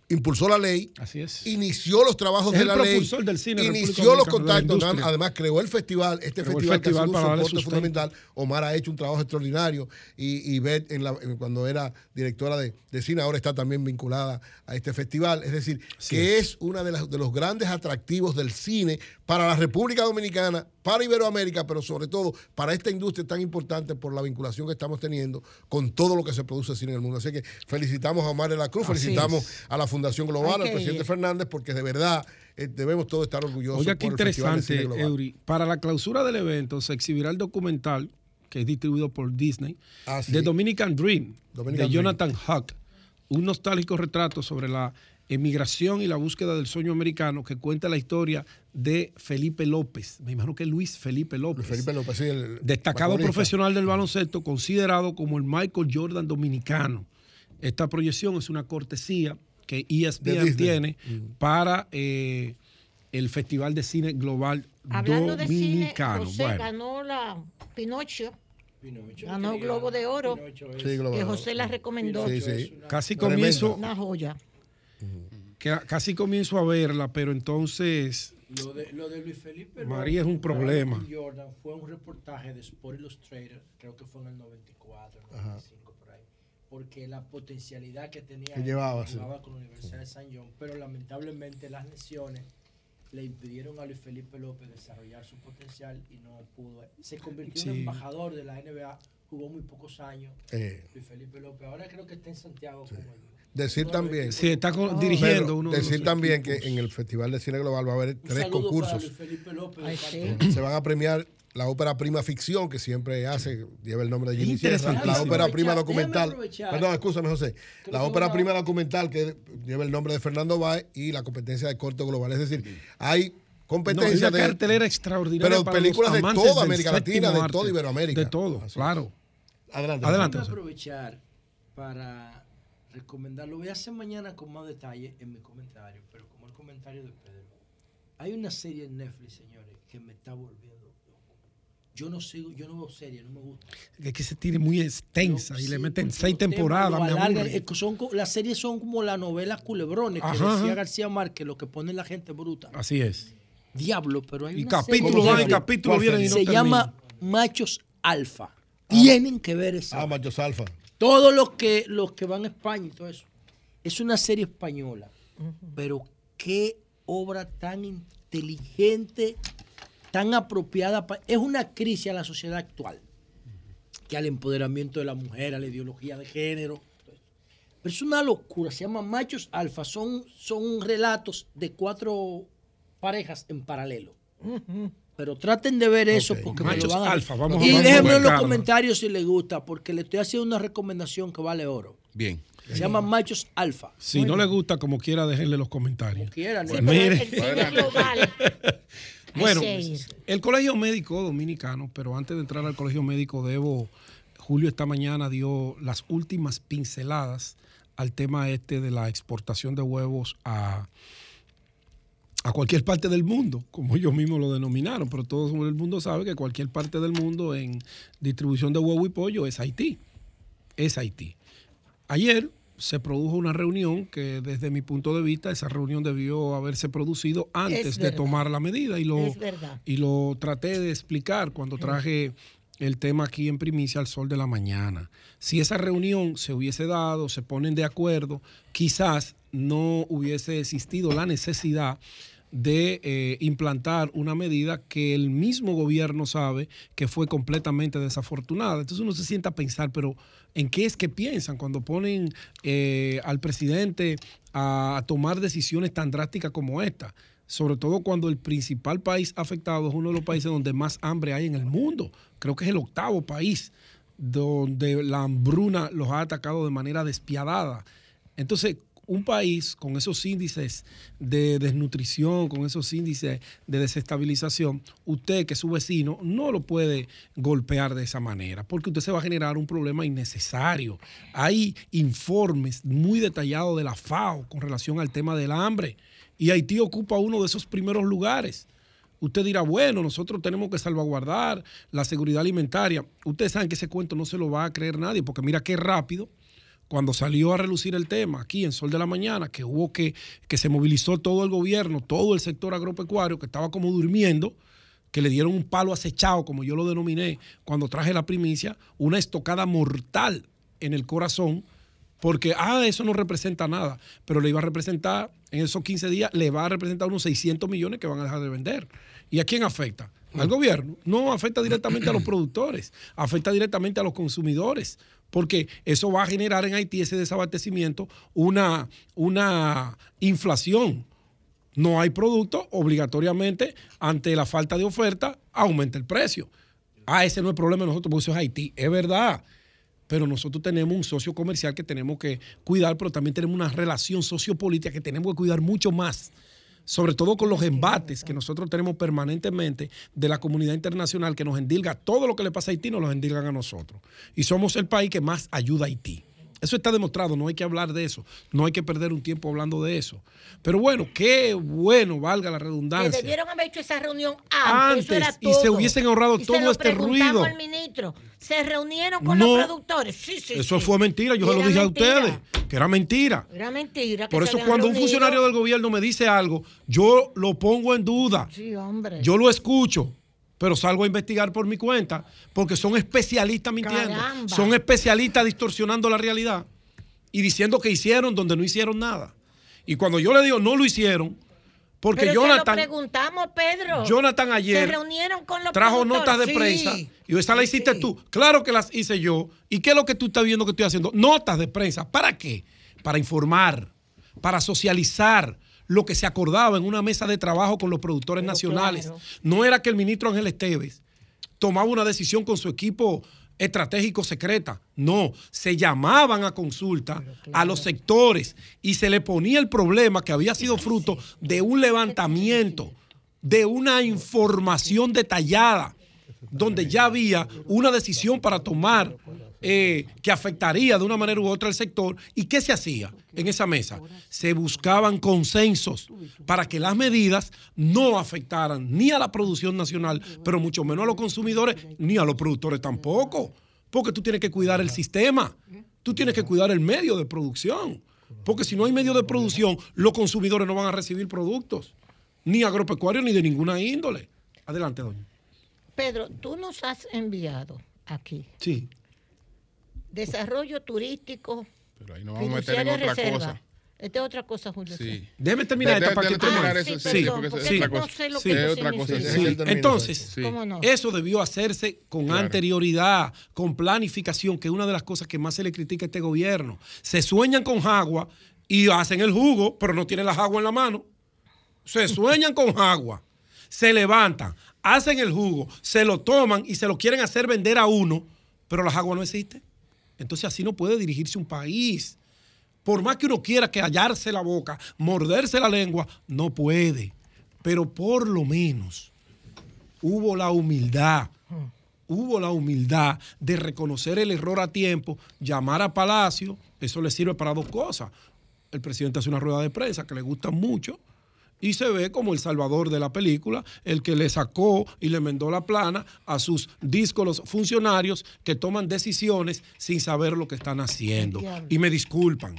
impulsó la ley, Así es. inició los trabajos Es de la ley, del cine inició los contactos, además creó el festival, este Creó el festival, que ha festival sido un soporte fundamental. Omar ha hecho un trabajo extraordinario y, y Beth, en la- en- cuando era directora de, de cine, ahora está también vinculada a este festival. Es decir, que es, uno de, las- de los grandes atractivos del cine para la República Dominicana, para Iberoamérica, pero sobre todo para esta industria tan importante por la vinculación que estamos teniendo con todo lo que se produce cine en el mundo. Así que felicitamos a Omar de la Cruz, Así felicitamos es. a la Fundación Global, Hay al presidente. Fernández, porque de verdad eh, debemos todos estar orgullosos Oiga, qué por el Festival de Cine interesante. Eury. Para la clausura del evento se exhibirá el documental que es distribuido por Disney Ah, sí. de Dominican Dream Dominican de Jonathan Huck, un nostálgico retrato sobre la emigración y la búsqueda del sueño americano que cuenta la historia de Felipe López. Me imagino que Luis Felipe López. Felipe López, sí, el Destacado profesional del baloncesto, considerado como el Michael Jordan dominicano. Esta proyección es una cortesía que ESPN tiene para eh, el Festival de Cine Global Hablando de cine, Dominicano. José bueno, ganó la Pinocho. Pinocho, Ganó que Globo de Oro. Pinocho es- Sí, Globo de que. José la recomendó. Sí, sí. casi comienzo, Una joya. que- casi comienzo a verla, pero entonces Lo de, lo de Luis Felipe. María es un problema. Jordan fue un reportaje de Sport Illustrated, creo que fue en el 94, 95 por ahí, porque la potencialidad que tenía Que él, llevaba, sí. jugaba con la Universidad de San John, pero lamentablemente las lesiones le impidieron a Luis Felipe López desarrollar su potencial y no pudo. Se convirtió en embajador de la NBA, jugó muy pocos años. Eh. Luis Felipe López, ahora creo que está en Santiago como el- Decir también. Sí, está con- Oh. dirigiendo uno de Decir también equipos. que en el Festival de Cine Global va a haber Un tres para concursos. Luis Felipe López. de Ay, parte sí. Se van a premiar la ópera prima ficción, que siempre hace, lleva el nombre de Jimmy Sierra, la ópera prima documental. Perdón, escúchame, José. Creo La ópera prima documental, que lleva el nombre de Fernando Báez, y la competencia de corte global. Es decir, hay No, hay competencia una de. cartelera extraordinaria pero para películas los de toda América Latina, de toda Iberoamérica. De todo, Así claro. Adelante. Adelante, Déjame José. aprovechar para recomendarlo. Voy a hacer mañana con más detalle en mi comentario, pero como el comentario de Pedro. Hay una serie en Netflix, señores, que me está volviendo. Yo no sigo, yo no veo series, no me gusta. Es que se tiene muy extensa y le meten seis temporadas. me son las series son como las novelas culebrones que Ajá, decía ajá. García Márquez, lo que pone la gente bruta. Así es. Diablo, pero hay Y una capítulos serie van y capítulos vienen y no Se llama Machos Alfa. Tienen que ver esa. Ah, Machos Alfa. Todos los que, los que van a España y todo eso. Es una serie española. Pero qué obra tan inteligente, tan apropiada. pa- es una crisis a la sociedad actual. Que al empoderamiento de la mujer, a la ideología de género. Pero es una locura, se llaman machos alfa, son, son relatos de cuatro parejas en paralelo. Pero traten de ver eso porque me lo Machos van a... alfa, vamos y déjenme en los comentarios si les gusta, porque le estoy haciendo una recomendación que vale oro. Bien. Se llaman machos alfa. Si no le gusta, como quiera, déjenle los comentarios. quieran, Pues ¿no? mire. Sí, pero el cine global. bueno, el Colegio Médico Dominicano, pero antes de entrar al Colegio Médico, debo, Julio esta mañana dio las últimas pinceladas al tema este de la exportación de huevos a, a cualquier parte del mundo, como ellos mismos lo denominaron, pero todo el mundo sabe que cualquier parte del mundo en distribución de huevo y pollo es Haití. Es Haití. Ayer se produjo una reunión que desde mi punto de vista esa reunión debió haberse producido antes Es de tomar la medida y lo, y lo traté de explicar cuando traje el tema aquí en primicia al sol de la mañana. Si esa reunión se hubiese dado, se ponen de acuerdo, quizás no hubiese existido la necesidad de eh, implantar una medida que el mismo gobierno sabe que fue completamente desafortunada. Entonces uno se sienta a pensar, pero ¿en qué es que piensan cuando ponen eh, al presidente a, a tomar decisiones tan drásticas como esta? Sobre todo cuando el principal país afectado es uno de los países donde más hambre hay en el mundo. Creo que es el octavo país donde la hambruna los ha atacado de manera despiadada. Entonces, un país con esos índices de desnutrición, con esos índices de desestabilización, usted que es su vecino no lo puede golpear de esa manera, porque usted se va a generar un problema innecesario. Hay informes muy detallados de la FAO con relación al tema del hambre y Haití ocupa uno de esos primeros lugares. Usted dirá, bueno, nosotros tenemos que salvaguardar la seguridad alimentaria. Ustedes saben que ese cuento no se lo va a creer nadie, porque mira qué rápido cuando salió a relucir el tema aquí en Sol de la Mañana, que hubo que, que se movilizó todo el gobierno, todo el sector agropecuario, que estaba como durmiendo, que le dieron un palo acechado, como yo lo denominé, cuando traje la primicia, una estocada mortal en el corazón, porque, ah, eso no representa nada, pero le iba a representar, en esos 15 días, le va a representar unos 600 millones que van a dejar de vender. ¿Y a quién afecta? Al gobierno. No afecta directamente a los productores, afecta directamente a los consumidores, porque eso va a generar en Haití ese desabastecimiento una, una inflación. No hay producto, obligatoriamente, ante la falta de oferta, aumenta el precio. Ah, ese no es problema de nosotros, porque eso es Haití. Es verdad. Pero nosotros tenemos un socio comercial que tenemos que cuidar, pero también tenemos una relación sociopolítica que tenemos que cuidar mucho más. Sobre todo con los embates que nosotros tenemos permanentemente de la comunidad internacional que nos endilga todo lo que le pasa a Haití, nos lo endilgan a nosotros. Y somos el país que más ayuda a Haití. Eso está demostrado, no hay que hablar de eso, no hay que perder un tiempo hablando de eso. Pero bueno, qué bueno, valga la Que redundancia. debieron haber hecho esa reunión antes, era Antes, y se todo. hubiesen ahorrado Y se todo lo este ruido. al ministro. Se reunieron con No. los productores. Sí, sí, Eso sí. fue mentira, yo se lo dije mentira. a ustedes, que era mentira. Era mentira. que Por eso cuando un funcionario del gobierno me dice algo, yo lo pongo en duda. Sí, hombre. Yo lo escucho, pero salgo a investigar por mi cuenta, porque son especialistas mintiendo. Caramba. Son especialistas distorsionando la realidad y diciendo que hicieron donde no hicieron nada. Y cuando yo le digo no lo hicieron, porque Pero se lo Jonathan, preguntamos, Pedro. Jonathan ayer Se reunieron con los trajo notas de Sí. prensa y esa la hiciste tú. Claro que las hice yo. ¿Y qué es lo que tú estás viendo que estoy haciendo? Notas de prensa. ¿Para qué? Para informar, para socializar lo que se acordaba en una mesa de trabajo con los productores nacionales. claro. No era que el ministro Ángel Esteves tomaba una decisión con su equipo estratégico secreta. No, se llamaban a consulta a los sectores y se le ponía el problema que había sido fruto de un levantamiento, de una información detallada, donde ya había una decisión para tomar eh, que afectaría de una manera u otra al sector. ¿Y qué se hacía en esa mesa? Se buscaban consensos para que las medidas no afectaran ni a la producción nacional, pero mucho menos a los consumidores, ni a los productores tampoco. Porque tú tienes que cuidar el sistema, tú tienes que cuidar el medio de producción. Porque si no hay medio de producción, los consumidores no van a recibir productos, ni agropecuarios ni de ninguna índole. Adelante, doña. Pedro, tú nos has enviado aquí Sí. Desarrollo turístico, Pero ahí nos vamos a meter en otra reserva. cosa. Esta es otra cosa, Julio. Sí. Déjeme terminar esta no. Sí, Entonces, Sí. ¿Cómo no? eso debió hacerse con Claro. anterioridad, con planificación, que es una de las cosas que más se le critica a este gobierno. Se sueñan con agua y hacen el jugo, pero no tienen la agua en la mano. Se sueñan con agua, se levantan, hacen el jugo, se lo toman y se lo quieren hacer vender a uno, pero la agua no existe. Entonces así no puede dirigirse un país. Por más que uno quiera que hallarse la boca, morderse la lengua, no puede. Pero por lo menos hubo la humildad, hubo la humildad de reconocer el error a tiempo, llamar a Palacio, eso le sirve para dos cosas. El presidente hace una rueda de prensa que le gusta mucho y se ve como el salvador de la película, el que le sacó y le mendó la plana a sus díscolos funcionarios que toman decisiones sin saber lo que están haciendo. Y me disculpan,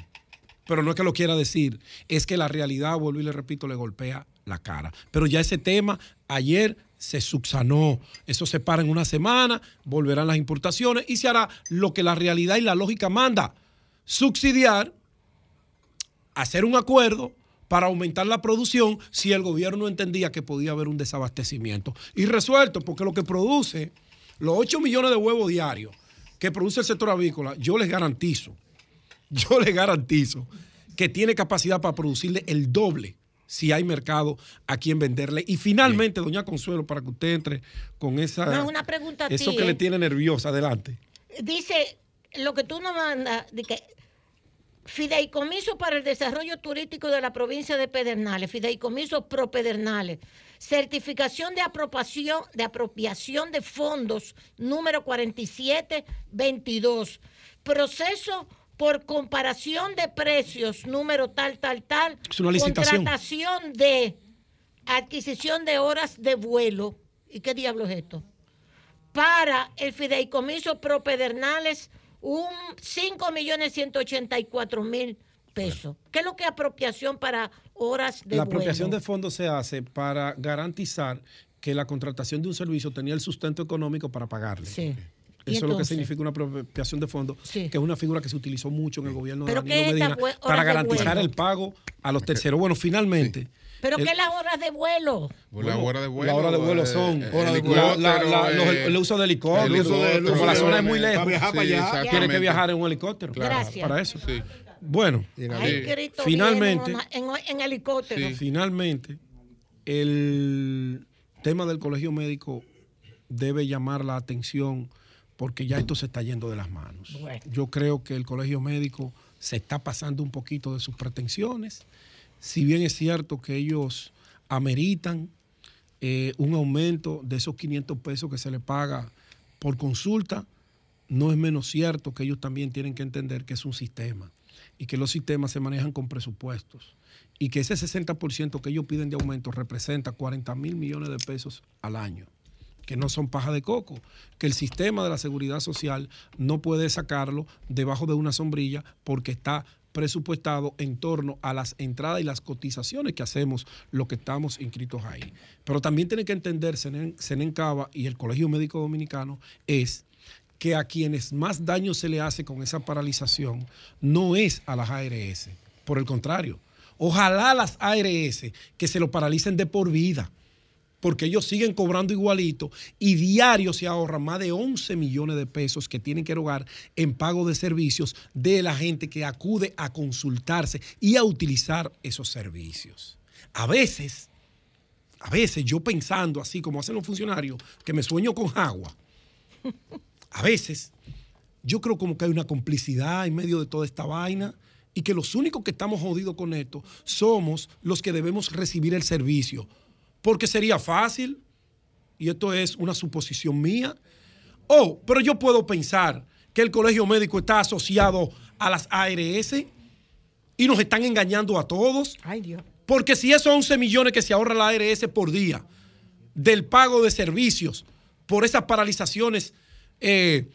pero no es que lo quiera decir, es que la realidad, vuelvo y le repito, le golpea la cara. Pero ya ese tema ayer se subsanó. Eso se para en una semana, volverán las importaciones y se hará lo que la realidad y la lógica manda. Subsidiar, hacer un acuerdo para aumentar la producción si el gobierno entendía que podía haber un desabastecimiento. Y resuelto, porque lo que produce, los 8 millones de huevos diarios que produce el sector avícola, yo les garantizo, yo les garantizo que tiene capacidad para producirle el doble si hay mercado a quien venderle. Y finalmente, doña Consuelo, para que usted entre con esa... No, una pregunta a Eso ti, que le ¿eh? tiene nerviosa, adelante. Dice, lo que tú nos mandas, de que Fideicomiso para el Desarrollo Turístico de la provincia de Pedernales, Fideicomiso Pro Pedernales, certificación de apropiación, de apropiación de fondos número 4722, proceso por comparación de precios número tal, tal, tal, Es una licitación. contratación de adquisición de horas de vuelo. ¿Y qué diablo es esto? para el fideicomiso Pro Pedernales un 5.184.000 pesos. ¿Qué es lo que es apropiación para horas de la vuelo? apropiación de fondos se hace para garantizar que la contratación de un servicio tenía el sustento económico para pagarle. Sí. Eso ¿Y es lo que significa una apropiación de fondos, que es una figura que se utilizó mucho en el gobierno de ¿Pero Danilo Medina para garantizar el pago a los terceros. Bueno, finalmente. ¿Pero qué es las horas de vuelo? la hora de vuelo. La hora de vuelo eh, son eh, la- la- la- los- eh, el uso de helicóptero. el uso de- el como la zona es muy para lejos, viajar para allá. tiene que viajar en un helicóptero. Claro. Gracias. Para eso. Sí. Bueno, Ay, Cristo, finalmente, en, helicóptero. finalmente, el tema del colegio médico debe llamar la atención porque ya esto se está yendo de las manos. Bueno. Yo creo que el colegio médico se está pasando un poquito de sus pretensiones. Si bien es cierto que ellos ameritan eh, un aumento de esos 500 pesos que se le paga por consulta, no es menos cierto que ellos también tienen que entender que es un sistema y que los sistemas se manejan con presupuestos y que ese 60% que ellos piden de aumento representa 40 mil millones de pesos al año que no son paja de coco, que el sistema de la seguridad social no puede sacarlo debajo de una sombrilla porque está presupuestado en torno a las entradas y las cotizaciones que hacemos los que estamos inscritos ahí. Pero también tiene que entender Senen, y el Colegio Médico Dominicano es que a quienes más daño se le hace con esa paralización no es a las ARS, por el contrario, ojalá las ARS que se lo paralicen de por vida porque ellos siguen cobrando igualito y diario se ahorran más de 11 millones de pesos que tienen que erogar en pago de servicios de la gente que acude a consultarse y a utilizar esos servicios. A veces, a veces yo pensando así como hacen los funcionarios, que me sueño con agua, a veces yo creo como que hay una complicidad en medio de toda esta vaina y que los únicos que estamos jodidos con esto somos los que debemos recibir el servicio. Porque sería fácil, y esto es una suposición mía, oh, pero yo puedo pensar que el colegio médico está asociado a las ARS y nos están engañando a todos. Ay, Dios. Porque si esos 11 millones que se ahorra la ARS por día del pago de servicios por esas paralizaciones eh,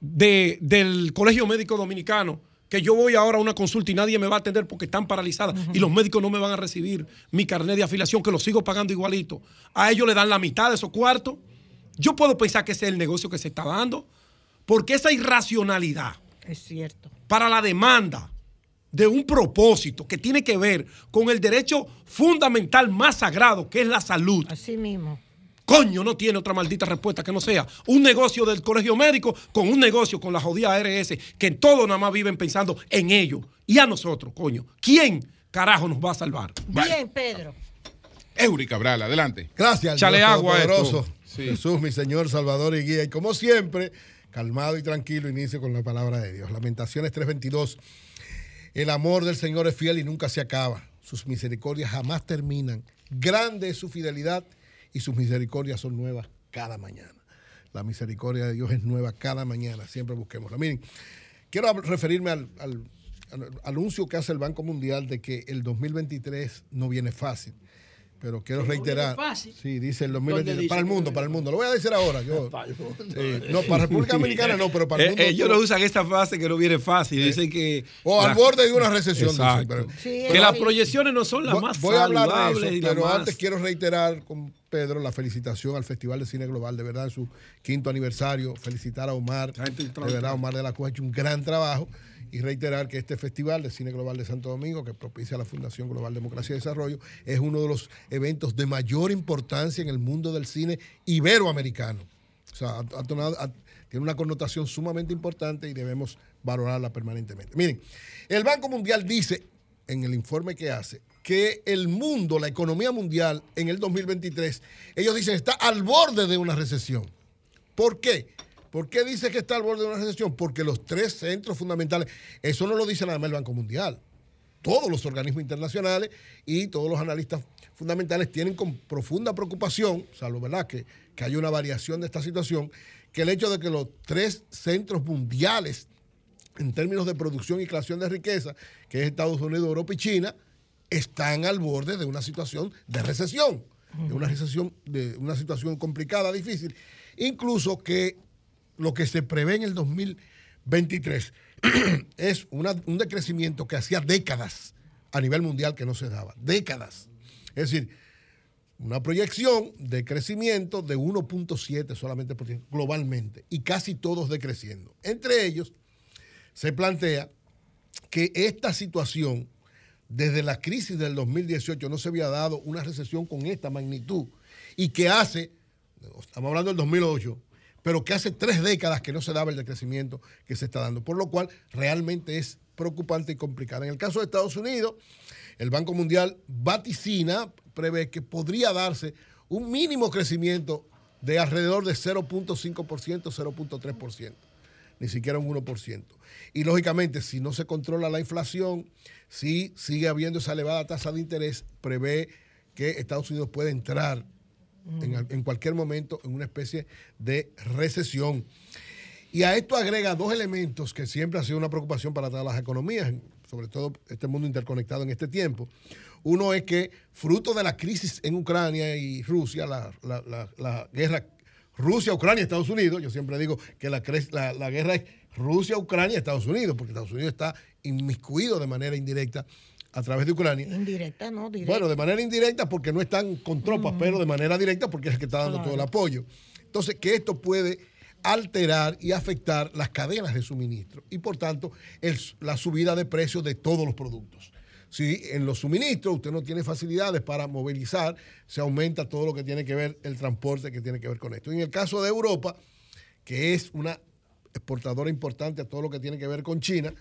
de- del Colegio Médico Dominicano, que yo voy ahora a una consulta y nadie me va a atender porque están paralizadas y los médicos no me van a recibir mi carnet de afiliación, que lo sigo pagando igualito. A ellos le dan la mitad de esos cuartos. Yo puedo pensar que ese es el negocio que se está dando, porque esa irracionalidad Es cierto. para la demanda de un propósito que tiene que ver con el derecho fundamental más sagrado, que es la salud. Así mismo. Coño, no tiene otra maldita respuesta que no sea un negocio del colegio médico con un negocio con la jodida ARS, que todos nada más viven pensando en ellos. Y a nosotros, coño. ¿Quién carajo nos va a salvar? Bien, Pedro. Eury Cabral, adelante. Gracias, al Chale Dios agua. Todopoderoso. Sí. Jesús, mi Señor, Salvador y Guía. Y como siempre, calmado y tranquilo, inicio con la palabra de Dios. Lamentaciones 3.22. El amor del Señor es fiel y nunca se acaba. Sus misericordias jamás terminan. Grande es su fidelidad y sus misericordias son nuevas cada mañana. La misericordia de Dios es nueva cada mañana. Siempre busquémosla. Miren, quiero referirme al- al anuncio que hace el Banco Mundial de que el 2023 no viene fácil. Pero quiero reiterar. fácil. Sí, dice el ¿Dónde 2023. dice Para el mundo, no para el mundo. Lo voy a decir ahora. Yo, Para el mundo. Sí, no, para República Dominicana no, pero para el Eh, mundo. ellos no usan esta frase que no viene fácil. Dicen que. O al la- borde de una recesión, dicen, Exacto. pero- Sí, que las proyecciones no son las Voy- más Voy a hablar de eso, pero más- antes quiero reiterar con Pedro la felicitación al Festival de Cine Global, de verdad, en su quinto aniversario. Felicitar a Omar, de verdad, Omar de la Cruz ha hecho un gran trabajo. Y reiterar que este Festival de Cine Global de Santo Domingo, que propicia la Fundación Global Democracia y Desarrollo, es uno de los eventos de mayor importancia en el mundo del cine iberoamericano. O sea, ha- tiene una connotación sumamente importante y debemos valorarla permanentemente. Miren, el Banco Mundial dice en el informe que hace que el mundo, la economía mundial en el 2023, ellos dicen está al borde de una recesión. ¿Por qué? ¿Por qué dice que está al borde de una recesión? Porque los tres centros fundamentales, eso no lo dice nada más el Banco Mundial. Todos los organismos internacionales y todos los analistas fundamentales tienen con profunda preocupación, salvo ¿verdad? Que, que hay una variación de esta situación, que el hecho de que los tres centros mundiales en términos de producción y creación de riqueza, que es Estados Unidos, Europa y China, están al borde de una situación de recesión, de una recesión, de una situación complicada, difícil. Incluso que lo que se prevé en el 2023 es un decrecimiento que hacía décadas a nivel mundial que no se daba. Décadas. Es decir, una proyección de crecimiento de 1.7 solamente por ciento globalmente y casi todos decreciendo. Entre ellos, se plantea que esta situación, desde la crisis del 2018, no se había dado una recesión con esta magnitud y que hace, estamos hablando del 2008, pero que hace tres décadas que no se daba el decrecimiento que se está dando, por lo cual realmente es preocupante y complicada. En el caso de Estados Unidos, el Banco Mundial vaticina, prevé que podría darse un mínimo crecimiento de alrededor de 0.5%, 0.3%, ni siquiera un 1%. Y lógicamente, si no se controla la inflación, si sigue habiendo esa elevada tasa de interés, prevé que Estados Unidos puede entrar en, al- en cualquier momento en una especie de recesión. Y a esto agrega dos elementos que siempre ha sido una preocupación para todas las economías, sobre todo este mundo interconectado en este tiempo. Uno es que, fruto de la crisis en Ucrania y Rusia, la, la- la- guerra Rusia, Ucrania, Estados Unidos, yo siempre digo que la- la guerra es Rusia, Ucrania, Estados Unidos, porque Estados Unidos está inmiscuido de manera indirecta a través de Ucrania. Indirecta, no, directa. Bueno, de manera indirecta porque no están con tropas, pero de manera directa porque es el que está dando Claro. todo el apoyo. Entonces, que esto puede alterar y afectar las cadenas de suministro y por tanto el- la subida de precios de todos los productos. Si en los suministros usted no tiene facilidades para movilizar, se aumenta todo lo que tiene que ver el transporte que tiene que ver con esto. En el caso de Europa, que es una exportadora importante a todo lo que tiene que ver con China,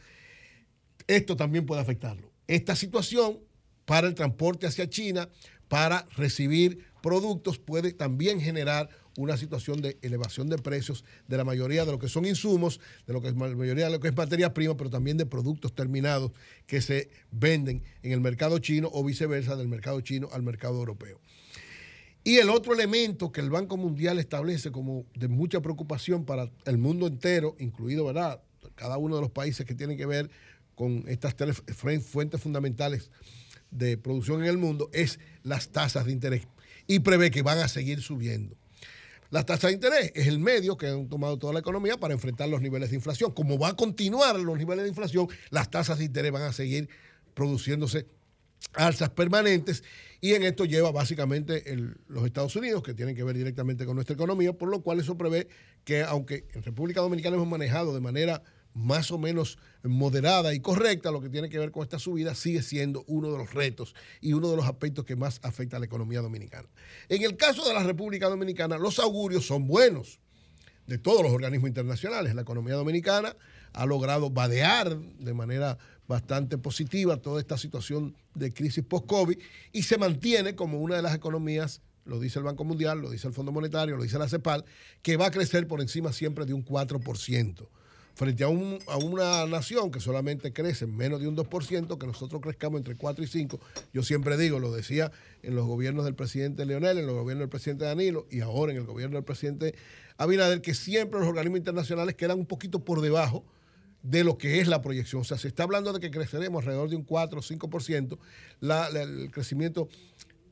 esto también puede afectarlo. Esta situación para el transporte hacia China, para recibir productos, puede también generar una situación de elevación de precios de la mayoría de lo que son insumos, de lo que es la mayoría de lo que es materia prima, pero también de productos terminados que se venden en el mercado chino o viceversa del mercado chino al mercado europeo. Y el otro elemento que el Banco Mundial establece como de mucha preocupación para el mundo entero, incluido ¿verdad? cada uno de los países que tienen que ver con estas tres fuentes fundamentales de producción en el mundo, es las tasas de interés. Y prevé que van a seguir subiendo. Las tasas de interés es el medio que han tomado toda la economía para enfrentar los niveles de inflación. Como va a continuar los niveles de inflación, las tasas de interés van a seguir produciéndose alzas permanentes y en esto lleva básicamente los Estados Unidos, que tienen que ver directamente con nuestra economía, por lo cual eso prevé que aunque en República Dominicana hemos manejado de manera más o menos moderada y correcta, lo que tiene que ver con esta subida, sigue siendo uno de los retos y uno de los aspectos que más afecta a la economía dominicana. En el caso de la República Dominicana, los augurios son buenos de todos los organismos internacionales. La economía dominicana ha logrado vadear de manera bastante positiva toda esta situación de crisis post-COVID y se mantiene como una de las economías, lo dice el Banco Mundial, lo dice el Fondo Monetario, lo dice la CEPAL, que va a crecer por encima siempre de un 4%. Frente a, un- a una nación que solamente crece menos de un 2%, que nosotros crezcamos entre 4 y 5, yo siempre digo, lo decía en los gobiernos del presidente Leonel, en los gobiernos del presidente Danilo y ahora en el gobierno del presidente Abinader, que siempre los organismos internacionales quedan un poquito por debajo de lo que es la proyección. O sea, se está hablando de que creceremos alrededor de un 4 o 5%. La- la- el crecimiento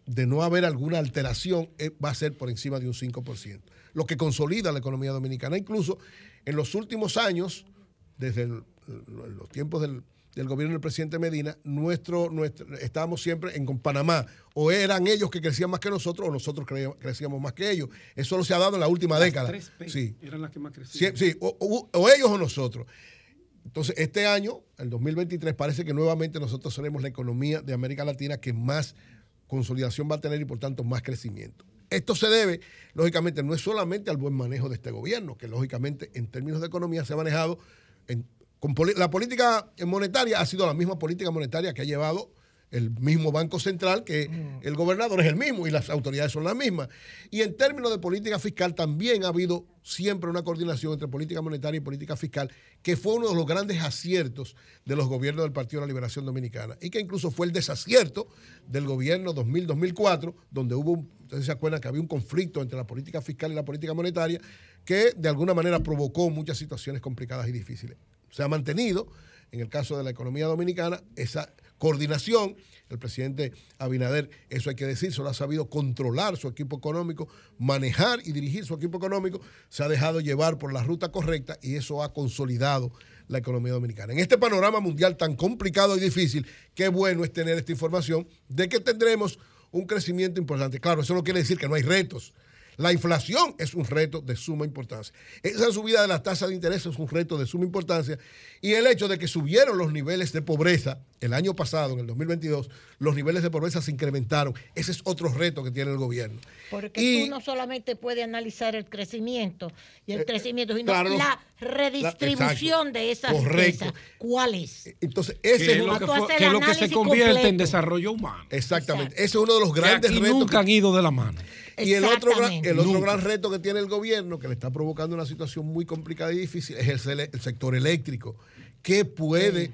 de no haber alguna alteración eh, va a ser por encima de un 5%, lo que consolida la economía dominicana. Incluso en los últimos años, desde el- los tiempos del, del gobierno del presidente Medina, nuestro, nuestro, estábamos siempre en con Panamá. O eran ellos que crecían más que nosotros o nosotros cre- crecíamos más que ellos. Eso solo se ha dado en la última Las década. tres P Sí. eran las que más crecían. Sí, sí, o, o- o ellos o nosotros. Entonces, este año, el 2023, parece que nuevamente nosotros seremos la economía de América Latina que más consolidación va a tener y por tanto más crecimiento. Esto se debe, lógicamente, no es solamente al buen manejo de este gobierno, que lógicamente en términos de economía se ha manejado, en- con la política monetaria ha sido la misma política monetaria que ha llevado el mismo Banco Central, que el gobernador es el mismo y las autoridades son las mismas. Y en términos de política fiscal también ha habido siempre una coordinación entre política monetaria y política fiscal, que fue uno de los grandes aciertos de los gobiernos del Partido de la Liberación Dominicana y que incluso fue el desacierto del gobierno 2000-2004, donde hubo, un- ustedes se acuerdan que había un conflicto entre la política fiscal y la política monetaria que de alguna manera provocó muchas situaciones complicadas y difíciles. Se ha mantenido, en el caso de la economía dominicana, esa coordinación. El presidente Abinader, eso hay que decir, solo ha sabido controlar su equipo económico, manejar y dirigir su equipo económico, se ha dejado llevar por la ruta correcta y eso ha consolidado la economía dominicana. En este panorama mundial tan complicado y difícil, qué bueno es tener esta información de que tendremos un crecimiento importante. Claro, eso no quiere decir que no hay retos. La inflación es un reto de suma importancia. Esa subida de las tasas de interés es un reto de suma importancia. Y el hecho de que subieron los niveles de pobreza el año pasado, en el 2022, los niveles de pobreza se incrementaron. Ese es otro reto que tiene el gobierno. Porque Y- tú no solamente puedes analizar el crecimiento y el Eh, crecimiento, sino claro, la redistribución de esa correcto. riqueza. ¿Cuál es? Entonces, Que ese es lo uno- que, fue- que es lo que se convierte en desarrollo humano. Exactamente. Ese es uno de los Que grandes aquí retos. nunca han ido de la mano. Y el otro, gran, el otro Nunca. gran reto que tiene el gobierno, que le está provocando una situación muy complicada y difícil, es el, sector eléctrico, que puede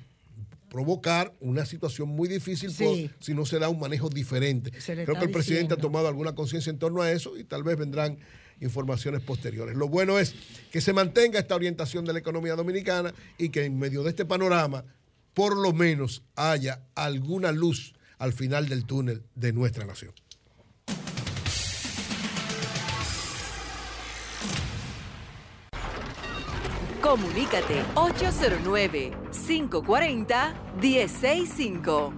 provocar una situación muy difícil por- si no se da un manejo diferente. Creo que el presidente ha tomado alguna conciencia en torno a eso y tal vez vendrán informaciones posteriores. Lo bueno es que se mantenga esta orientación de la economía dominicana y que en medio de este panorama, por lo menos, haya alguna luz al final del túnel de nuestra nación. Comunícate 809-540-1065.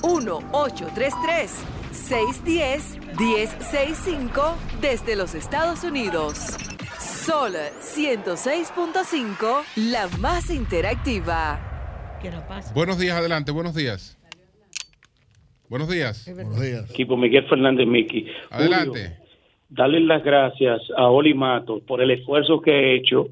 1-833-610-1065 desde los Estados Unidos. Sol 106.5, la más interactiva. Buenos días, adelante, buenos días. Buenos días. Buenos días. Equipo Miguel Fernández Miki. Adelante. Julio, darle las gracias a Oli Mato por el esfuerzo que ha hecho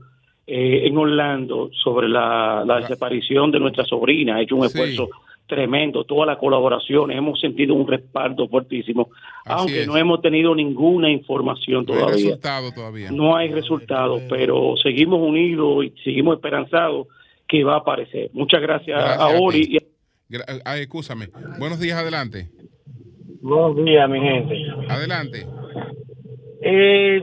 eh, en Orlando sobre la, la desaparición de nuestra sobrina. Ha hecho un Sí. esfuerzo tremendo, todas las colaboraciones, hemos sentido un respaldo fuertísimo, Así aunque es. no hemos tenido ninguna información No hay todavía. resultado todavía. No hay resultados, pero seguimos unidos y seguimos esperanzados que va a aparecer. Muchas gracias, Gracias a a y- Gra- Ay, escúchame. Buenos días, adelante. Buenos días, mi gente. Adelante. Eh,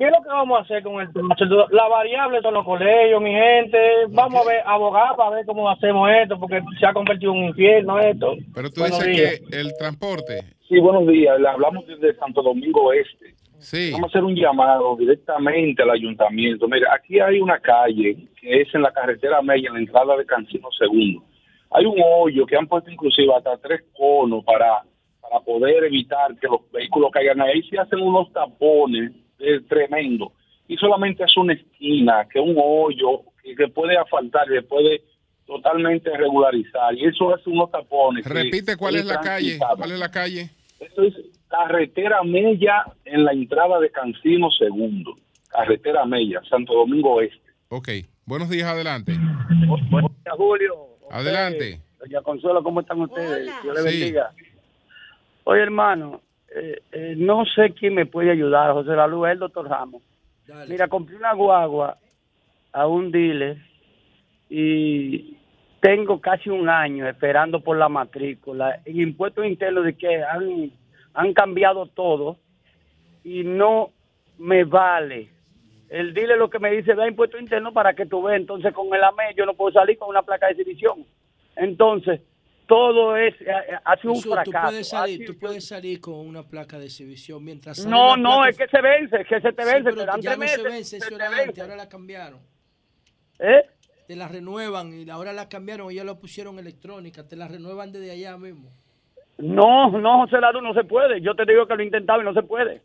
¿Qué es lo que vamos a hacer con el tema? La variable son los colegios, mi gente. Vamos a ver, abogar para ver cómo hacemos esto, porque se ha convertido en un infierno esto. Pero tú Buenos dices días. que el transporte. Sí, buenos días. Le hablamos desde Santo Domingo Este. Sí. Vamos a hacer un llamado directamente al ayuntamiento. Mira, aquí hay una calle que es en la carretera Mella, en la entrada de Cancino Segundo. Hay un hoyo que han puesto inclusive hasta tres conos para, para poder evitar que los vehículos caigan ahí. Se hacen unos tapones eh, tremendos. Y solamente es una esquina, que un hoyo que, que puede asfaltar y puede totalmente regularizar. Y eso hace unos tapones. que Repite cuál es la calle. ¿Cuál es la calle? Esto es carretera Mella en la entrada de Cancino Segundo. Carretera Mella, Santo Domingo Este. Ok. Buenos días, adelante. Buenos días, Julio. Adelante. Doña Consuelo, ¿cómo están ustedes? Dios le Sí. bendiga. Oye, hermano, eh, eh, no sé quién me puede ayudar, José La Luz, el doctor Ramos. Mira, compré una guagua a un dealer y tengo casi un año esperando por la matrícula. En impuestos internos de que han, han cambiado todo y no me vale. El dealer lo que me dice, da impuestos internos para que tú veas. Entonces, con el AME yo no puedo salir con una placa de exhibición. Entonces, todo es, eh, eh, ha sido un Jesús, tú fracaso. puedes, salir, sido- tú puedes salir con una placa de exhibición mientras sale No, no, placa- es que se vence, es que se te Sí, vence, pero te dan ya tres no se meses, vence, se te era antes, vence. ahora la cambiaron. ¿Eh? Te la renuevan y ahora la cambiaron y ya la pusieron electrónica, te la renuevan desde allá mismo. No, no, José Lado, no se puede. Yo te digo que lo he intentado y no se puede.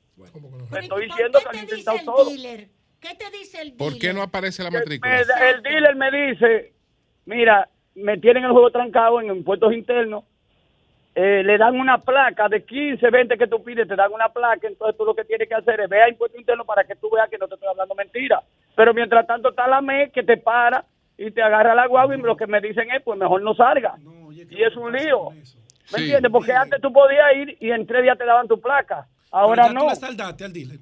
Te estoy diciendo que lo he intentado todo. ¿Qué te dice el ¿Por qué no aparece la matrícula? el dealer me dice, mira, me tienen el juego trancado en impuestos internos, eh, le dan una placa de 15, 20 que tú pides, te dan una placa, entonces tú lo que tienes que hacer es ver a impuestos internos para que tú veas que no te estoy hablando mentira. Pero mientras tanto está la ME que te para y te agarra la guagua y lo que me dicen es, pues mejor no salga. y es un lío. ¿Me Sí. entiendes? Porque antes tú podías ir y en tres días te daban tu placa. Ahora Pero ya no. tú saldaste al dealer.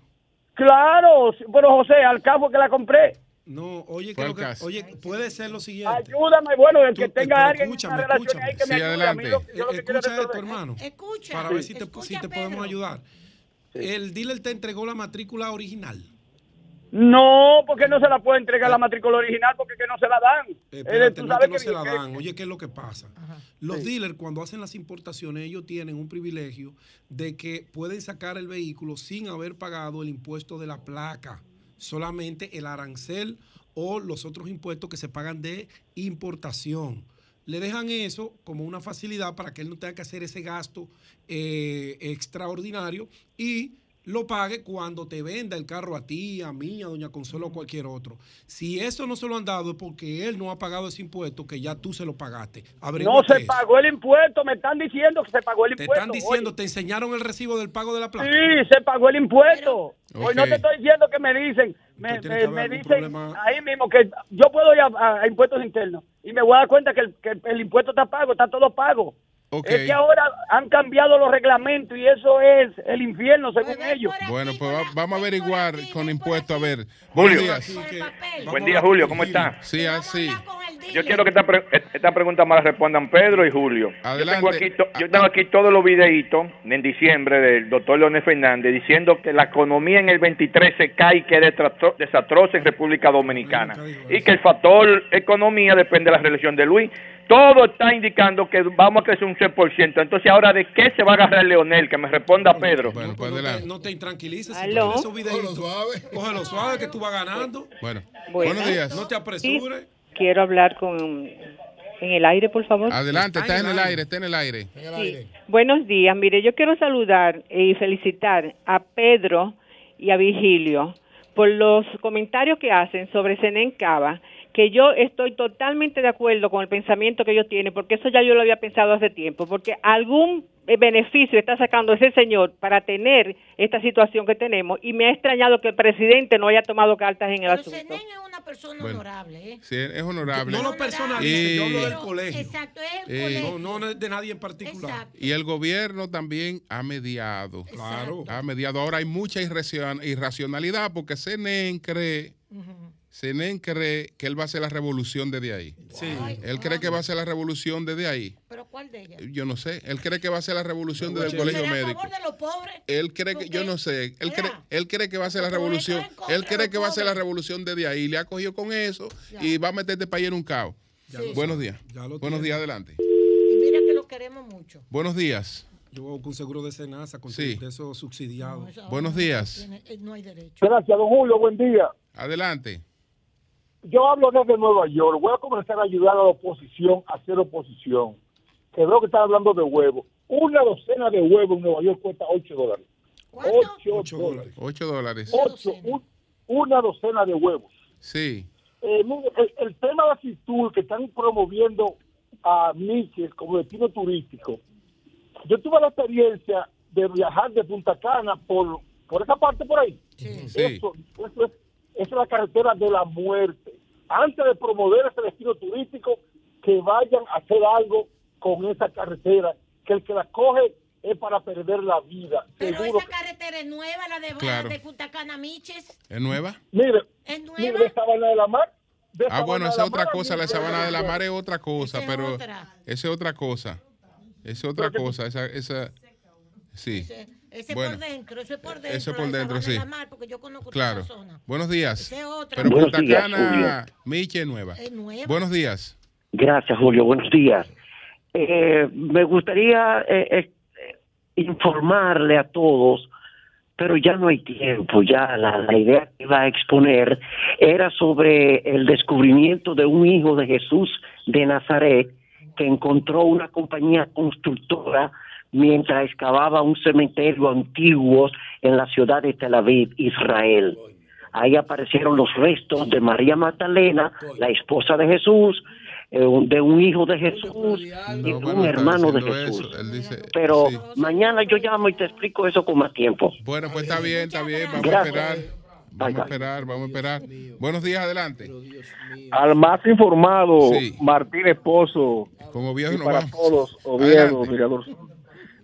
Claro, pero José, al cabo que la compré. No, oye, que oye, puede ser lo siguiente. Ayúdame, bueno, el que Tú- tenga pero alguien en escúchame, una relación escúchame. ahí que me Sí, ayude. A mí lo- yo lo que quiero es Escucha esto, hermano. Escucha, Para ver si te, escucha, si te Pedro. podemos ayudar. El dealer te entregó la matrícula original. No, porque no se la puede entregar la matrícula original porque que no se la dan. Eh, Eh, espérate, tú no es sabes que no que- se la dan. Oye, ¿qué es lo que pasa? Los dealers, cuando hacen las importaciones, ellos tienen un privilegio de que pueden sacar el vehículo sin haber pagado el impuesto de la placa, solamente el arancel o los otros impuestos que se pagan de importación. Le dejan eso como una facilidad para que él no tenga que hacer ese gasto eh, extraordinario y lo pague cuando te venda el carro a ti, a mí, a Doña Consuelo o cualquier otro. Si eso no se lo han dado es porque él no ha pagado ese impuesto que ya tú se lo pagaste. No se eso. pagó el impuesto, me están diciendo que se pagó el Te impuesto. están diciendo, te enseñaron el recibo del pago de la placa. Sí, se pagó el impuesto. Hoy no te estoy diciendo que me dicen, me, dicen problema. ahí mismo que yo puedo ir a, a- a impuestos internos y me voy a dar cuenta que el, que el impuesto está pago, está todo pago. Es que ahora han cambiado los reglamentos y eso es el infierno según ellos. Bueno, pues va- vamos a averiguar con impuestos a ver. Julio. Buenos días. Buen día, Julio, ¿cómo está? Sí, así. Yo quiero que esta, pre- esta pregunta me la respondan Pedro y Julio. Yo tengo, aquí to- yo tengo aquí todos los videitos en diciembre del doctor Leonel Fernández diciendo que la economía en el 23 se cae y que es desastro- desastrosa en República Dominicana. Y que el factor economía depende de la reelección de Luis. Todo está indicando que vamos a crecer un 6%. Entonces, ¿ahora de qué se va a agarrar Leonel? Que me responda Pedro. Bueno, pues No te, adelante. no te intranquilices. si Aló. pones esos videitos. Cógelo suave que tú vas ganando. Bueno, Bueno. buenos días. No te apresures. Quiero hablar con en el aire, por favor. Adelante, está en el aire, está en el aire. Sí. Buenos días. Mire, yo quiero saludar y felicitar a Pedro y a Virgilio por los comentarios que hacen sobre Senén Cava, que yo estoy totalmente de acuerdo con el pensamiento que ellos tienen, porque eso ya yo lo había pensado hace tiempo, porque algún eh, beneficio está sacando ese señor para tener esta situación que tenemos y me ha extrañado que el presidente no haya tomado cartas en el Pero asunto. Senén es una persona Bueno. honorable, ¿eh? Sí, es honorable. No lo personalices, Y- yo hablo del colegio. Exacto, es el Eh, colegio. No, no de nadie en particular. Y el gobierno también ha mediado. Claro. Ha mediado. Ahora hay mucha irracion- irracionalidad porque Senen cree, Senen cree que él va a hacer la revolución desde ahí. Sí. Él cree que va a hacer la revolución desde ahí. ¿Pero cuál de ellas? Yo no sé. Él cree que va a hacer la revolución desde el ¿Será colegio a médico. favor de los pobres? Él cree que, yo no sé, él cree, él cree que va a hacer la revolución, él cree que va a hacer la revolución desde ahí, le ha cogido con eso y va a meter este país en un caos. Buenos días. Buenos tiene. días, adelante. Y mira que lo queremos mucho. Buenos días. Yo voy con seguro de Senasa, con Sí. de esos subsidiados. Buenos días. Eh, No hay derecho. Gracias, don Julio, buen día. Adelante. Yo hablo desde Nueva York. Voy a comenzar a ayudar a la oposición a hacer oposición. Que veo que están hablando de huevos. Una docena de huevos en Nueva York cuesta 8 dólares. 8 dólares. 8 dólares. Ocho, un- una docena de huevos. Sí. eh, el, el tema de Fitur que están promoviendo a Michel como destino turístico. Yo tuve la experiencia de viajar de Punta Cana por, por esa parte por ahí. Eso, eso es, es la carretera de la muerte. Antes de promover ese destino turístico, que vayan a hacer algo con esa carretera, que el que la coge es para perder la vida. Pero Seguro esa carretera es nueva, la de, Claro. de Punta Cana Miches. ¿Es nueva? Mire, ¿Es mire, nueva? de Sabana de la Mar. de Ah, bueno, esa la es otra Mar, cosa. La sabana de la mar es otra cosa, Esa pero otra. esa es otra cosa. Esa es otra cosa. Esa, esa, sí. Ese Bueno, por dentro, eso es por dentro. Eso por dentro, sí. la Mar, porque yo conozco toda Claro. zona. Buenos días. Otra. Pero Buenos Punta días, Cana, Miche es nueva. Es nueva. Buenos días. Gracias, Julio. Buenos días. Eh, me gustaría eh, eh, informarle a todos, pero ya no hay tiempo. Ya la, la idea que iba a exponer era sobre el descubrimiento de un hijo de Jesús de Nazaret que encontró una compañía constructora mientras excavaba un cementerio antiguo en la ciudad de Tel Aviv, Israel. Ahí aparecieron los restos de María Magdalena, la esposa de Jesús, eh, de un hijo de Jesús y de bueno, un hermano de Jesús. dice- Pero sí. mañana yo llamo y te explico eso con más tiempo. Bueno, pues está bien, está bien. Vamos Gracias. a esperar. Vamos a esperar, vamos a esperar. Buenos días, adelante. Al más informado, Sí. Martín Esposo. Y nos para vamos. todos, Oviedo. Mirador Sur.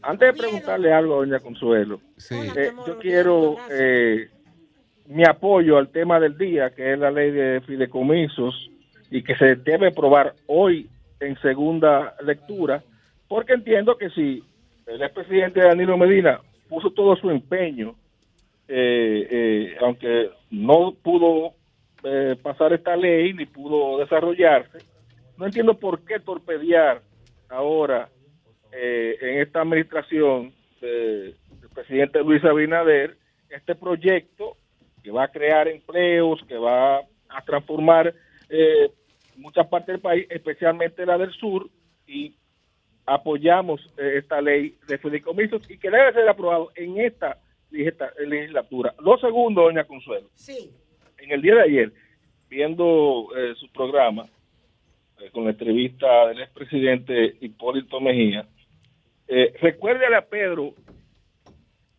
Antes de preguntarle algo a doña Consuelo, eh, yo quiero eh, mi apoyo al tema del día, que es la ley de fideicomisos, y que se debe aprobar hoy en segunda lectura, porque entiendo que si el expresidente Danilo Medina puso todo su empeño, eh, eh, aunque no pudo eh, pasar esta ley ni pudo desarrollarse, no entiendo por qué torpedear ahora eh, en esta administración de- del presidente Luis Abinader este proyecto que va a crear empleos, que va a transformar eh, muchas partes del país, especialmente la del sur, y apoyamos eh, esta ley de fideicomisos y que debe ser aprobado en esta legislatura. Lo segundo, doña Consuelo, Sí. en el día de ayer, viendo eh, su programa eh, con la entrevista del expresidente Hipólito Mejía, eh, recuérdale a Pedro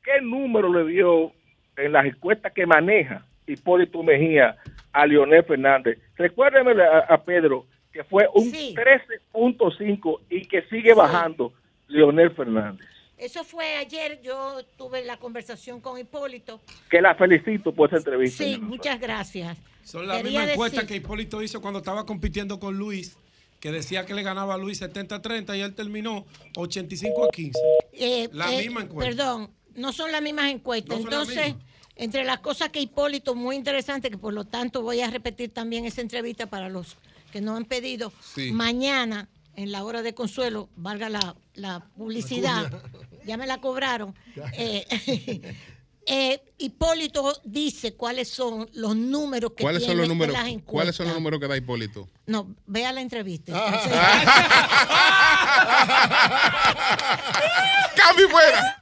qué número le dio en las encuestas que maneja Hipólito Mejía a Leonel Fernández. Recuérdeme a, a Pedro que fue un 13.5 y que sigue bajando Leonel Fernández. Eso fue ayer, yo tuve la conversación con Hipólito. Que la felicito por esa entrevista. Sí, muchas gracias. Son las mismas encuestas decir- que Hipólito hizo cuando estaba compitiendo con Luis, que decía que le ganaba a Luis 70-30 y él terminó 85 a 15. Eh, La eh, misma encuesta. Perdón, no son las mismas encuestas. No Entonces, entre las cosas que Hipólito, muy interesante, que por lo tanto voy a repetir también esa entrevista para los que no han pedido, Sí. mañana, en la hora de consuelo, valga la, la publicidad, ya me la cobraron. eh, eh, Hipólito dice cuáles son los números que ¿Cuáles son tiene los números? las encuestas. ¿Cuáles son los números que da Hipólito? No, vea la entrevista. ¡Cambio fuera!